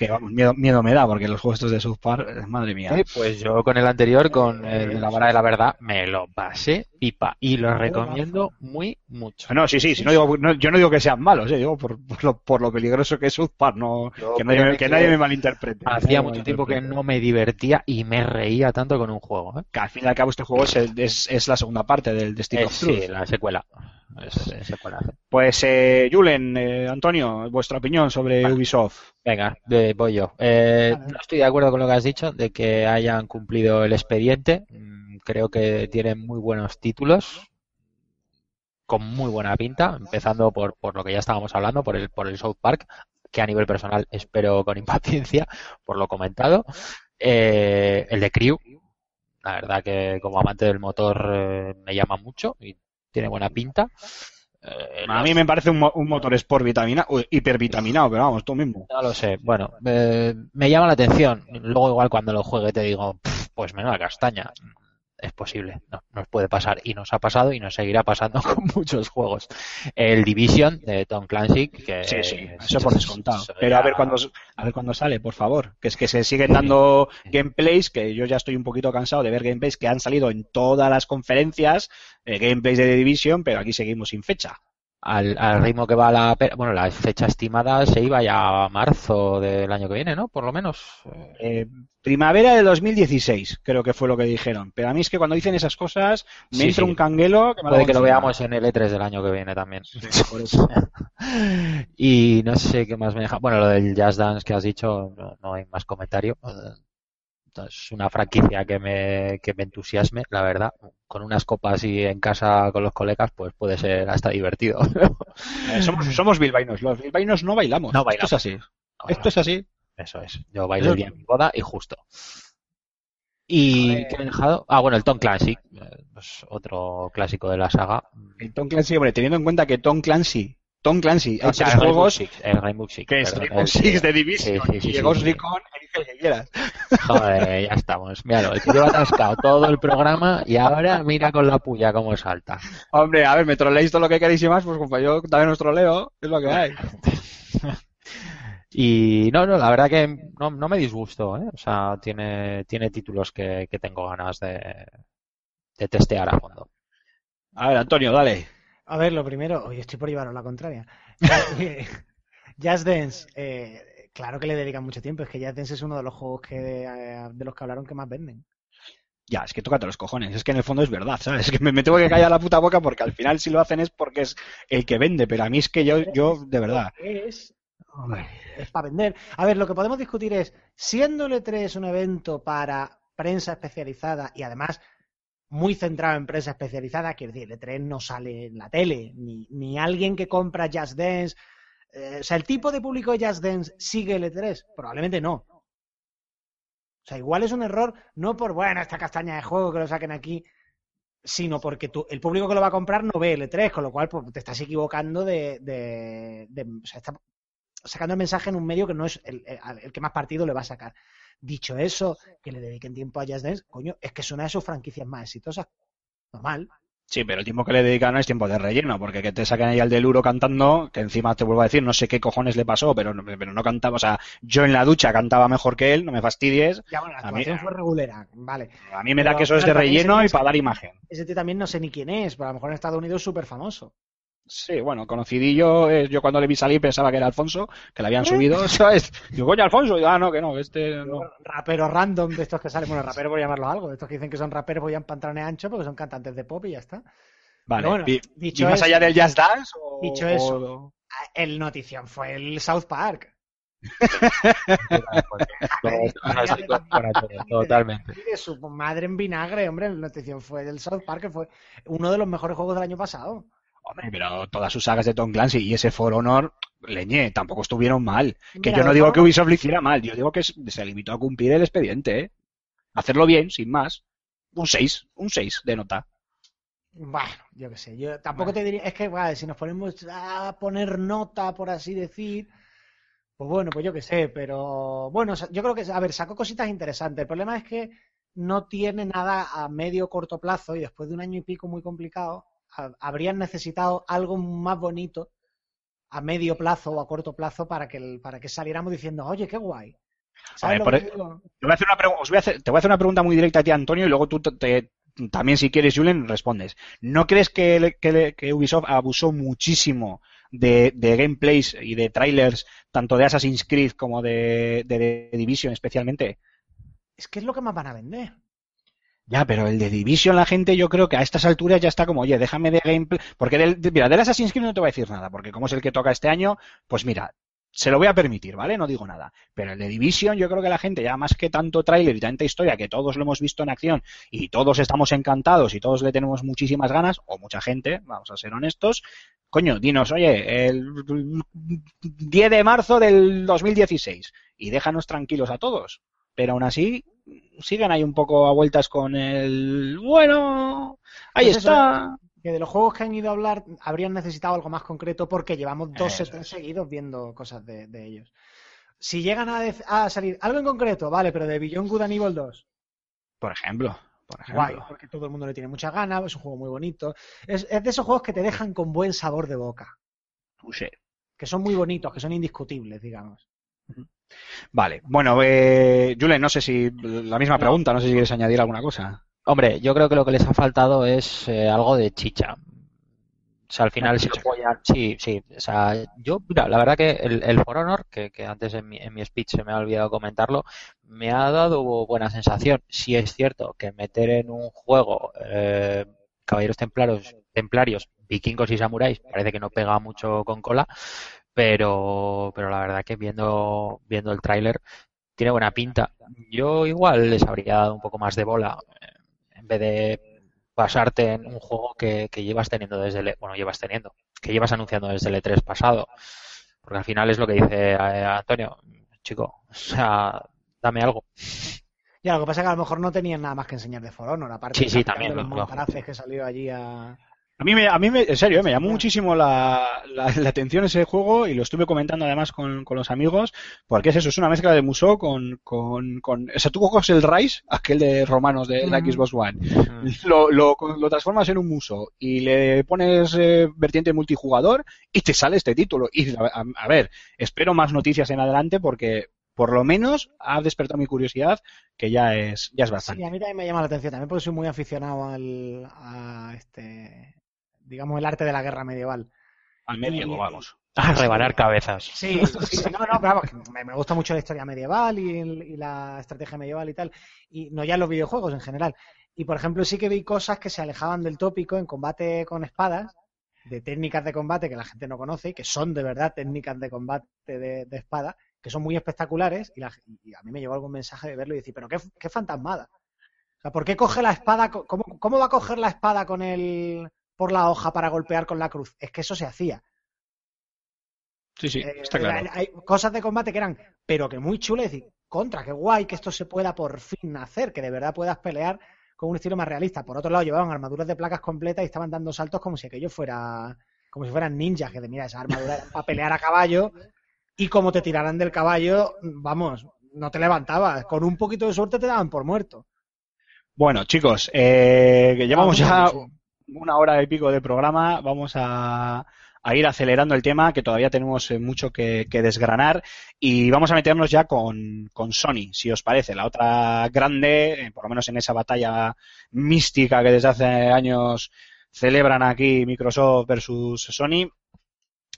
S2: que vamos miedo, miedo me da porque los juegos estos de South Park eh, madre mía
S3: Eh, Pues yo con el anterior, con el de la vara de la verdad, me lo pasé pipa y lo recomiendo muy mucho.
S2: no, sí, sí, sí no digo, no- yo no digo que sean malos, eh, digo por, por lo, por lo peligroso que es South Park, no,
S3: Yo
S2: que, nadie, me-
S3: créeme
S2: que
S3: que
S2: nadie me malinterprete.
S3: Hacía mucho tiempo que no me divertía y me reía tanto con un juego. ¿eh?
S2: Que al fin y al cabo este juego es, el- es, es la segunda parte del Destino
S3: Eh,
S2: of Truth.
S3: sí, la secuela. Es, es secuela.
S2: Pues, eh, Julen, eh, Antonio, vuestra opinión sobre Ubisoft.
S3: Venga, eh, voy yo. Eh, no estoy de acuerdo con lo que has dicho de que hayan cumplido el expediente. Mm, Creo que tienen muy buenos títulos con muy buena pinta, empezando por, por lo que ya estábamos hablando, por el, por el South Park, que a nivel personal espero con impaciencia, por lo comentado. Eh, el de Crew, la verdad que como amante del motor eh, me llama mucho y tiene buena pinta. Eh,
S2: A mí me parece un, un motor Sport vitamina, hipervitaminado, pero vamos, tú mismo.
S3: No lo sé. Bueno, eh, me llama la atención. Luego igual cuando lo juegue te digo, "Pf, pues menuda castaña. Es posible, no, nos puede pasar y nos ha pasado y nos seguirá pasando con muchos juegos. El Division de Tom Clancy, que
S2: Sí, sí,
S3: es-
S2: eso por descontado. Pero a ver cuándo, a ver cuándo sale, por favor. Que es que se siguen dando gameplays, que yo ya estoy un poquito cansado de ver gameplays que han salido en todas las conferencias, eh, gameplays de The Division, pero aquí seguimos sin fecha.
S3: Al, al ritmo que va la, bueno, la fecha estimada se iba ya a marzo del año que viene, ¿no? Por lo menos. Eh,
S2: primavera de 2016, creo que fue lo que dijeron. Pero a mí es que cuando dicen esas cosas, me
S3: Sí,
S2: entra
S3: sí.
S2: un canguelo que me
S3: Puede que lo veamos en el E3 del año que viene también.
S2: por eso.
S3: Y no sé qué más me deja. Bueno, lo del Jazz Dance que has dicho, no, no hay más comentario. Es una franquicia que me, que me entusiasme, la verdad. Con unas copas y en casa con los colegas, pues puede ser hasta divertido.
S2: Eh, somos, somos bilbaínos. Los bilbaínos no bailamos.
S3: No
S2: Esto es así. Esto es así.
S3: Eso es. Yo bailo
S2: Eso-
S3: el día de mi boda y justo. ¿Y qué me he dejado? Ah, bueno, el Tom Clancy. eh, pues otro clásico de la saga.
S2: El Tom Clancy, hombre, teniendo en cuenta que Tom Clancy Tom Clancy.
S3: El Rainbow
S2: juegos
S3: Six, el Rainbow Six,
S2: que es Rainbow Six de Division
S3: Sí, sí, sí,
S2: y Ghost. Recon, elige el que quieras.
S3: Joder, ya estamos. Míralo, el que lleva atascado todo el programa y ahora mira con la puya cómo salta.
S2: Hombre, a ver, me troleéis todo lo que queréis y más, pues compañero, también os troleo, es lo que hay.
S3: Y no, no, la verdad que no, no me disgustó, ¿eh? O sea, tiene, tiene títulos que, que tengo ganas de, de testear a fondo.
S2: A ver, Antonio, dale.
S4: A ver, lo primero, hoy estoy por llevaros la contraria. Just Dance, eh, claro que le dedican mucho tiempo, es que Just Dance es uno de los juegos que eh, de los que hablaron que más venden.
S2: Ya, es que tócate los cojones, es que en el fondo es verdad, ¿sabes? Es que me, me tengo que callar la puta boca porque al final si lo hacen es porque es el que vende, pero a mí es que yo, yo de verdad.
S4: Es, es para vender. A ver, lo que podemos discutir es, siendo el E3 un evento para prensa especializada y además muy centrado en prensa especializada, quiero decir, el E3 no sale en la tele, ni, ni alguien que compra Just Dance. eh, o sea, el tipo de público de Just Dance sigue el E3, probablemente no. O sea, igual es un error, no por, bueno, esta castaña de juego que lo saquen aquí, sino porque tú, el público que lo va a comprar no ve el E3, con lo cual pues, te estás equivocando de, de- de- o sea, está sacando el mensaje en un medio que no es el que más partido le va a sacar. Dicho eso, que le dediquen tiempo a Just Dance, coño, es que es una de sus franquicias más exitosas. Normal.
S2: Sí, pero el tiempo que le dedican no es tiempo de relleno, porque que te saquen ahí al del Uro cantando, que encima te vuelvo a decir, no sé qué cojones le pasó, pero, no- pero no cantaba, o sea, yo en la ducha cantaba mejor que él, no me fastidies.
S4: Ya, bueno, la
S2: A mí-
S4: actuación fue regulera, vale.
S2: A mí me da que eso es de relleno y para dar imagen.
S4: Ese tío también no sé ni quién es, pero a lo mejor en Estados Unidos es súper famoso.
S2: Sí, bueno, conocidillo, eh, yo cuando le vi salir pensaba que era Alfonso, que le habían subido, ¿sabes? Digo, coño, Alfonso, y, ah, no, que no, este no.
S4: Rapero random de estos que salen, bueno, rapero por llamarlo algo, de estos que dicen que son raperos voy a pantalones anchos porque son cantantes de pop y ya está.
S2: Vale,
S4: bueno,
S2: y,
S4: dicho
S2: y más
S4: eso-
S2: allá del Jazz Dance, o-
S4: Dicho
S2: o-
S4: eso. El notición fue el South Park.
S3: Totalmente.
S4: De su madre en vinagre, hombre, el notición fue el South Park, que fue uno de los mejores juegos del año pasado.
S2: Hombre, pero todas sus sagas de Tom Clancy y ese For Honor, leñé, tampoco estuvieron mal. Que yo no digo que Ubisoft lo hiciera mal, yo digo que se limitó a cumplir el expediente, ¿eh? Hacerlo bien, sin más. Un 6, un 6 de nota.
S4: Bueno, yo qué sé, yo tampoco te diría, es que vale, si nos ponemos a poner nota, por así decir, pues bueno, pues yo qué sé, pero bueno, yo creo que, a ver, sacó cositas interesantes. El problema es que no tiene nada a medio o corto plazo y después de un año y pico muy complicado, habrían necesitado algo más bonito a medio plazo o a corto plazo para que, el- para que saliéramos diciendo, oye, qué guay.
S2: Te voy a hacer una, pregu- os voy a hacer- te voy a hacer una pregunta muy directa a ti, Antonio, y luego tú te- te- también, si quieres, Julen, respondes. ¿No crees que, Ubisoft abusó muchísimo de, de gameplays y de trailers, tanto de Assassin's Creed como de, de- de Division especialmente?
S4: Es que es lo que más van a vender.
S2: Ya, pero el de Division, la gente, yo creo que a estas alturas ya está como, oye, déjame de gameplay. Porque del, de- mira, del Assassin's Creed no te voy a decir nada, porque como es el que toca este año, pues mira, se lo voy a permitir, ¿vale? No digo nada. Pero el de Division, yo creo que la gente, ya más que tanto tráiler y tanta historia, que todos lo hemos visto en acción y todos estamos encantados y todos le tenemos muchísimas ganas, o mucha gente, vamos a ser honestos, coño, dinos, oye, el 10 de marzo del 2016 y déjanos tranquilos a todos. Pero aún así, siguen ahí un poco a vueltas con el bueno, ahí
S4: Pues eso,
S2: está.
S4: que de los juegos que han ido a hablar habrían necesitado algo más concreto porque llevamos dos
S2: es.
S4: seguidos viendo cosas de, de ellos. Si llegan a, salir algo en concreto, vale, pero de Beyond Good and Evil 2,
S2: Por ejemplo, por ejemplo.
S4: guay, porque todo el mundo le tiene muchas ganas, es un juego muy bonito. Es, es de esos juegos que te dejan con buen sabor de boca,
S2: Sí.
S4: que son muy bonitos, que son indiscutibles, digamos.
S2: Vale, bueno, eh, Julen, no sé si la misma pregunta, no sé si quieres añadir alguna cosa.
S3: Hombre, yo creo que lo que les ha faltado es eh, algo de chicha. O sea, al final se apoyan. Sí, sí. O sea, yo, mira, la verdad que el, el For Honor, que, que antes en mi, en mi speech se me ha olvidado comentarlo, me ha dado buena sensación. Sí es cierto que meter en un juego eh, caballeros templarios, templarios, vikingos y samuráis parece que no pega mucho con cola, pero, pero la verdad que viendo, viendo el tráiler tiene buena pinta. Yo igual les habría dado un poco más de bola eh, en vez de basarte en un juego que, que llevas teniendo desde el, E- bueno, llevas teniendo, que llevas anunciando desde el E3 pasado. Porque al final es lo que dice eh, Antonio, chico, o sea, dame algo.
S4: Ya, lo que pasa es que a lo mejor no tenían nada más que enseñar de For Honor, aparte
S3: Sí,
S4: de
S3: sí, también,
S4: de los
S3: lo-
S4: montaraces que salió allí a...
S2: A mí, me, a mí me, en serio, eh, me llamó muchísimo la, la, la atención ese juego y lo estuve comentando además con, con los amigos, porque es eso, es una mezcla de Musou con, con, con o sea, tú coges el Rise, aquel de romanos de la. Xbox One, lo, lo, lo transformas en un Musou y le pones eh, vertiente multijugador y te sale este título. Y a, a- a ver, espero más noticias en adelante porque por lo menos ha despertado mi curiosidad, que ya es, ya es bastante.
S4: Sí, a mí también me llama la atención, también porque soy muy aficionado al, a este, digamos, el arte de la guerra medieval.
S2: Al medievo, vamos.
S3: A rebanar cabezas.
S4: Sí, sí, sí, no, no, pero vamos, me, me gusta mucho la historia medieval y, el- y la estrategia medieval y tal, y no ya los videojuegos en general. Y por ejemplo, sí que vi cosas que se alejaban del tópico en combate con espadas, de técnicas de combate que la gente no conoce y que son de verdad técnicas de combate de, de espada, que son muy espectaculares. Y, la- y a mí me llegó algún mensaje de verlo y decir, pero qué, qué fantasmada. O sea, ¿por qué coge la espada? ¿Cómo, cómo va a coger la espada con el por la hoja para golpear con la cruz? Es que eso se hacía.
S2: Sí, sí,
S4: Eh,
S2: está claro.
S4: Hay, hay cosas de combate que eran, pero que muy chulas. Decir, contra, qué guay que esto se pueda por fin hacer, que de verdad puedas pelear con un estilo más realista. Por otro lado, llevaban armaduras de placas completas y estaban dando saltos como si aquello fuera, como si fueran ninjas, que de mira, esa armadura era para pelear a caballo y como te tiraran del caballo, vamos, no te levantabas. Con un poquito de suerte te daban por muerto.
S2: Bueno, chicos, eh, que llevamos ya. Una hora y pico de programa. Vamos a, ir acelerando el tema, que todavía tenemos eh, mucho que, desgranar. Y vamos a meternos ya con, con Sony, si os parece, la otra grande, eh, por lo menos en esa batalla mística que desde hace años celebran aquí Microsoft versus Sony.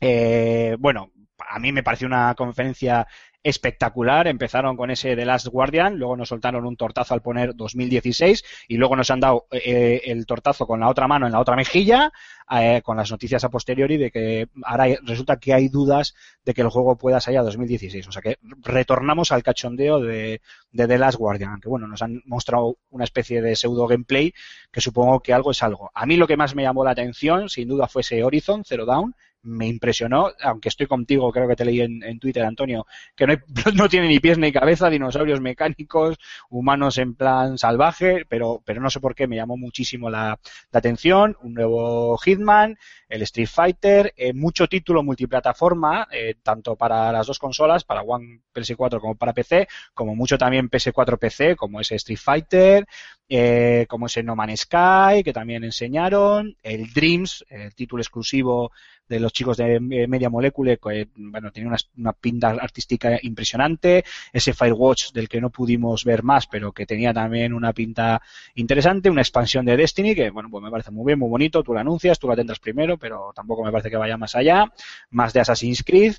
S2: Eh, bueno, a mí me pareció una conferencia espectacular. Empezaron con ese The Last Guardian, luego nos soltaron un tortazo al poner 2016 y luego nos han dado eh, el tortazo con la otra mano en la otra mejilla, eh, con las noticias a posteriori de que ahora resulta que hay dudas de que el juego pueda salir a 2016. O sea que retornamos al cachondeo de, The Last Guardian, que bueno, nos han mostrado una especie de pseudo gameplay que supongo que algo es algo. A mí lo que más me llamó la atención, sin duda, fue ese Horizon Zero Down. Me impresionó, aunque estoy contigo, creo que te leí en, Twitter, Antonio, que no, hay- no tiene ni pies ni cabeza, dinosaurios mecánicos, humanos en plan salvaje, pero, pero no sé por qué me llamó muchísimo la, la atención. Un nuevo Hitman, el Street Fighter, eh, mucho título multiplataforma, eh, tanto para las dos consolas, para One PS4 como para PC, como mucho también PS4 PC, como ese Street Fighter, eh, como ese No Man's Sky, que también enseñaron, el Dreams, el título exclusivo de los chicos de eh, Media Molecule, que bueno, tenía una, una pinta artística impresionante, ese Firewatch del que no pudimos ver más, pero que tenía también una pinta interesante, una expansión de Destiny, que bueno, pues me parece muy bien, muy bonito, tú la anuncias, tú la tendrás primero, pero tampoco me parece que vaya más allá, más de Assassin's Creed,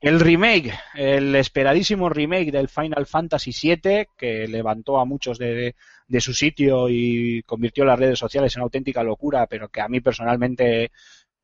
S2: el remake, el esperadísimo remake del Final Fantasy VII, que levantó a muchos de, de su sitio y convirtió las redes sociales en auténtica locura, pero que a mí personalmente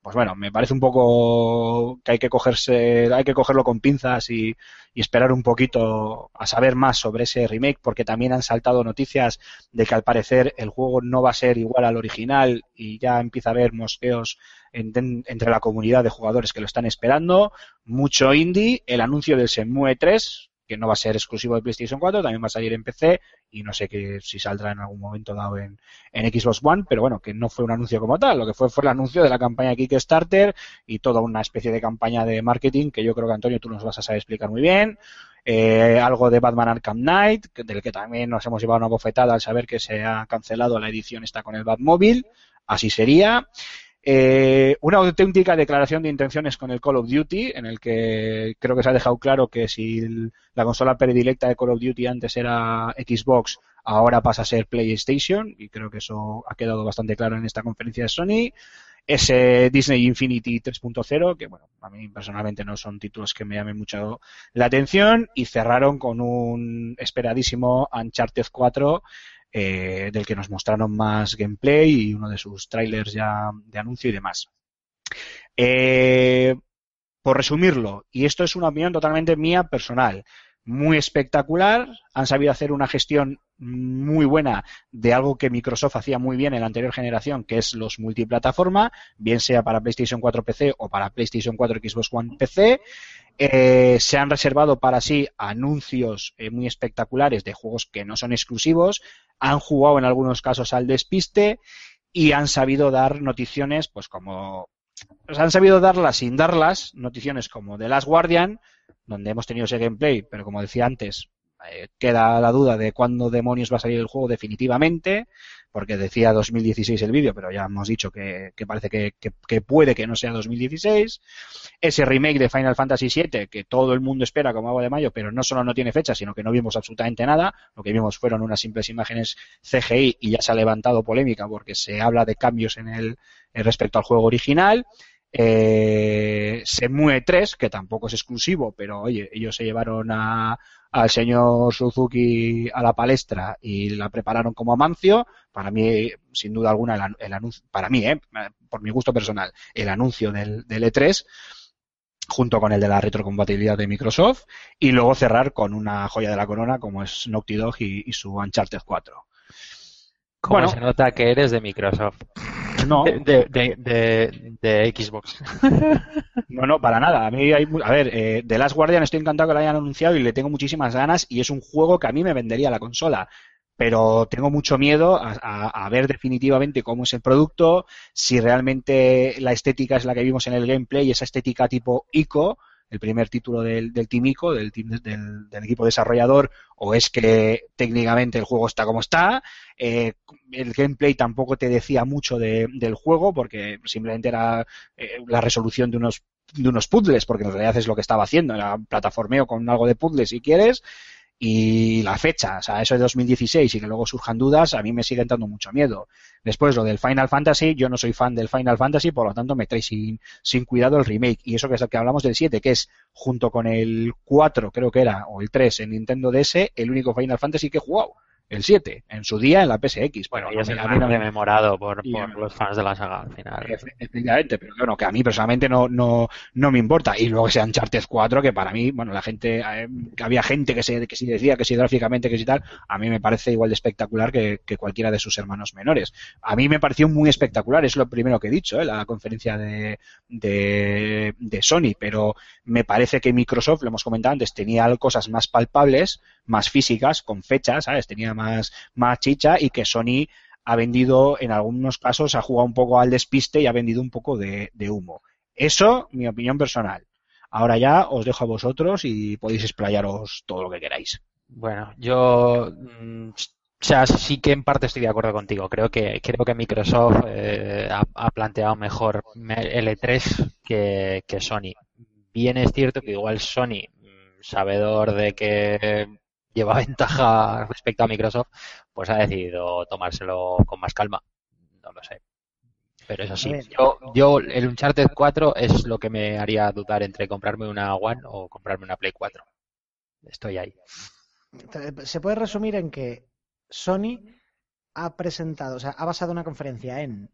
S2: pues bueno, me parece un poco que hay que cogerse, hay que cogerlo con pinzas y, esperar un poquito a saber más sobre ese remake, porque también han saltado noticias de que al parecer el juego no va a ser igual al original y ya empieza a haber mosqueos en, en, entre la comunidad de jugadores que lo están esperando. Mucho indie, el anuncio del Shenmue 3, que no va a ser exclusivo de PlayStation 4, también va a salir en PC y no sé que, si saldrá en algún momento dado en, Xbox One, pero bueno, que no fue un anuncio como tal, lo que fue fue el anuncio de la campaña Kickstarter y toda una especie de campaña de marketing que yo creo que Antonio tú nos vas a saber explicar muy bien. Eh, algo de Batman Arkham Knight, del que también nos hemos llevado una bofetada al saber que se ha cancelado la edición esta con el Batmóvil, así sería. Eh, una auténtica declaración de intenciones con el Call of Duty, en el que creo que se ha dejado claro que si la consola predilecta de Call of Duty antes era Xbox, ahora pasa a ser PlayStation, y creo que eso ha quedado bastante claro en esta conferencia de Sony. Ese Disney Infinity 3.0, que bueno, a mí personalmente no son títulos que me llamen mucho la atención, y cerraron con un esperadísimo Uncharted 4 eh, del que nos mostraron más gameplay y uno de sus trailers ya de anuncio y demás. Eh, por resumirlo, y esto es una opinión totalmente mía personal, muy espectacular, han sabido hacer una gestión muy buena de algo que Microsoft hacía muy bien en la anterior generación, que es los multiplataforma, bien sea para PlayStation 4 PC o para PlayStation 4 Xbox One PC. Eh, se han reservado para sí anuncios eh, muy espectaculares de juegos que no son exclusivos, han jugado en algunos casos al despiste y han sabido dar noticiones, pues como pues han sabido darlas sin darlas, noticiones como The Last Guardian, donde hemos tenido ese gameplay, pero como decía antes, eh, queda la duda de cuándo demonios va a salir el juego definitivamente, porque decía 2016 el vídeo, pero ya hemos dicho que, parece que puede que no sea 2016. Ese remake de Final Fantasy VII, que todo el mundo espera como agua de mayo, pero no solo no tiene fecha, sino que no vimos absolutamente nada. Lo que vimos fueron unas simples imágenes CGI y ya se ha levantado polémica porque se habla de cambios en el eh, respecto al juego original. Eh, Semue 3, que tampoco es exclusivo, pero oye, ellos se llevaron a, al señor Suzuki a la palestra y la prepararon como Amancio. Para mí, sin duda alguna, el, anu- el anuncio, para mí, eh, por mi gusto personal, el anuncio del, del E3 junto con el de la retrocompatibilidad de Microsoft y luego cerrar con una joya de la corona como es Naughty Dog y, y su Uncharted 4.
S3: Como
S2: Bueno.
S3: se nota que eres de Microsoft.
S2: No,
S3: De, de, de, Xbox.
S2: No, no, para nada. A mí hay, a ver, eh, The Last Guardian estoy encantado que lo hayan anunciado y le tengo muchísimas ganas y es un juego que a mí me vendería la consola. Pero tengo mucho miedo a, a- a ver definitivamente cómo es el producto, si realmente la estética es la que vimos en el gameplay, esa estética tipo ICO, el primer título del, del Team ICO, del, del, del equipo desarrollador, o es que técnicamente el juego está como está. Eh, el gameplay tampoco te decía mucho de- del juego porque simplemente era eh, la resolución de unos de unos puzzles, porque en realidad es lo que estaba haciendo, era plataformeo con algo de puzzles si quieres, y la fecha, o sea, eso de 2016 y que luego surjan dudas, a mí me sigue dando mucho miedo. Después, lo del Final Fantasy, yo no soy fan del Final Fantasy, por lo tanto me trae sin, sin cuidado el remake. Y eso que es el que hablamos del 7, que es junto con el 4, creo que era, o el 3 en Nintendo DS, el único Final Fantasy que he jugado. El 7, en su día en la PSX.
S3: Bueno,
S2: Pero
S3: y es
S2: no
S3: el
S2: me- a
S3: más
S2: mí no me-
S3: rememorado por, por los fans de la saga al final.
S2: Efe- Efectivamente, pero bueno, que a mí personalmente no, no, no me importa. Y luego ese Uncharted 4, que para mí, bueno, la gente, eh, que había gente que se, que sí decía que sí gráficamente, que sí tal, a mí me parece igual de espectacular que, que cualquiera de sus hermanos menores. A mí me pareció muy espectacular, es lo primero que he dicho, ¿eh? la conferencia de, de, de Sony, pero me parece que Microsoft, lo hemos comentado antes, tenía cosas más palpables, más físicas, con fechas, ¿sabes? Tenía más, más chicha y que Sony ha vendido, en algunos casos, ha jugado un poco al despiste y ha vendido un poco de, humo. Eso, mi opinión personal. Ahora ya os dejo a vosotros y podéis explayaros todo lo que queráis.
S3: Bueno, yo mm, o sea, sí que en parte estoy de acuerdo contigo. Creo que creo que Microsoft eh, ha, planteado mejor me- L3 que, que Sony. Bien es cierto que igual Sony, mm, sabedor de que lleva ventaja respecto a Microsoft, pues ha decidido tomárselo con más calma. No lo sé. Pero es así.
S4: A ver.
S3: Yo, yo el Uncharted 4 es lo que me haría dudar entre comprarme una One o comprarme una Play 4. Estoy ahí.
S4: Se puede resumir en que Sony ha presentado, o sea, ha basado una conferencia en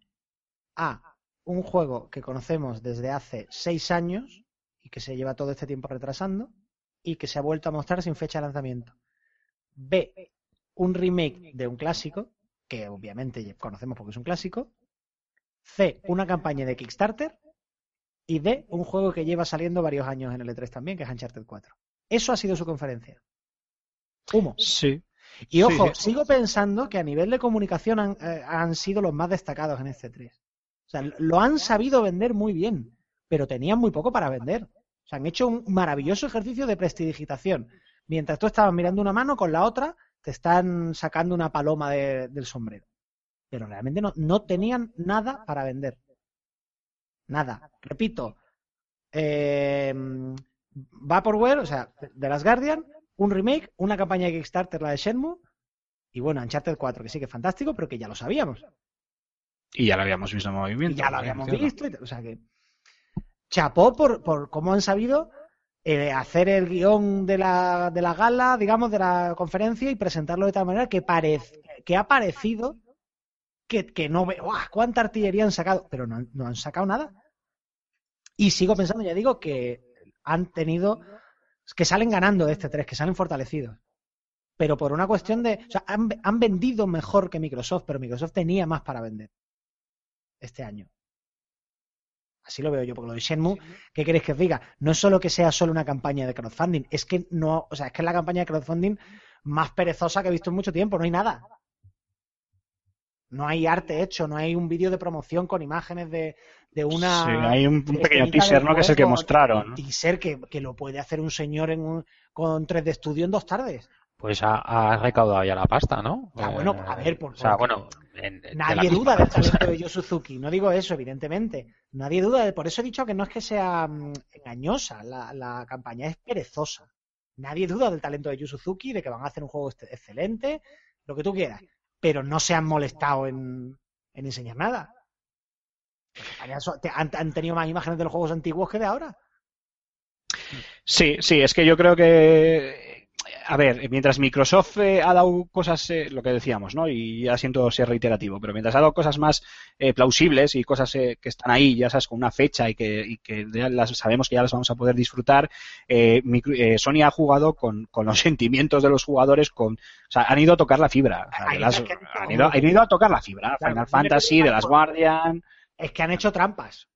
S4: A, un juego que conocemos desde hace seis años y que se lleva todo este tiempo retrasando y que se ha vuelto a mostrar sin fecha de lanzamiento. B, un remake de un clásico, que obviamente conocemos porque es un clásico. C, una campaña de Kickstarter. Y D, un juego que lleva saliendo varios años en el E3 también, que es Uncharted 4. Eso ha sido su conferencia. Humo.
S2: Sí.
S4: Y ojo,
S2: Sí,
S4: sigo pensando que a nivel de comunicación han, eh, han sido los más destacados en este 3. O sea, lo han sabido vender muy bien, pero tenían muy poco para vender. O sea, han hecho un maravilloso ejercicio de prestidigitación. Mientras tú estabas mirando una mano, con la otra te están sacando una paloma de- del sombrero. Pero realmente no, no tenían nada para vender. Nada. Repito, eh, Vaporware, o sea, de las Guardian, un remake, una campaña de Kickstarter, la de Shenmue, y bueno, Uncharted 4, que sí que es fantástico, pero que ya lo sabíamos.
S2: Y ya lo habíamos visto en movimiento.
S4: Y ya lo habíamos visto. y o sea que. Chapó por, por cómo han sabido eh, hacer el guion de la, de la gala, digamos, de la conferencia y presentarlo de tal manera que, parez, que ha parecido que, que no ve. ¡Guau! ¿Cuánta artillería han sacado? Pero no, no han sacado nada. Y sigo pensando, ya digo, que han tenido. que salen ganando de este 3, que salen fortalecidos. Pero por una cuestión de. O sea, han, han vendido mejor que Microsoft, pero Microsoft tenía más para vender este año. Así lo veo yo, porque lo de Shenmue, ¿qué queréis que os diga? No es solo que sea solo una campaña de crowdfunding, es que no, o sea, es que es la campaña de crowdfunding más perezosa que he visto en mucho tiempo, no hay nada. No hay arte hecho, no hay un vídeo de promoción con imágenes de, de una.
S2: Sí, hay un, un pequeño teaser, ¿no? Que es el que mostraron. ¿no?
S4: Teaser que, que lo puede hacer un señor en un, con 3D Studio en dos tardes.
S3: Pues ha, ha recaudado ya la pasta, ¿no?
S4: Ah, bueno, a ver, por-
S3: O sea, bueno, en- de
S4: Nadie
S3: misma
S4: duda del talento de Yu Suzuki. No digo eso, evidentemente. Nadie duda. de- Por eso he dicho que no es que sea mm, engañosa. La, la campaña es perezosa. Nadie duda del talento de Yu Suzuki, de que van a hacer un juego este- excelente, lo que tú quieras. Pero no se han molestado en, en enseñar nada. Han, han tenido más imágenes de los juegos antiguos que de ahora.
S2: Sí, sí, es que yo creo que, a ver, mientras Microsoft eh, ha dado cosas, eh, lo que decíamos, ¿no? Y ya siento ser reiterativo, pero mientras ha dado cosas más eh, plausibles y cosas eh, que están ahí, ya sabes, con una fecha y que, y que ya las sabemos que ya las vamos a poder disfrutar, micro- Sony ha jugado con, con los sentimientos de los jugadores, con, o sea, han ido a tocar la fibra, o sea,
S4: Ahí
S2: de las-
S4: es que-
S2: han, ido, han ido a tocar la fibra, Final Fantasy, de las Guardian,
S4: Es que han hecho trampas.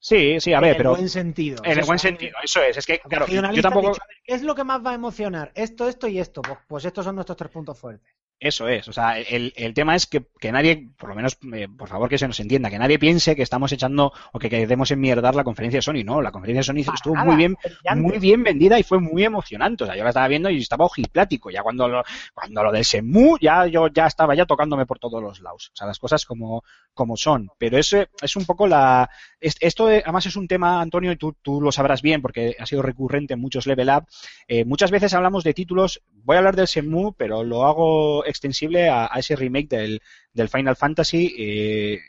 S2: Sí, sí, a
S4: en
S2: ver,
S4: el
S2: pero
S4: buen sentido.
S2: en el buen sentido, eso es, es que, claro, yo tampoco...
S4: dicho, ¿Qué es lo que más va a emocionar? Esto, esto y esto. Pues, pues estos son nuestros tres puntos fuertes.
S2: Eso es, o sea, el, el tema es que, que nadie, por lo menos, eh, por favor que se nos entienda, que nadie piense que estamos echando o que queremos enmierdar la conferencia de Sony, no, la conferencia de Sony
S4: Para
S2: estuvo
S4: nada,
S2: muy bien,
S4: brillante.
S2: muy bien vendida y fue muy emocionante, o sea, yo la estaba viendo y estaba ojiplático, ya cuando lo, cuando lo del Semu, ya yo ya estaba ya tocándome por todos los lados, o sea, las cosas como, como son, pero ese es un poco la, es- esto de- además es un tema, Antonio, y tú, tú lo sabrás bien porque ha sido recurrente en muchos level up, eh, muchas veces hablamos de títulos, voy a hablar del Shenmue, pero lo hago extensible a, ese remake del, del Final Fantasy eh,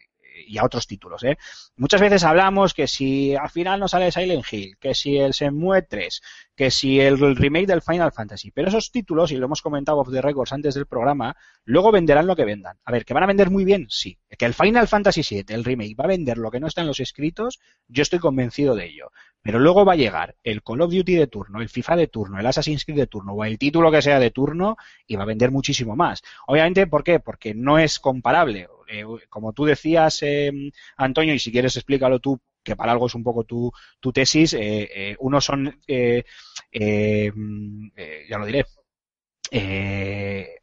S2: y a otros títulos. ¿eh? Muchas veces hablamos que si al final no sale Silent Hill, que si el Shenmue 3, que si el remake del Final Fantasy, pero esos títulos, y lo hemos comentado off the records antes del programa, luego venderán lo que vendan. A ver, ¿que van a vender muy bien? Sí. Que el Final Fantasy 7, el remake, va a vender lo que no está en los escritos, yo estoy convencido de ello. Pero luego va a llegar el Call of Duty de turno, el FIFA de turno, el Assassin's Creed de turno o el título que sea de turno y va a vender muchísimo más. Obviamente, ¿por qué? Porque no es comparable. Eh, como tú decías, eh, Antonio, y si quieres explícalo tú, que para algo es un poco tu, tu tesis, eh, eh, unos son, eh, mm, ya lo diré, eh,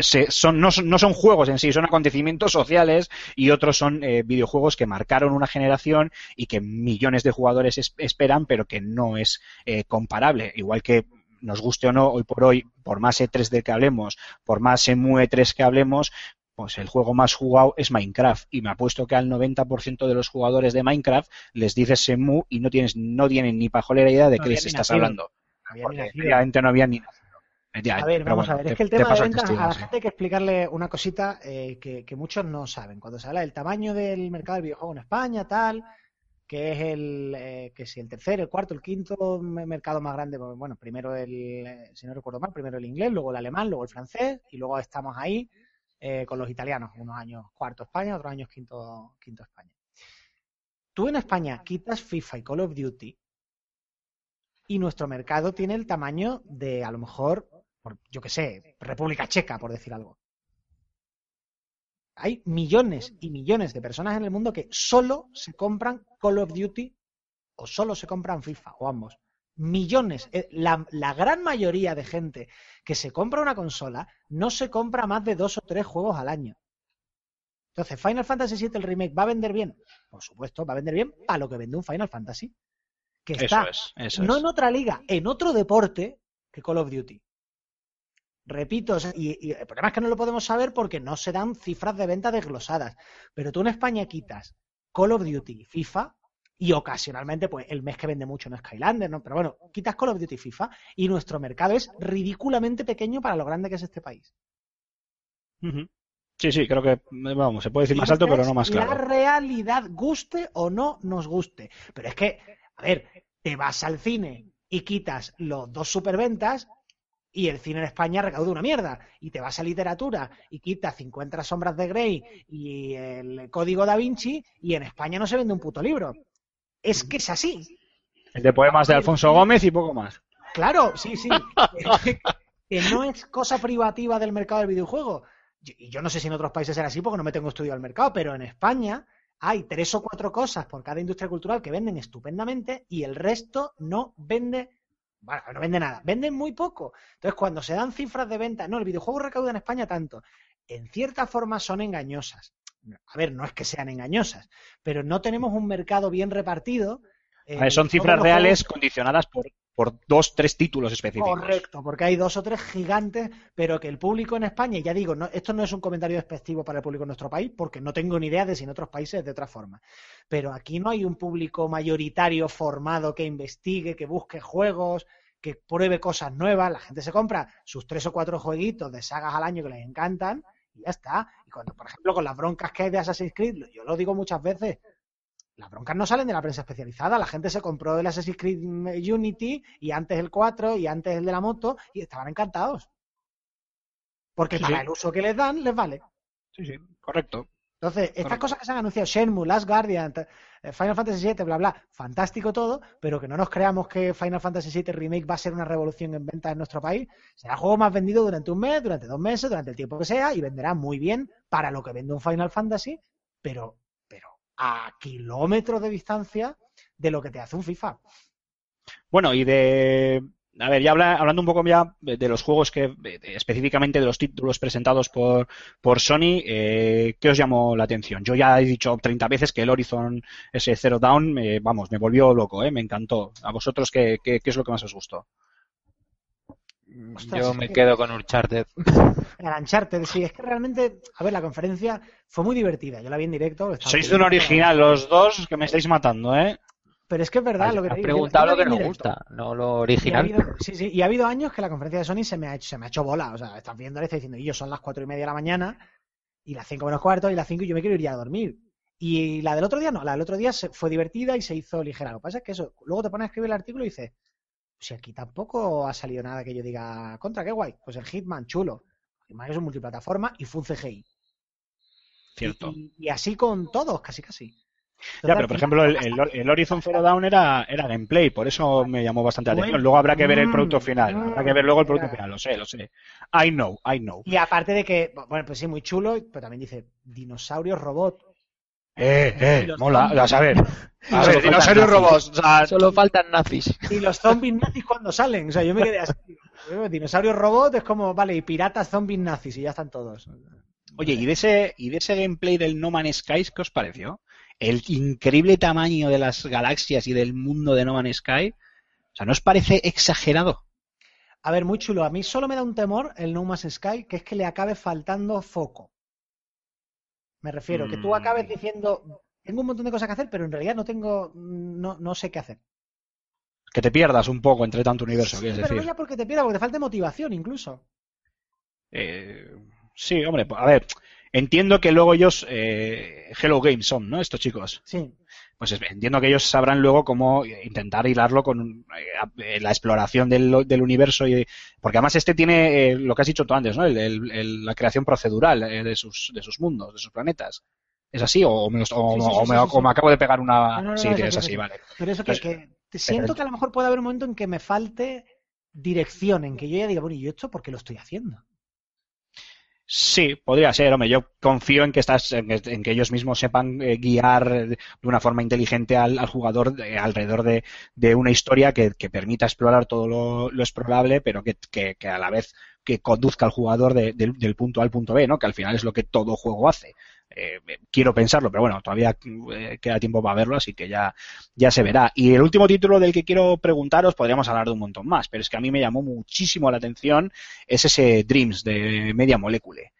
S2: se- son, no, no son juegos en sí, son acontecimientos sociales y otros son videojuegos que marcaron una generación y que millones de jugadores es- esperan, pero que no es eh, comparable. Igual que nos guste o no, hoy por hoy, por más E3 del que hablemos, por más EMUE 3 que hablemos, pues el juego más jugado es Minecraft. Y me apuesto que al 90% de los jugadores de Minecraft les dices Semu y no tienes, no tienen ni pajolera idea de
S4: No
S2: qué les estás
S4: nacido.
S2: hablando.
S4: Había
S2: Porque efectivamente no había ni.
S4: A ver, vamos
S2: bueno,
S4: a ver,
S2: te-
S4: es que el
S2: te
S4: tema de ventas, a la gente hay que explicarle una cosita eh, que, que muchos no saben. Cuando se habla del tamaño del mercado del videojuego en España, tal, que es el, eh, que si el tercero, el cuarto, el quinto me- mercado más grande, pues, bueno, primero el, eh, si no recuerdo mal, primero el inglés, luego el alemán, luego el francés, y luego estamos ahí eh, con los italianos, unos años cuarto España, otros años quinto, quinto España. Tú en España quitas FIFA y Call of Duty y nuestro mercado tiene el tamaño de, a lo mejor, por, yo que sé, República Checa, por decir algo. Hay millones y millones de personas en el mundo que solo se compran Call of Duty o solo se compran FIFA o ambos. Millones. Eh, La, la gran mayoría de gente que se compra una consola no se compra más de dos o tres juegos al año. Entonces, Final Fantasy VII, el remake, ¿va a vender bien? Por supuesto, va a vender bien para lo que vende un Final Fantasy. Que está
S2: Eso es, eso
S4: no
S2: es.
S4: en otra liga, en otro deporte que Call of Duty. Repito, y, y el problema es que no lo podemos saber porque no se dan cifras de venta desglosadas. Pero tú en España quitas Call of Duty y FIFA, y ocasionalmente, pues el mes que vende mucho no es Skylander, ¿no? Pero bueno, quitas Call of Duty FIFA, y nuestro mercado es ridículamente pequeño para lo grande que es este país.
S2: Sí, sí, creo que, vamos, se puede decir más alto, pero no más
S4: La
S2: claro.
S4: realidad, guste o no nos guste. Pero es que, a ver, te vas al cine y quitas los dos superventas y el cine en España recauda una mierda. Y te vas a literatura y quitas 50 sombras de Grey y el código da Vinci y en España no se vende un puto libro. Es que es así.
S2: El de poemas de Alfonso Gómez y poco más.
S4: Claro, sí, sí. que no es cosa privativa del mercado del videojuego. Y yo no sé si en otros países será así porque no me tengo estudiado el mercado, pero en España hay tres o cuatro cosas por cada industria cultural que venden estupendamente y el resto no vende, bueno, no vende nada, venden muy poco. Entonces, cuando se dan cifras de venta, no, el videojuego recauda en España tanto. en cierta forma son engañosas. A ver, no es que sean engañosas, pero no tenemos un mercado bien repartido.
S2: Ver, son cifras reales
S4: juegos-
S2: condicionadas por, por dos, tres títulos específicos.
S4: Correcto, porque hay dos o tres gigantes, pero que el público en España, y ya digo, no, esto no es un comentario despectivo para el público en nuestro país, porque no tengo ni idea de si en otros países es de otra forma. Pero aquí no hay un público mayoritario formado que investigue, que busque juegos, que pruebe cosas nuevas. La gente se compra sus tres o cuatro jueguitos de sagas al año que les encantan y ya está. Y cuando, por ejemplo, con las broncas que hay de Assassin's Creed, yo lo digo muchas veces, las broncas no salen de la prensa especializada. La gente se compró el Assassin's Creed Unity y antes el 4 y antes el de la moto y estaban encantados. Porque
S2: Sí,
S4: para
S2: sí.
S4: el uso que les dan, les vale.
S2: Sí, sí, correcto.
S4: Entonces, estas
S2: Correcto.
S4: cosas que se han anunciado, Shenmue, Last Guardian, eh, Final Fantasy VII, bla, bla, fantástico todo, pero que no nos creamos que Final Fantasy VII Remake va a ser una revolución en ventas en nuestro país. Será el juego más vendido durante un mes, durante dos meses, durante el tiempo que sea, y venderá muy bien para lo que vende un Final Fantasy, pero, pero a kilómetros de distancia de lo que te hace un FIFA.
S2: Bueno, y de. A ver, ya habla- hablando un poco ya de los juegos que, específicamente de los títulos presentados por, por Sony, eh, ¿qué os llamó la atención? Yo ya he dicho 30 veces que el Horizon ese Zero Down, eh, vamos, me volvió loco, eh, me encantó. ¿A vosotros qué, qué, qué es lo que más os gustó?
S4: Ostras,
S3: Yo me
S4: que-
S3: quedo con Uncharted.
S4: El Uncharted, sí, es que realmente, a ver, la conferencia fue muy divertida. Yo la vi en directo.
S2: Sois un original los dos que me estáis matando, ¿eh?
S4: Pero es que es verdad lo que te
S3: Has
S4: digo.
S3: preguntado lo que nos gusta, no lo
S4: Y ha
S3: original.
S4: habido, sí, sí, y ha habido años que la conferencia de Sony se me ha hecho, se me ha hecho bola. O sea, estás viendo y estás diciendo, y yo son las cuatro y media de la mañana, y las cinco menos cuarto, y las cinco y yo me quiero ir ya a dormir. Y la del otro día no, la del otro día se- fue divertida y se hizo ligera. Lo que pasa es que eso, luego te pones a escribir el artículo y dices, si aquí tampoco ha salido nada que yo diga, contra, qué guay. Pues el Hitman, chulo. Hitman es un multiplataforma y fue un CGI.
S2: Cierto.
S4: Y, y así con todos, casi casi.
S2: Ya, pero por ejemplo, el, el, el Horizon Zero Dawn era, era gameplay, por eso me llamó bastante la atención. Luego habrá que ver el
S4: mm,
S2: producto final.
S4: mm,
S2: Habrá que ver luego el producto final, lo sé, lo sé. I know, I know.
S4: Y aparte de que, bueno, pues sí, muy chulo, pero también dice dinosaurios robot.
S2: Eh, eh, mola.
S4: zombies.
S2: A ver, a ver, dinosaurios robots. O sea,
S3: Solo faltan nazis.
S4: Y los zombies nazis cuando salen. O sea, yo me quedé así. Dinosaurios robot es como, vale, y piratas zombies nazis y ya están todos.
S2: Oye, ¿y de ese, y de ese gameplay del No Man's Sky, qué os pareció? El increíble tamaño de las galaxias y del mundo de No Man's Sky. O sea, ¿no os parece exagerado?
S4: A ver, muy chulo. A mí solo me da un temor el No Man's Sky, que es que le acabe faltando foco. Me refiero, que tú
S2: Mm.
S4: acabes diciendo, tengo un montón de cosas que hacer, pero en realidad no tengo, no, no sé qué hacer.
S2: Que te pierdas un poco entre tanto universo,
S4: Sí,
S2: quieres
S4: pero no
S2: decir.
S4: ya porque te pierda, porque te falte motivación incluso.
S2: Eh, sí, hombre, a ver, entiendo que luego ellos, eh, Hello Games son, ¿no? Estos chicos.
S4: Sí.
S2: Pues es- entiendo que ellos sabrán luego cómo intentar hilarlo con eh, la exploración del, del universo. Y, porque además este tiene eh, lo que has dicho tú antes, ¿no? El- el- el- la creación procedural eh, de, sus, de sus mundos, de sus planetas. ¿Es así? ¿O me, o-
S4: Sí, sí,
S2: o
S4: sí,
S2: me-
S4: sí, sí.
S2: o me acabo de pegar una...?
S4: No, no, no,
S2: sí, es
S4: así,
S2: vale.
S4: Pero eso que,
S2: Pues-
S4: que te siento que a lo mejor puede haber un momento en que me falte dirección, en que yo ya diga, bueno, ¿y yo esto por qué lo estoy haciendo?
S2: Sí, podría ser, hombre. Yo confío en que estás, en en que ellos mismos sepan eh, guiar de una forma inteligente al, jugador alrededor de, una historia que, permita explorar todo lo, lo explorable, pero que, a la vez que conduzca al jugador de- del, del punto A al punto B, ¿no? Que al final es lo que todo juego hace. Eh, quiero pensarlo, pero bueno, todavía eh, queda tiempo para verlo, así que ya, ya se verá. Y el último título del que quiero preguntaros, podríamos hablar de un montón más, pero es que a mí me llamó muchísimo la atención, es ese Dreams de Media Molecule.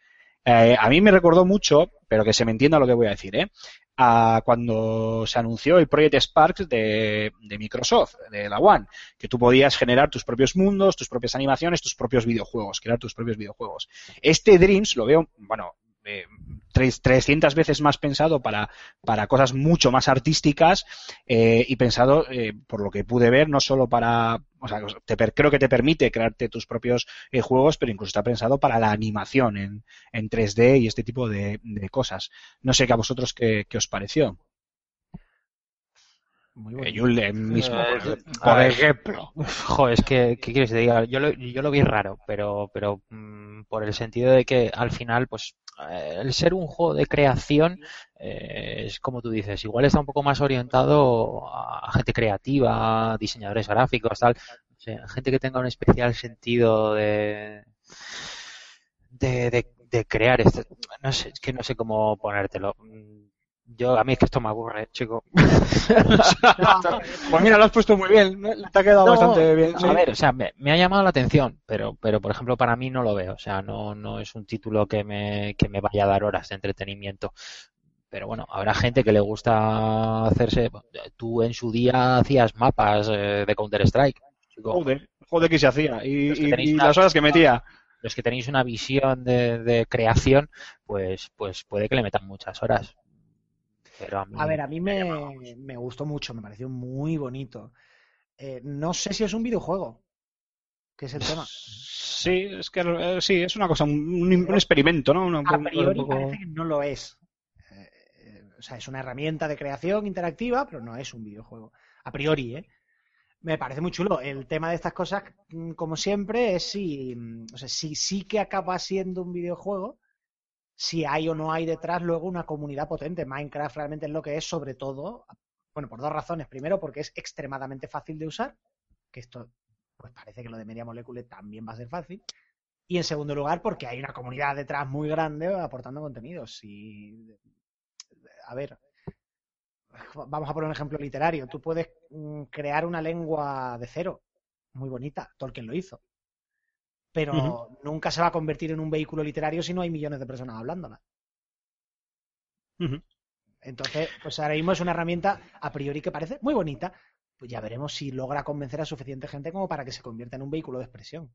S2: Eh, a mí me recordó mucho, pero que se me entienda lo que voy a decir, ¿eh? a cuando se anunció el Project Sparks de, de Microsoft, de la One, que tú podías generar tus propios mundos, tus propias animaciones, tus propios videojuegos, crear tus propios videojuegos. Este Dreams lo veo, bueno, eh, tres- 300 veces más pensado para, para cosas mucho más artísticas eh, y pensado, eh, por lo que pude ver, no solo para, o sea, te creo que te permite crearte tus propios eh, juegos, pero incluso está pensado para la animación en, en 3D y este tipo de, de cosas. No sé qué a vosotros qué, qué os pareció.
S4: Muy
S2: Eh, mismo,
S3: Eh,
S2: por, ejemplo.
S3: Joder, es que, ¿qué quieres que te diga? Yo lo, yo lo vi raro, pero, pero mm, por el sentido de que al final, pues, eh, el ser un juego de creación, eh, es como tú dices, igual está un poco más orientado a gente creativa, diseñadores gráficos, tal, o sea, gente que tenga un especial sentido de, de, de, de crear este, no sé, es que no sé cómo ponértelo. Yo, a mí es que esto me aburre, chico.
S2: Pues mira, lo has puesto muy bien, ¿no? te ha quedado
S3: No,
S2: bastante bien. sí.
S3: A ver, o sea, me, me ha llamado la atención, pero, pero por ejemplo, para mí no lo veo. O sea, no, no es un título que me, que me vaya a dar horas de entretenimiento. Pero bueno, habrá gente que le gusta hacerse. Tú en su día hacías mapas eh, de Counter-Strike.
S2: Joder, joder que se hacía. Y,
S3: una-
S2: las horas que metía.
S3: Los que tenéis una visión de, de creación, pues, pues puede que le metan muchas horas. Pero a mí,
S4: A ver, a mí
S3: me
S4: me, gustó mucho, me pareció muy bonito. Eh, no sé si es un videojuego, que es el tema.
S2: Sí, es que eh, sí, es una cosa, un, experimento, ¿no? Una-
S4: A priori
S2: poco-
S4: parece que no lo es. Eh, eh, o sea, es una herramienta de creación interactiva, pero no es un videojuego. A priori, ¿eh? Me parece muy chulo. El tema de estas cosas, mm, como siempre, es si, mm, o sea, si sí que acaba siendo un videojuego, si hay o no hay detrás luego una comunidad potente. Minecraft realmente es lo que es, sobre todo, bueno, por dos razones. Primero, porque es extremadamente fácil de usar, que esto, pues parece que lo de Media Molecule también va a ser fácil. Y en segundo lugar, porque hay una comunidad detrás muy grande aportando contenidos. Y, a ver, vamos a poner un ejemplo literario. Tú puedes mm, crear una lengua de cero, muy bonita. Tolkien lo hizo. Pero nunca se va a convertir en un vehículo literario si no hay millones de personas hablándola. Entonces, pues ahora mismo es una herramienta a priori que parece muy bonita. Pues ya veremos si logra convencer a suficiente gente como para que se convierta en un vehículo de expresión.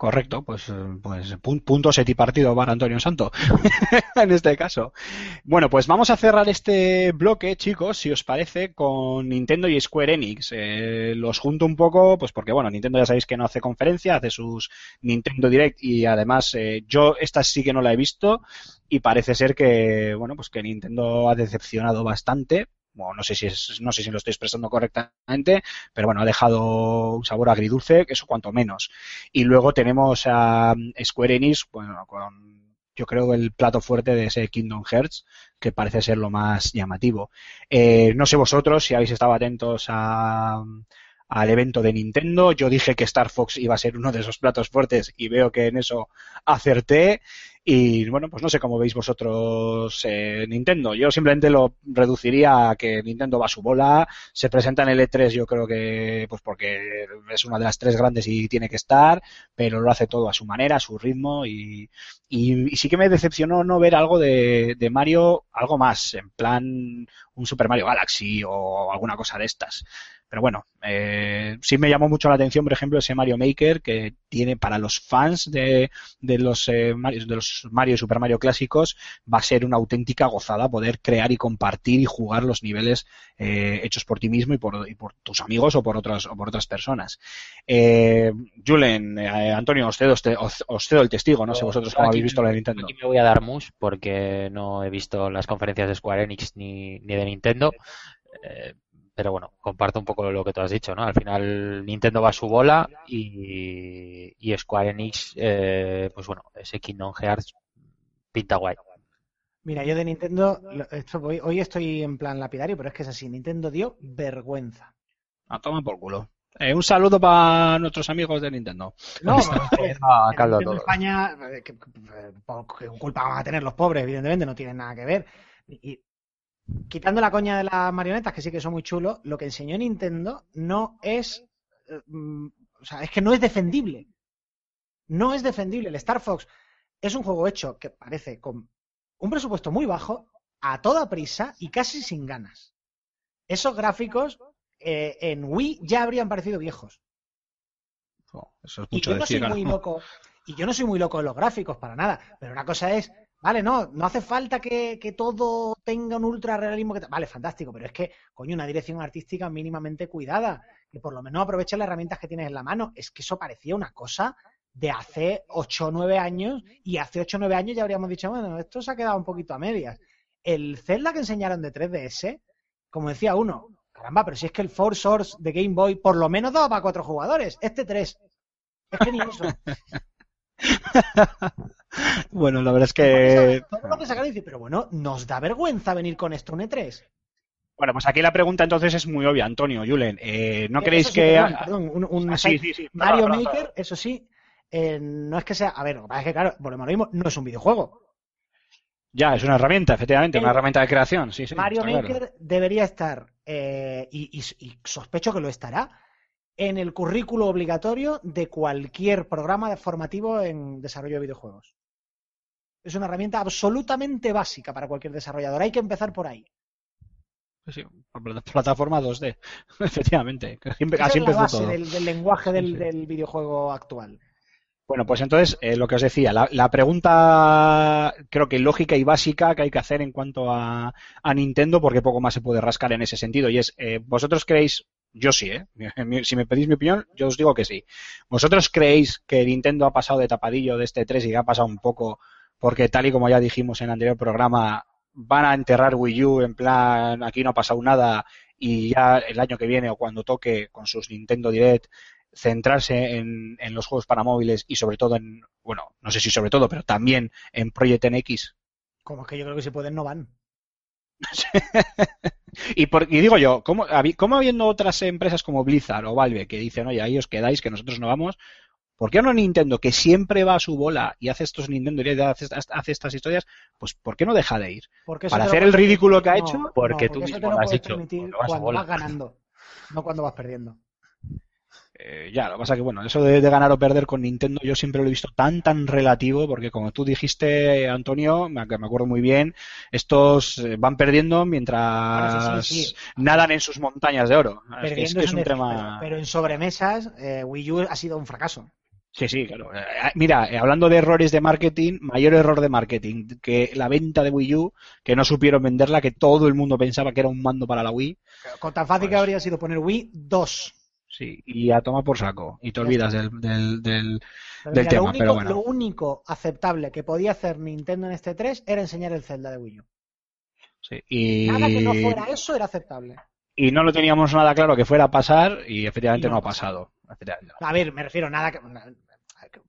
S2: Correcto, pues, eh, pues pun- punto set y partido para Antonio Santo, en este caso. Bueno, pues vamos a cerrar este bloque, chicos, si os parece, con Nintendo y Square Enix. Eh, los junto un poco, pues porque, bueno, Nintendo ya sabéis que no hace conferencia, hace sus Nintendo Direct y además eh, yo esta sí que no la he visto y parece ser que, bueno, pues que Nintendo ha decepcionado bastante. No sé si no sé si lo estoy expresando correctamente, pero bueno, ha dejado un sabor agridulce, eso cuanto menos. Y luego tenemos a mm, Square Enix, bueno, con yo creo el plato fuerte de ese Kingdom Hearts, que parece ser lo más llamativo. Eh, no sé vosotros si habéis estado atentos a, al evento de Nintendo. Yo dije que Star Fox iba a ser uno de esos platos fuertes y veo que en eso acerté. Y bueno, pues no sé cómo veis vosotros eh, Nintendo. Yo simplemente lo reduciría a que Nintendo va a su bola, se presenta en el E3 yo creo que pues porque es una de las tres grandes y tiene que estar, pero lo hace todo a su manera, a su ritmo y, y, y sí que me decepcionó no ver algo de, de Mario, algo más, en plan un Super Mario Galaxy o alguna cosa de estas. Pero bueno, eh, sí me llamó mucho la atención, por ejemplo, ese Mario Maker que tiene para los fans de, de los eh, Mario, de los Mario y Super Mario clásicos va a ser una auténtica gozada poder crear y compartir y jugar los niveles eh, hechos por ti mismo y por, y por tus amigos o por otras o por otras personas. Eh, Julen, eh, Antonio, os cedo, este- os, os cedo el testigo, no sé vosotros cómo habéis visto la de Nintendo.
S3: Aquí me voy a dar mus porque no he visto las conferencias de Square Enix ni, ni de Nintendo. Eh, pero bueno, comparto un poco lo que tú has dicho, ¿no? Al final Nintendo va a su bola y, y Square Enix, eh, pues bueno, ese Kingdom Hearts pinta guay.
S4: Mira, yo de Nintendo, esto voy- hoy estoy en plan lapidario, pero es que es así. Nintendo dio vergüenza.
S2: A tomar por culo. Eh, un saludo para nuestros amigos de Nintendo.
S4: No,
S3: Ah,
S4: En Nintendo. España, eh, que, que- que culpa van a tener los pobres, evidentemente, no tienen nada que ver. Y quitando la coña de las marionetas, que sí que son muy chulos, lo que enseñó Nintendo no es. eh, mm, o sea, es que no es defendible. No es defendible. El Star Fox es un juego hecho que parece con un presupuesto muy bajo, a toda prisa y casi sin ganas. Esos gráficos eh, en Wii ya habrían parecido viejos.
S2: Oh, eso es
S4: Y yo no
S2: decir.
S4: soy muy loco, y yo no soy muy loco de los gráficos para nada, pero una cosa es, vale, no, no hace falta que, todo tenga un ultra realismo que vale, fantástico, pero es que, coño, una dirección artística mínimamente cuidada, que por lo menos aproveche las herramientas que tienes en la mano, es que eso parecía una cosa de hace 8 o 9 años, y hace 8 o 9 años ya habríamos dicho, bueno, esto se ha quedado un poquito a medias. El Zelda que enseñaron de 3DS, como decía uno, caramba, pero si es que el Four Source de Game Boy por lo menos daba para cuatro jugadores, este 3. Es que ni eso.
S2: Bueno, la verdad es que.
S4: Todo lo que sacan dice, pero bueno, nos da vergüenza venir con esto un E3.
S2: Bueno, pues aquí la pregunta entonces es muy obvia, Antonio, Julen. Eh, ¿No
S4: Eh, sí,
S2: que.
S4: perdón, perdón, un, un
S2: Ah, sí, sí, sí.
S4: Mario
S2: Perdón, perdón,
S4: Maker, eso sí, eh, no es que sea. A ver, lo que pasa es que, claro, volvemos a lo mismo, no es un videojuego.
S2: Ya, es una herramienta, efectivamente,
S4: El-
S2: una herramienta de creación. Sí, sí,
S4: Mario
S2: claro.
S4: Maker debería estar, eh, y, y- y sospecho que lo estará, en el currículo obligatorio de cualquier programa formativo en desarrollo de videojuegos. Es una herramienta absolutamente básica para cualquier desarrollador. Hay que empezar por ahí.
S2: Sí, sí, plataforma 2D, efectivamente. Siempre, así
S4: es la base
S2: todo.
S4: del, del lenguaje del,
S2: Sí.
S4: del videojuego actual.
S2: Bueno, pues entonces, eh, lo que os decía, la, la pregunta creo que lógica y básica que hay que hacer en cuanto a, a Nintendo, porque poco más se puede rascar en ese sentido, y es, eh, ¿vosotros creéis, yo sí, ¿eh? si me pedís mi opinión, yo os digo que sí. ¿Vosotros creéis que Nintendo ha pasado de tapadillo de este 3 y que ha pasado un poco, porque tal y como ya dijimos en el anterior programa, van a enterrar Wii U en plan, aquí no ha pasado nada, y ya el año que viene o cuando toque con sus Nintendo Direct centrarse en, en los juegos para móviles y sobre todo en, bueno, no sé si sobre todo, pero también en Project NX.
S4: Como es que yo creo que si pueden no van.
S2: y, por, y digo yo, ¿cómo, cómo habiendo otras empresas como Blizzard o Valve que dicen, oye, ahí os quedáis, que nosotros no vamos, ¿por qué no Nintendo, que siempre va a su bola y hace estos Nintendo Direct, hace, hace estas historias, pues ¿por qué no deja de ir?
S4: Porque
S2: Para hacer el ridículo que ha
S4: permitir-
S2: hecho,
S4: no,
S3: porque
S4: no,
S3: tú
S4: te
S3: mismo
S4: lo
S3: has cuando vas
S4: cuando vas ganando, no cuando vas perdiendo.
S2: Eh, ya, lo que pasa que, bueno, eso de, de ganar o perder con Nintendo yo siempre lo he visto tan, tan relativo, porque como tú dijiste, Antonio, me, me acuerdo muy bien, estos eh, van perdiendo mientras
S4: Bueno, sí, sí, sí.
S2: nadan en sus montañas de oro. Es que un tema...
S4: pero, pero en sobremesas, eh, Wii U ha sido un fracaso.
S2: Sí, sí, claro. Eh, Mira, eh, hablando de errores de marketing, mayor error de marketing que la venta de Wii U, que no supieron venderla, que todo el mundo pensaba que era un mando para la Wii.
S4: Con tan fácil que
S2: Pues-
S4: habría sido poner Wii 2.
S2: Sí, y a tomar por saco. Y te olvidas del, del, del-
S4: Pero
S2: Del
S4: mira,
S2: tema,
S4: lo, único,
S2: pero bueno.
S4: lo único aceptable que podía hacer Nintendo en este 3 era enseñar el Zelda de Wii U.
S2: sí, y...
S4: Nada que no fuera eso era aceptable.
S2: y no lo teníamos nada claro que fuera a pasar y efectivamente
S4: Y no ha
S2: pasado.
S4: A ver, me refiero, nada que.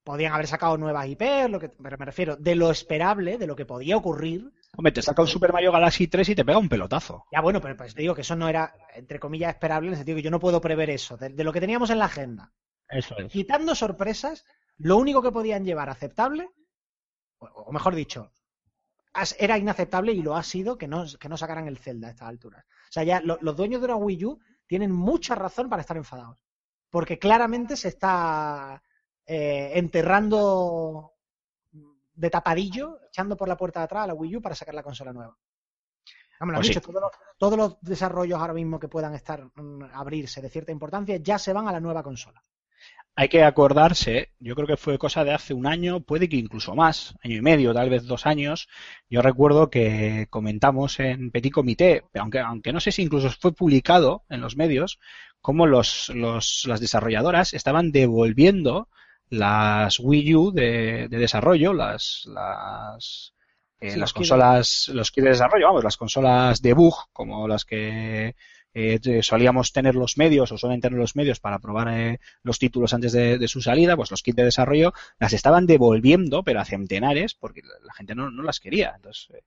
S4: Podían haber sacado nuevas IP, lo que, pero me refiero, de lo esperable, de lo que podía ocurrir.
S2: Hombre, te saca un Super Mario Galaxy 3 y te pega un pelotazo.
S4: Ya bueno, pero pues te digo que eso no era, entre comillas, esperable, en el sentido que yo no puedo prever eso, de, de lo que teníamos en la agenda.
S2: Eso es.
S4: Quitando sorpresas, lo único que podían llevar aceptable, o, o mejor dicho, era inaceptable y lo ha sido que no, que no sacaran el Zelda a estas alturas. O sea, ya lo- los dueños de una Wii U tienen mucha razón para estar enfadados. Porque claramente se está eh, enterrando de tapadillo, echando por la puerta de atrás a la Wii U para sacar la consola nueva. Han
S2: Pues sí.
S4: dicho, todos, los, todos los desarrollos ahora mismo que puedan estar mm, abrirse de cierta importancia ya se van a la nueva consola.
S2: Hay que acordarse, yo creo que fue cosa de hace un año, puede que incluso más, año y medio, tal vez dos años. Yo recuerdo que comentamos en Petit Comité, aunque, aunque no sé si incluso fue publicado en los medios, cómo los, los, las desarrolladoras estaban devolviendo las Wii U de, de desarrollo, las, las, eh,
S4: Sí,
S2: las
S4: los kits de-
S2: consolas, los kits de desarrollo, vamos, las consolas debug, como las que eh, solíamos tener los medios o suelen tener los medios para probar eh, los títulos antes de, su salida, pues los kits de desarrollo las estaban devolviendo, pero a centenares, porque la, la gente no, no las quería. Entonces, eh,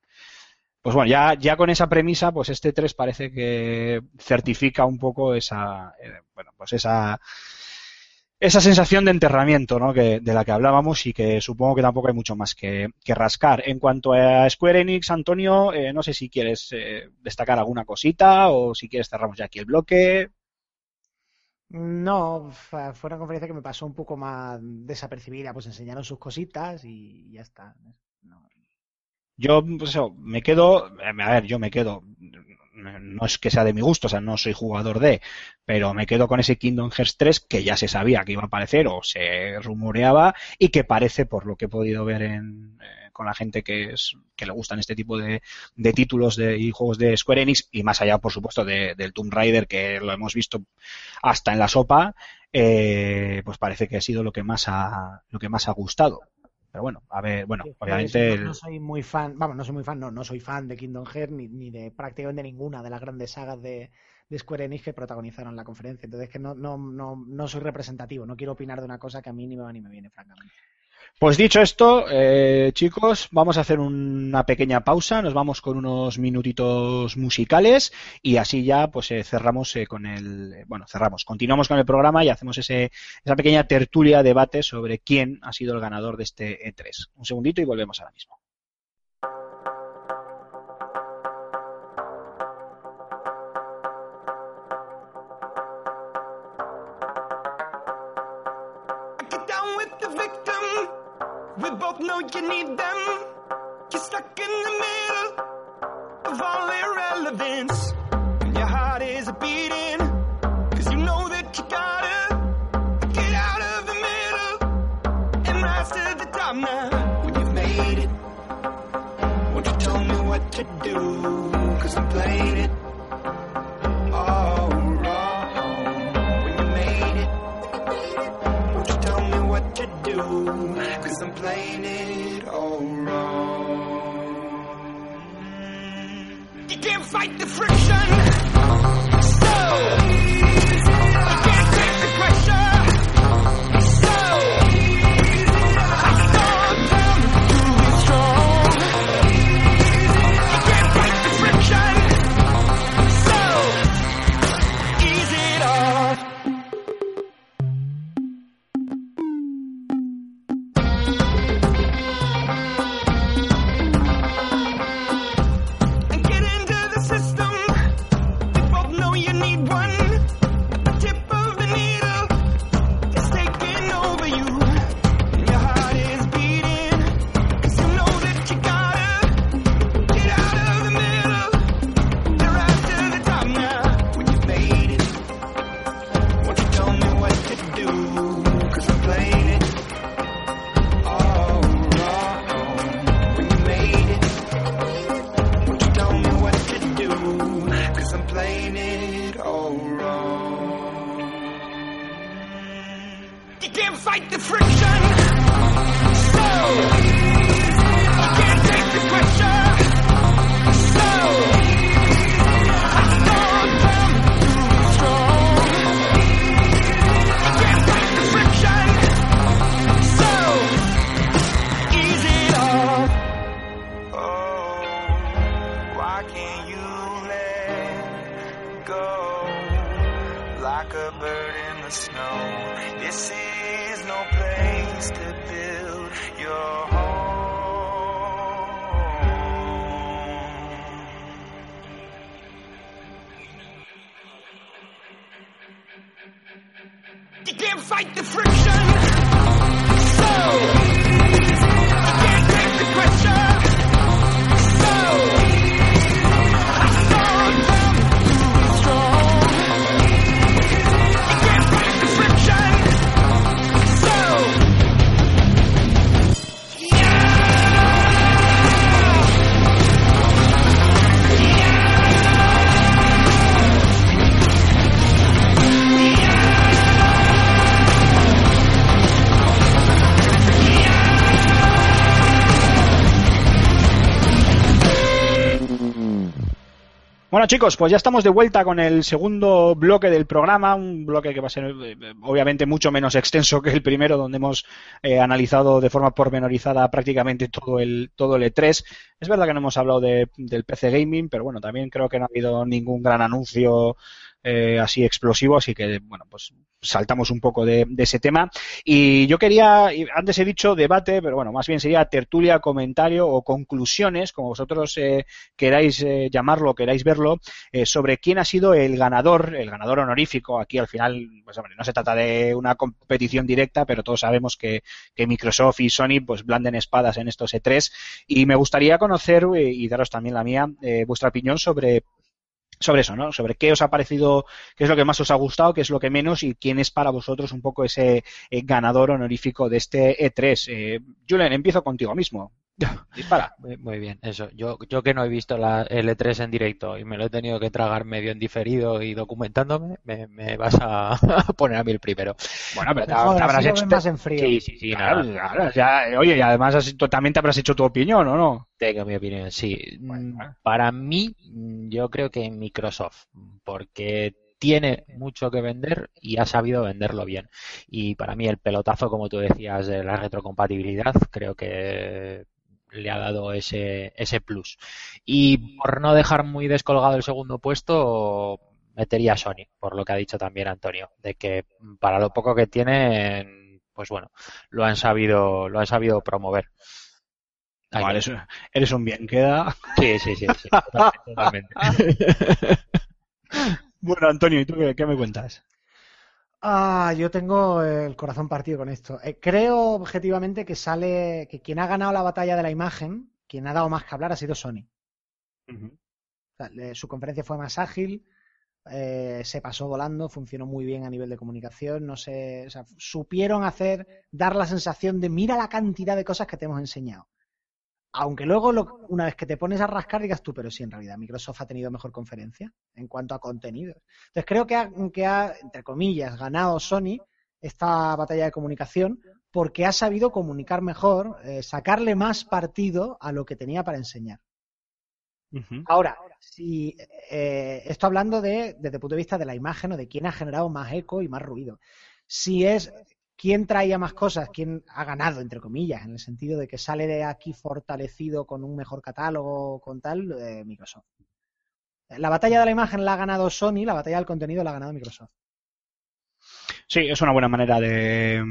S2: pues bueno, ya, ya con esa premisa, pues este 3 parece que certifica un poco esa, eh, bueno, pues esa, esa sensación de enterramiento, ¿no? Que, de la que hablábamos y que supongo que tampoco hay mucho más que, que rascar. En cuanto a Square Enix, Antonio, eh, no sé si quieres eh, destacar alguna cosita o si quieres cerramos ya aquí el bloque.
S4: No, fue una conferencia que me pasó un poco más desapercibida, pues enseñaron sus cositas y ya está. No.
S2: Yo, pues eso, me quedo, a ver, yo me quedo, no es que sea de mi gusto, o sea, no soy jugador de, pero me quedo con ese Kingdom Hearts 3 que ya se sabía que iba a aparecer o se rumoreaba y que parece, por lo que he podido ver en, eh, con la gente que es que le gustan este tipo de, de títulos de, y juegos de Square Enix y más allá, por supuesto, de- del Tomb Raider que lo hemos visto hasta en la sopa, eh, pues parece que ha sido lo que más ha, lo que más ha gustado. Pero bueno, a ver, bueno,
S4: Sí,
S2: obviamente
S4: no, no soy muy fan, vamos, no soy muy fan, no, no soy fan de Kingdom Hearts ni, ni de prácticamente ninguna de las grandes sagas de, de Square Enix que protagonizaron la conferencia. Entonces que no, no, no, no soy representativo, no quiero opinar de una cosa que a mí ni me va ni me viene, francamente.
S2: Pues dicho esto, eh, chicos, vamos a hacer una pequeña pausa, nos vamos con unos minutitos musicales y así ya pues eh, cerramos eh, con el, eh, bueno, cerramos, continuamos con el programa y hacemos ese, esa pequeña tertulia debate sobre quién ha sido el ganador de este E3. Un segundito y volvemos ahora mismo.
S1: You can't fight the friction. So.
S2: Bueno chicos, pues ya estamos de vuelta con el segundo bloque del programa, un bloque que va a ser eh, obviamente mucho menos extenso que el primero, donde hemos eh, analizado de forma pormenorizada prácticamente todo el todo el E3. Es verdad que no hemos hablado de- del PC gaming, pero bueno, también creo que no ha habido ningún gran anuncio eh, así explosivo, así que bueno, pues saltamos un poco de, ese tema. Y yo quería, antes he dicho debate, pero bueno, más bien sería tertulia, comentario o conclusiones, como vosotros eh, queráis eh, llamarlo, queráis verlo, eh, sobre quién ha sido el ganador, el ganador honorífico. Aquí al final, pues hombre, no se trata de una competición directa, pero todos sabemos que, que Microsoft y Sony pues blanden espadas en estos E3 y me gustaría conocer eh, y daros también la mía, vuestra opinión sobre sobre eso, ¿no? Sobre qué os ha parecido, qué es lo que más os ha gustado, qué es lo que menos y quién es para vosotros un poco ese eh, ganador honorífico de este E3. Eh, Julen, empiezo contigo mismo. Dispara.
S3: Muy, bien, eso. Yo, yo que no he visto la L3 en directo y me lo he tenido que tragar medio en diferido y documentándome, me, me vas a poner a mí el primero.
S2: Bueno, pero te, habrás hecho.
S4: más en frío.
S3: Sí, sí, sí,
S2: Claro,
S3: nada.
S2: claro, ya, oye, y además has- tú también te habrás hecho tu opinión, ¿o no?
S3: Tengo mi opinión, sí.
S2: Bueno,
S3: Mm. Para mí, yo creo que Microsoft, porque tiene mucho que vender y ha sabido venderlo bien. Y para mí el pelotazo, como tú decías, de la retrocompatibilidad, creo que le ha dado ese, ese plus. Y por no dejar muy descolgado el segundo puesto, metería a Sony, por lo que ha dicho también Antonio, de que para lo poco que tienen, pues bueno, lo han sabido, lo han sabido promover.
S2: Eres un bien queda.
S3: Sí, sí, sí, sí, totalmente, totalmente.
S2: bueno, Antonio, ¿y tú qué, qué me cuentas?
S4: Ah, yo tengo el corazón partido con esto. Eh, creo objetivamente que sale que quien ha ganado la batalla de la imagen, quien ha dado más que hablar ha sido Sony. O sea, le- su conferencia fue más ágil, eh, se pasó volando, funcionó muy bien a nivel de comunicación, no sé, o sea, supieron hacer, dar la sensación de mira la cantidad de cosas que te hemos enseñado. Aunque luego, lo- una vez que te pones a rascar, digas tú, pero sí, en realidad Microsoft ha tenido mejor conferencia en cuanto a contenido. Entonces creo que ha, que ha, entre comillas, ganado Sony esta batalla de comunicación porque ha sabido comunicar mejor, eh, sacarle más partido a lo que tenía para enseñar. Ahora, si eh, esto hablando de, desde el punto de vista de la imagen o de quién ha generado más eco y más ruido. Si es quién traía más cosas, quién ha ganado, entre comillas, en el sentido de que sale de aquí fortalecido con un mejor catálogo, con tal, eh, Microsoft. La batalla de la imagen la ha ganado Sony, la batalla del contenido la ha ganado Microsoft.
S2: Sí, es una buena manera de,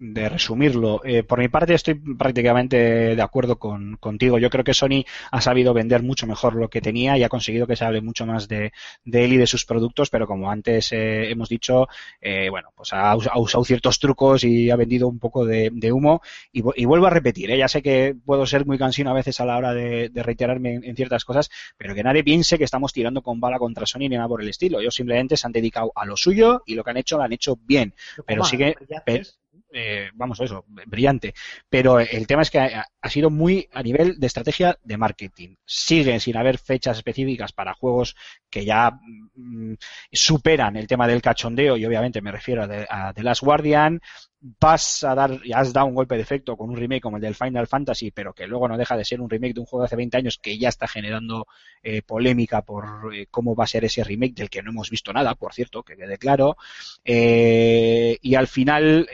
S2: de resumirlo. Eh, por mi parte estoy prácticamente de acuerdo con, contigo. Yo creo que Sony ha sabido vender mucho mejor lo que tenía y ha conseguido que se hable mucho más de, de él y de sus productos, pero como antes eh, hemos dicho, eh, bueno, pues ha, us- ha usado ciertos trucos y ha vendido un poco de, de humo. Y, y vuelvo a repetir, ¿eh? ya sé que puedo ser muy cansino a veces a la hora de, de reiterarme en, en ciertas cosas, pero que nadie piense que estamos tirando con bala contra Sony ni nada por el estilo. Ellos simplemente se han dedicado a lo suyo y lo que han hecho lo han hecho bien. Pero sigue-
S4: brillantes.
S2: Eh, vamos, eso, brillante. Pero el tema es que ha, sido muy a nivel de estrategia de marketing. Sigue sin haber fechas específicas para juegos que ya mm, superan el tema del cachondeo y obviamente me refiero a The, Last Guardian. Vas a dar, ya has dado un golpe de efecto con un remake como el del Final Fantasy, pero que luego no deja de ser un remake de un juego de hace 20 años que ya está generando eh, polémica por eh, cómo va a ser ese remake del que no hemos visto nada, por cierto, que quede claro. Eh, y al final,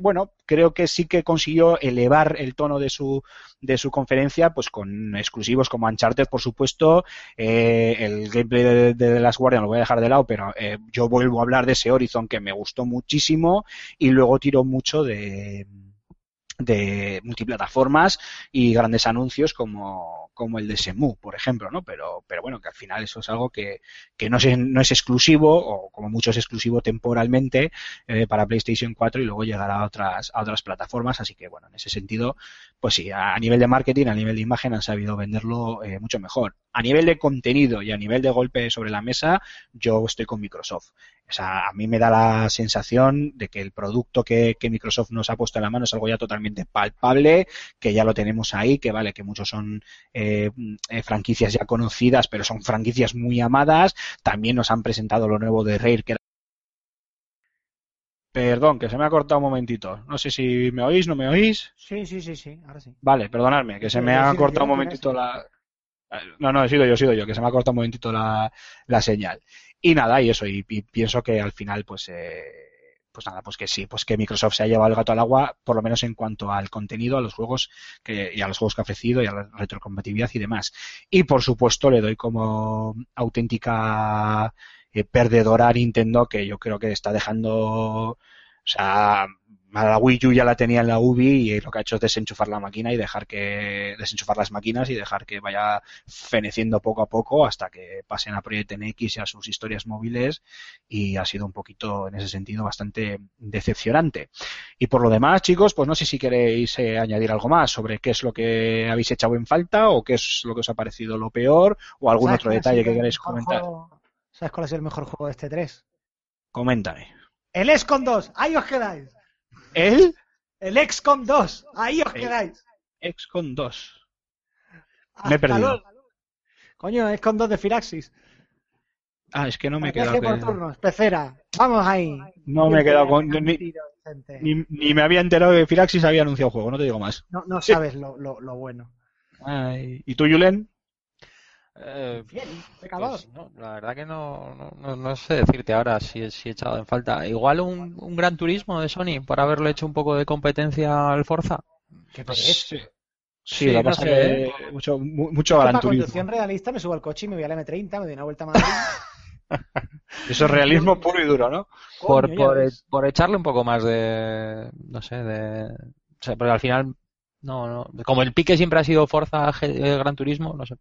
S2: bueno, creo que sí que consiguió elevar el tono de su, de su conferencia, pues con exclusivos como Uncharted, por supuesto, eh, el gameplay de, de The Last Guardian lo voy a dejar de lado, pero eh, yo vuelvo a hablar de ese Horizon que me gustó muchísimo y luego tiro mucho de de multiplataformas y grandes anuncios como, como el de Semu, por ejemplo, ¿no? Pero, pero bueno, que al final eso es algo que, que no, es, no es exclusivo, o como mucho es exclusivo temporalmente eh, para PlayStation 4 y luego llegará a otras, a otras plataformas, así que bueno, en ese sentido, pues sí, a, nivel de marketing, a nivel de imagen han sabido venderlo eh, mucho mejor. A nivel de contenido y a nivel de golpe sobre la mesa, yo estoy con Microsoft. O sea, a mí me da la sensación de que el producto que, que Microsoft nos ha puesto en la mano es algo ya totalmente palpable, que ya lo tenemos ahí, que vale, que muchos son eh, eh, franquicias ya conocidas, pero son franquicias muy amadas. También nos han presentado lo nuevo de Rare, que era Perdón, que se me ha cortado un momentito. No sé si me oís, no me oís.
S4: Sí, sí, sí, sí, ahora sí.
S2: Vale, perdonadme, que se me ha cortado un
S4: ¿quién
S2: momentito la... No, no, he sido yo, he sido yo, que se me ha cortado un momentito la, la señal. Y nada, y eso, y, y pienso que al final, pues, eh, pues nada, pues que sí, pues que Microsoft se ha llevado el gato al agua, por lo menos en cuanto al contenido, a los juegos que, y a los juegos que ha ofrecido y a la retrocompatibilidad y demás. Y por supuesto le doy como auténtica eh, perdedora a Nintendo, que yo creo que está dejando, o sea, a la Wii U ya la tenía en la UBI y lo que ha hecho es desenchufar la máquina y dejar que desenchufar las máquinas y dejar que vaya feneciendo poco a poco hasta que pasen a Project NX y a sus historias móviles y ha sido un poquito en ese sentido bastante decepcionante. Y por lo demás, chicos, pues no sé si queréis eh, añadir algo más sobre qué es lo que habéis echado en falta o qué es lo que os ha parecido lo peor o algún
S4: ¿Sabes
S2: otro detalle que queréis comentar.
S4: juego? ¿Sabes cuál sido el mejor juego de este 3?
S2: Coméntame.
S4: El XCOM 2, ahí os quedáis.
S2: ¿El?
S4: El XCOM 2, ahí os
S2: El-
S4: quedáis.
S2: XCOM 2. Me he perdido.
S4: Coño, XCOM 2 de Firaxis.
S2: Ah, es que no me he quedado...
S4: por turnos, pecera. Vamos ahí.
S2: No me he quedado con... Ni, me había enterado que Firaxis había anunciado un juego, no te digo más.
S4: No, no sabes lo, lo, lo bueno.
S2: Ay, ¿Y tú, Julen?
S3: Eh,
S4: pecador.
S3: pues no, la verdad que no, no, no, sé decirte ahora si, si he echado en falta. Igual un, un gran turismo de Sony por haberle hecho un poco de competencia al Forza.
S4: Qué
S2: Pues sí,
S3: Sí,
S2: que
S3: no
S2: pasa
S3: sé,
S2: que
S3: ¿eh?
S2: mucho, mu- mucho gran
S4: para
S2: turismo.
S4: conducción realista me subo al coche y me voy al M30, me doy una vuelta a Madrid.
S2: Eso es realismo puro y duro, ¿no?
S3: por,
S4: Coño,
S3: por, por echarle un poco más de, no sé, de, o sea, porque al final, no, no, como el pique siempre ha sido Forza G- eh, Gran Turismo, no sé.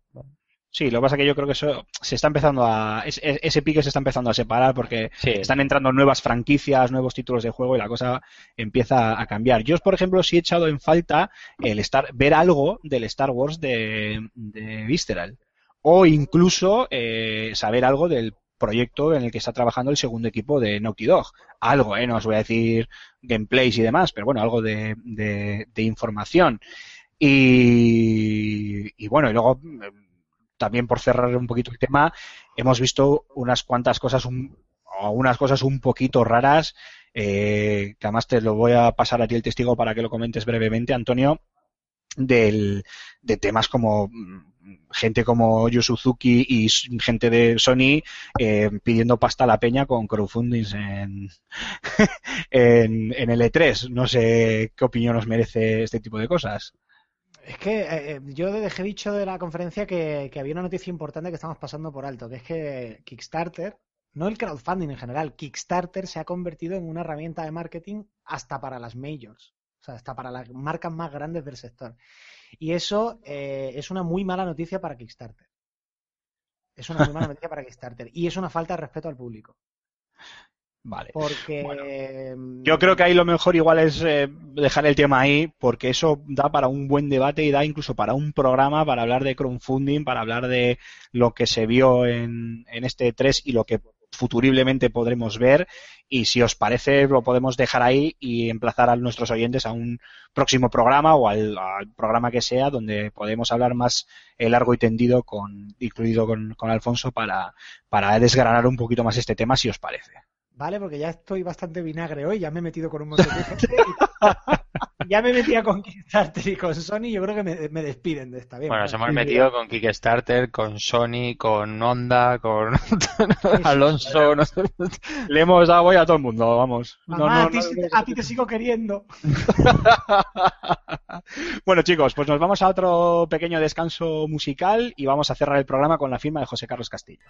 S2: Sí, lo que pasa que yo creo que eso se está empezando a. es- es- ese pique se está empezando a separar porque
S3: Sí,
S2: están entrando nuevas franquicias, nuevos títulos de juego y la cosa empieza a cambiar. Yo, por ejemplo, sí he echado en falta el estar, ver algo del Star Wars de, de Visceral. O incluso eh, saber algo del proyecto en el que está trabajando el segundo equipo de Naughty Dog. Algo, ¿eh? No os voy a decir gameplays y demás, pero bueno, algo de, de- de información. Y, y bueno, y luego también por cerrar un poquito el tema, hemos visto unas cuantas cosas, unas cosas un poquito raras, eh, que además te lo voy a pasar a ti el testigo para que lo comentes brevemente, Antonio, del, de temas como mm, gente como Yu Suzuki y gente de Sony eh, pidiendo pasta a la peña con crowdfundings en, en, en el E3. No sé qué opinión os merece este tipo de cosas.
S4: Es que eh, eh, yo dejé dicho de la conferencia que, había una noticia importante que estamos pasando por alto, que es que Kickstarter, no el crowdfunding en general, Kickstarter se ha convertido en una herramienta de marketing hasta para las majors, o sea, hasta para las marcas más grandes del sector. Y eso eh, es una muy mala noticia para Kickstarter. Es una muy mala noticia para Kickstarter. Y es una falta de respeto al público.
S2: Vale.
S4: Porque.
S2: Yo creo que ahí lo mejor igual es eh, dejar el tema ahí, porque eso da para un buen debate y da incluso para un programa para hablar de crowdfunding, para hablar de lo que se vio en, en este 3 y lo que futuriblemente podremos ver. Y si os parece, lo podemos dejar ahí y emplazar a nuestros oyentes a un próximo programa o al, al programa que sea, donde podemos hablar más eh, largo y tendido, con, incluido con, con Alfonso, para, para desgranar un poquito más este tema, si os parece.
S4: Vale, porque ya estoy bastante vinagre hoy, ya me he metido con un montón de gente. y- ya me metía con Kickstarter y con Sony, yo creo que me, me despiden de esta. Bien,
S3: Bueno, nos hemos metido con Kickstarter, con Sony, con Honda, con Alonso, no sé.
S2: Le hemos dado voy a todo el mundo, vamos. No,
S4: Mamá,
S2: no,
S4: a, ti,
S2: no-
S4: sí te- a ti te sigo queriendo.
S2: bueno, chicos, pues nos vamos a otro pequeño descanso musical y vamos a cerrar el programa con la firma de José Carlos Castillo.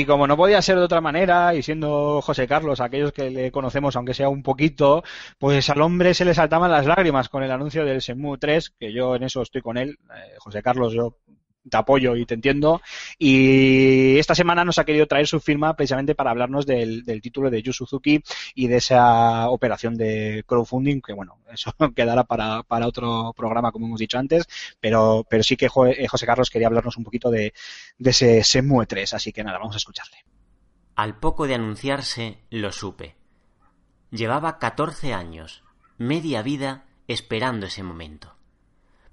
S2: Y como no podía ser de otra manera, y siendo José Carlos, aquellos que le conocemos, aunque sea un poquito, pues al hombre se le saltaban las lágrimas con el anuncio del Semu 3, que yo en eso estoy con él. Eh, José Carlos, yo te apoyo y te entiendo. Y esta semana nos ha querido traer su firma precisamente para hablarnos del, del título de Yu Suzuki y de esa operación de crowdfunding, que bueno, eso quedará para, para otro programa, como hemos dicho antes, pero, pero sí que eh, José Carlos quería hablarnos un poquito de, de ese Semue 3, así que nada, vamos a escucharle.
S5: Al poco de anunciarse, lo supe. Llevaba 14 años, media vida, esperando ese momento.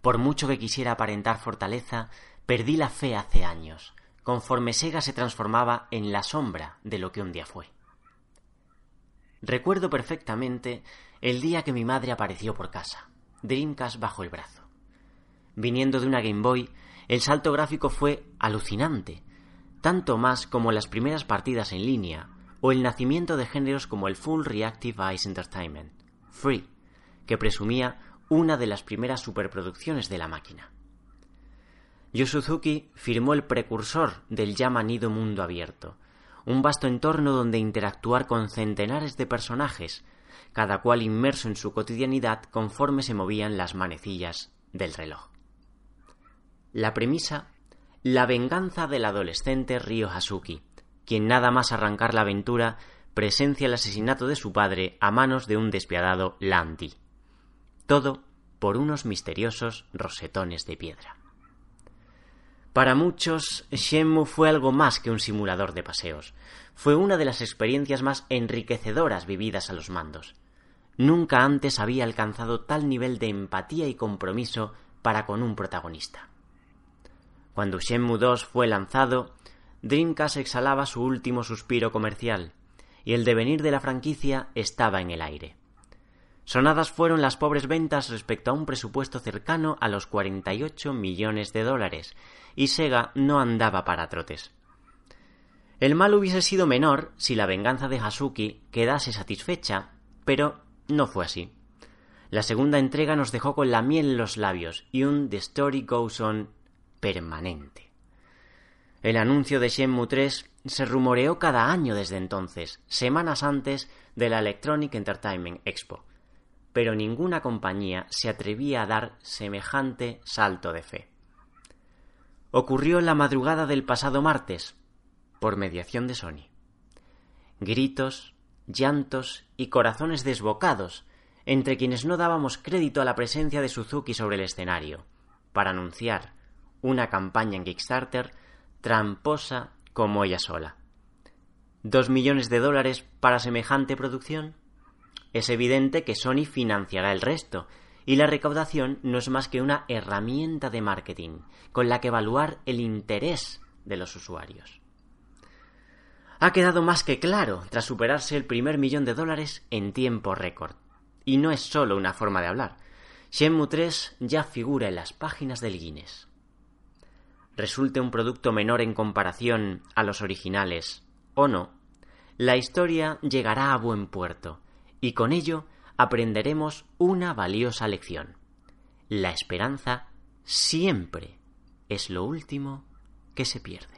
S5: Por mucho que quisiera aparentar fortaleza, perdí la fe hace años, conforme Sega se transformaba en la sombra de lo que un día fue. Recuerdo perfectamente el día que mi madre apareció por casa, Dreamcast bajo el brazo. Viniendo de una Game Boy, el salto gráfico fue alucinante, tanto más como las primeras partidas en línea o el nacimiento de géneros como el Full Reactive Eyes Entertainment, Free, que presumía una de las primeras superproducciones de la máquina. Yu Suzuki firmó el precursor del ya manido mundo abierto, un vasto entorno donde interactuar con centenares de personajes, cada cual inmerso en su cotidianidad conforme se movían las manecillas del reloj. La premisa la venganza del adolescente Ryo Hasuki, quien nada más arrancar la aventura presencia el asesinato de su padre a manos de un despiadado Landy. Todo por unos misteriosos rosetones de piedra. Para muchos, Shenmue fue algo más que un simulador de paseos. Fue una de las experiencias más enriquecedoras vividas a los mandos. Nunca antes había alcanzado tal nivel de empatía y compromiso para con un protagonista. Cuando Shenmue 2 fue lanzado, Dreamcast exhalaba su último suspiro comercial, y el devenir de la franquicia estaba en el aire. Sonadas fueron las pobres ventas respecto a un presupuesto cercano a los 48 millones de dólares, y Sega no andaba para trotes. El mal hubiese sido menor si la venganza de Hasuki quedase satisfecha, pero no fue así. La segunda entrega nos dejó con la miel en los labios y un The Story Goes On permanente. El anuncio de Shenmue 3 se rumoreó cada año desde entonces, semanas antes de la Electronic Entertainment Expo, pero ninguna compañía se atrevía a dar semejante salto de fe. Ocurrió la madrugada del pasado martes, por mediación de Sony. Gritos, llantos y corazones desbocados entre quienes no dábamos crédito a la presencia de Suzuki sobre el escenario, para anunciar una campaña en Kickstarter tramposa como ella sola. ¿Dos millones de dólares para semejante producción? Es evidente que Sony financiará el resto, y la recaudación no es más que una herramienta de marketing con la que evaluar el interés de los usuarios. Ha quedado más que claro tras superarse el primer millón de dólares en tiempo récord. Y no es solo una forma de hablar. Shenmue 3 ya figura en las páginas del Guinness. Resulte un producto menor en comparación a los originales o no, la historia llegará a buen puerto y con ello aprenderemos una valiosa lección. La esperanza siempre es lo último que se pierde.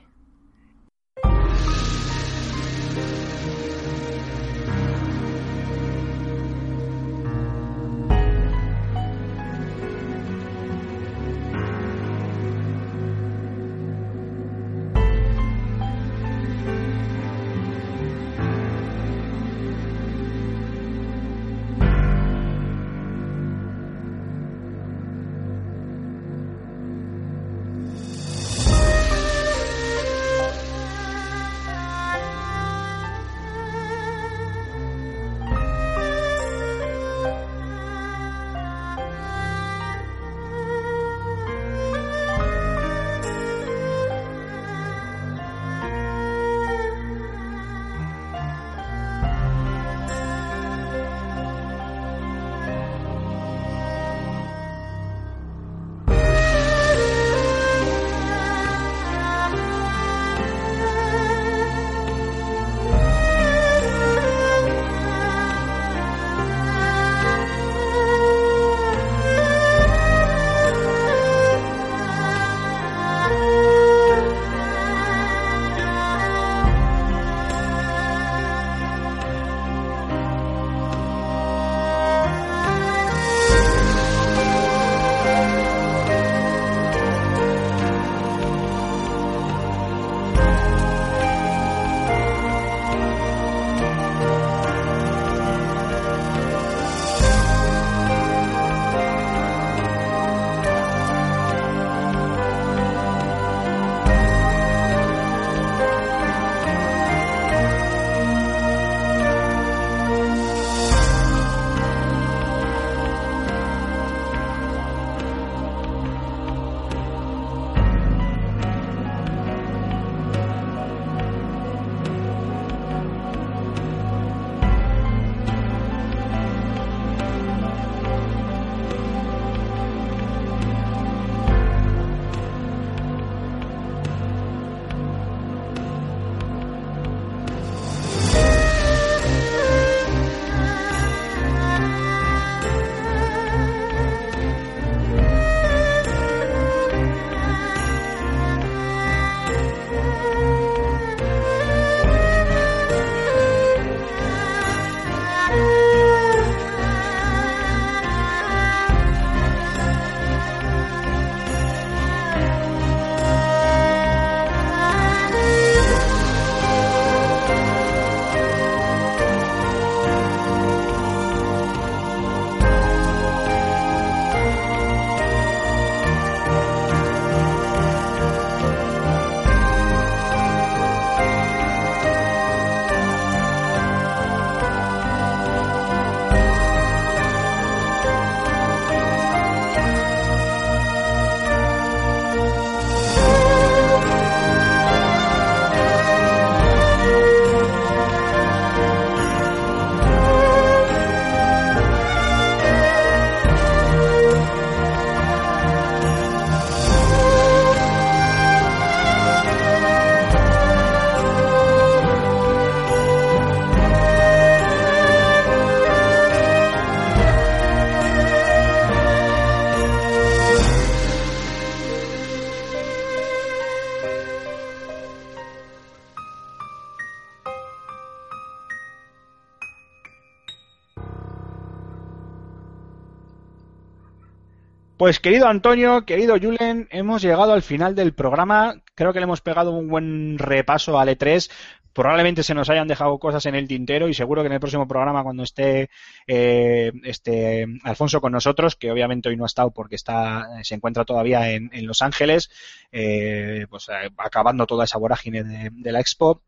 S2: Pues querido Antonio, querido Julen, hemos llegado al final del programa. Creo que le hemos pegado un buen repaso al E3. Probablemente se nos hayan dejado cosas en el tintero y seguro que en el próximo programa, cuando esté eh, este Alfonso con nosotros, que obviamente hoy no ha estado porque está se encuentra todavía en, Los Ángeles, eh, pues eh, acabando toda esa vorágine de, de la Expo,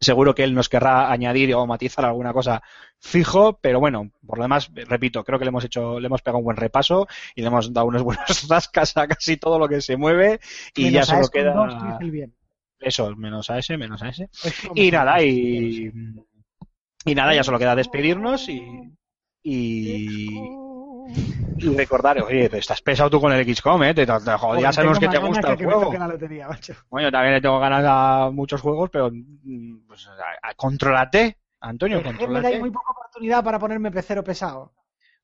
S2: Seguro que él nos querrá añadir o matizar alguna cosa fijo, pero bueno, por lo demás, repito, creo que le hemos hecho, le hemos pegado un buen repaso y le hemos dado unos buenos rascas a casi todo lo que se mueve y ya
S4: Menos
S2: solo queda
S4: 2, que hice bien.
S2: eso, menos a ese, menos a ese. Y
S4: 2,
S2: nada, y, y nada, ya solo queda despedirnos y, y, y recordar, oye, te estás pesado tú con el XCOM, eh, te, te- te- joder, ya sabemos que te gusta el
S4: que
S2: juego.
S4: toque la lotería, macho.
S2: Bueno, también le tengo ganas a muchos juegos, pero mm, pues, a- a- contrólate, Antonio,
S4: que me dais muy poca oportunidad para ponerme pecero pesado.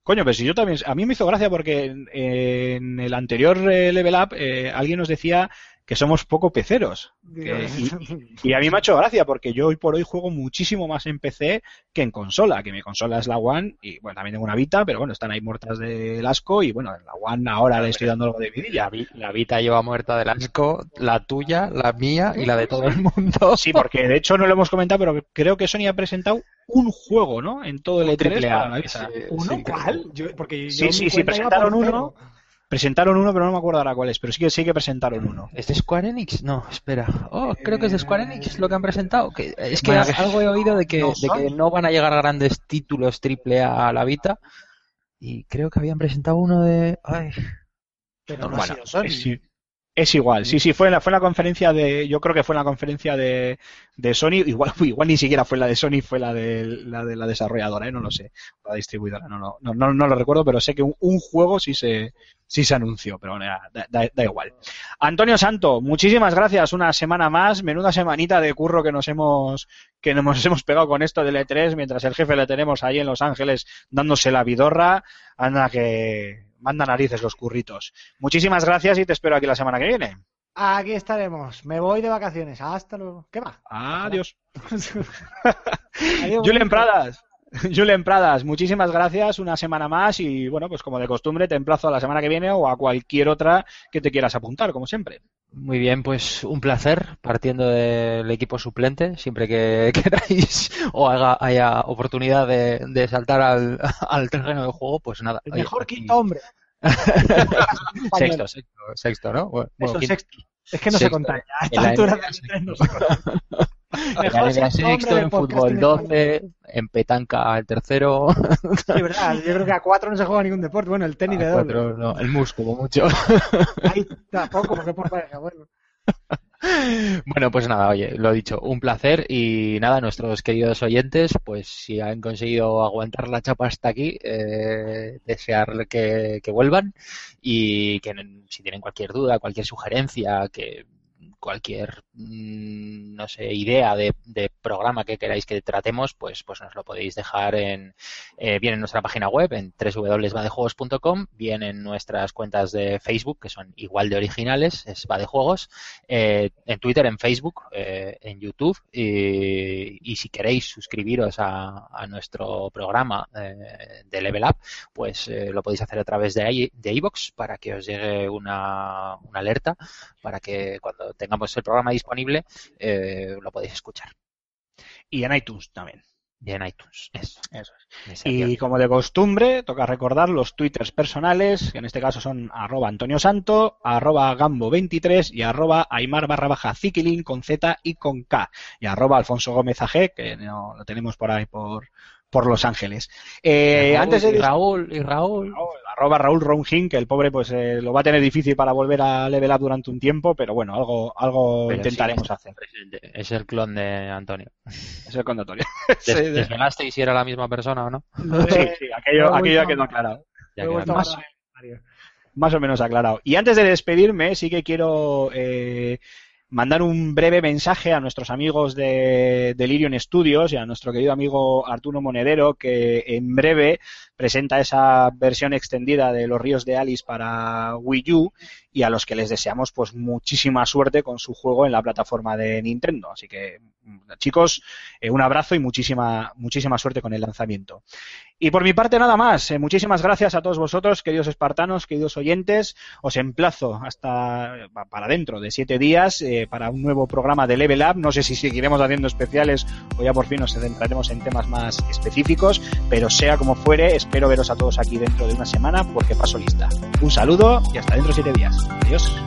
S2: Coño, pero si yo también, a mí me hizo gracia porque en, en el anterior eh, Level Up eh, alguien nos decía que somos poco peceros. Que- y a mí me ha hecho gracia porque yo hoy por hoy juego muchísimo más en PC que en consola, que mi consola es la One y bueno, también tengo una Vita, pero bueno, están ahí muertas del asco y bueno, en la One ahora le estoy dando algo de vidilla.
S3: La, vi- la Vita lleva muerta del asco, la tuya, la mía y la de todo el mundo.
S2: Sí, porque de hecho no lo hemos comentado, pero creo que Sony ha presentado un juego, ¿no? En todo el E3
S3: Triple A,
S2: para la Vita.
S3: sí,
S4: ¿Uno?
S3: sí,
S4: ¿Cuál? Yo- porque
S2: Sí,
S4: yo
S2: sí, sí,
S4: iba
S2: presentaron uno.
S4: cero.
S2: Presentaron uno, pero no me acuerdo ahora cuál es, pero sí que sí que presentaron uno.
S3: ¿Es de Square Enix? No, espera. Oh, creo que es de Square Enix lo que han presentado. Que, es que
S2: Bueno,
S3: algo he oído de que,
S4: no
S3: de que no van a llegar grandes títulos triple A a la Vita. Y creo que habían presentado uno de... Ay,
S4: Pero no ha
S2: Bueno,
S4: sido Sony.
S2: es, igual, sí, sí, fue en la, fue en la conferencia de, yo creo que fue en la conferencia de, de Sony, igual, igual ni siquiera fue la de Sony, fue la de la, de la desarrolladora, ¿eh? no lo sé, la distribuidora, no, no, no, no, no lo recuerdo, pero sé que un, un juego sí se, sí se anunció, pero bueno, ya, da, da- da igual. Antonio Santo, muchísimas gracias, una semana más, menuda semanita de curro que nos hemos, que nos hemos pegado con esto del E3, mientras el jefe le tenemos ahí en Los Ángeles dándose la vidorra, anda que manda narices los curritos. Muchísimas gracias y te espero aquí la semana que viene.
S4: Aquí estaremos. Me voy de vacaciones. Hasta luego. ¿Qué va?
S2: Adiós.
S4: Adiós, bonito.
S2: Pradas. Julen Pradas, muchísimas gracias, una semana más y bueno, pues como de costumbre te emplazo a la semana que viene o a cualquier otra que te quieras apuntar, como siempre.
S3: Muy bien, pues un placer partiendo del equipo suplente, siempre que queráis o haga- haya oportunidad de, de saltar al, al terreno de juego, pues nada.
S4: El
S3: oye,
S4: mejor
S3: aquí-
S4: quinto hombre.
S3: Sexto, sexto, sexto, ¿no? Bueno,
S4: Eso,
S3: quinto-
S4: sexto. Es que no se
S3: Sexto.
S4: conta ya. A esta
S3: la
S4: altura del tren no se
S3: la
S4: Mejor
S3: NBA
S4: sexto
S3: en fútbol
S4: español.
S3: 12, en petanca el tercero,
S4: Sí, verdad. Yo creo que a cuatro no se juega ningún deporte. Bueno, el tenis de
S3: a
S4: doble.
S3: cuatro, no, el músculo como mucho.
S4: Ahí tampoco, porque por pareja. Bueno.
S3: Bueno, pues nada, oye, lo dicho, un placer y nada, nuestros queridos oyentes, pues si han conseguido aguantar la chapa hasta aquí, eh, desear que, que vuelvan y que si tienen cualquier duda, cualquier sugerencia, que cualquier mm, no sé idea de, de programa que queráis que tratemos pues pues nos lo podéis dejar en eh, bien en nuestra página web en www.vadejuegos.com bien en nuestras cuentas de Facebook que son igual de originales es Vadejuegos eh, en Twitter en Facebook eh, en YouTube y, si queréis suscribiros a, a nuestro programa eh, de Level Up pues eh, lo podéis hacer a través de i- de iVoox para que os llegue una, una alerta para que cuando tengamos el programa disponible eh, lo podéis escuchar.
S2: Y en iTunes también.
S3: Y en iTunes. Eso.
S2: Eso es. Y como de costumbre, toca recordar los twitters personales, que en este caso son arroba Antonio Santo, arroba Gambo23 y arroba Aymar barra baja Zikilin con Z y con K. Y arroba Alfonso Gómez AG, que no, lo tenemos por ahí por, por Los Ángeles. Eh,
S3: Raúl,
S2: antes de
S3: y Raúl y Raúl.
S2: arroba Raúl Ronjin, que el pobre pues eh, lo va a tener difícil para volver a level up durante un tiempo, pero bueno, algo, algo
S3: Pero
S2: intentaremos
S3: sí,
S2: hacer.
S3: Es el clon de Antonio.
S2: Es el condatorio.
S3: Des- ¿Desvelasteis si era la misma persona o no?
S2: Sí, sí, aquello, aquello quedó aclarado.
S3: Ya
S4: Lo he
S3: queda
S4: vuelto a
S3: claro.
S2: más. más o menos aclarado. Y antes de despedirme, sí que quiero eh, mandar un breve mensaje a nuestros amigos de Delirium Studios y a nuestro querido amigo Arturo Monedero, que en breve presenta esa versión extendida de Los Ríos de Alice para Wii U y a los que les deseamos pues muchísima suerte con su juego en la plataforma de Nintendo. Así que, chicos, eh, un abrazo y muchísima, muchísima suerte con el lanzamiento. Y por mi parte nada más. Eh, muchísimas gracias a todos vosotros, queridos espartanos, queridos oyentes. Os emplazo hasta para dentro de siete días eh, para un nuevo programa de Level Up. No sé si seguiremos haciendo especiales o ya por fin nos centraremos en temas más específicos, pero sea como fuere, espero veros a todos aquí dentro de una semana porque paso lista. Un saludo y hasta dentro de siete días. Adiós.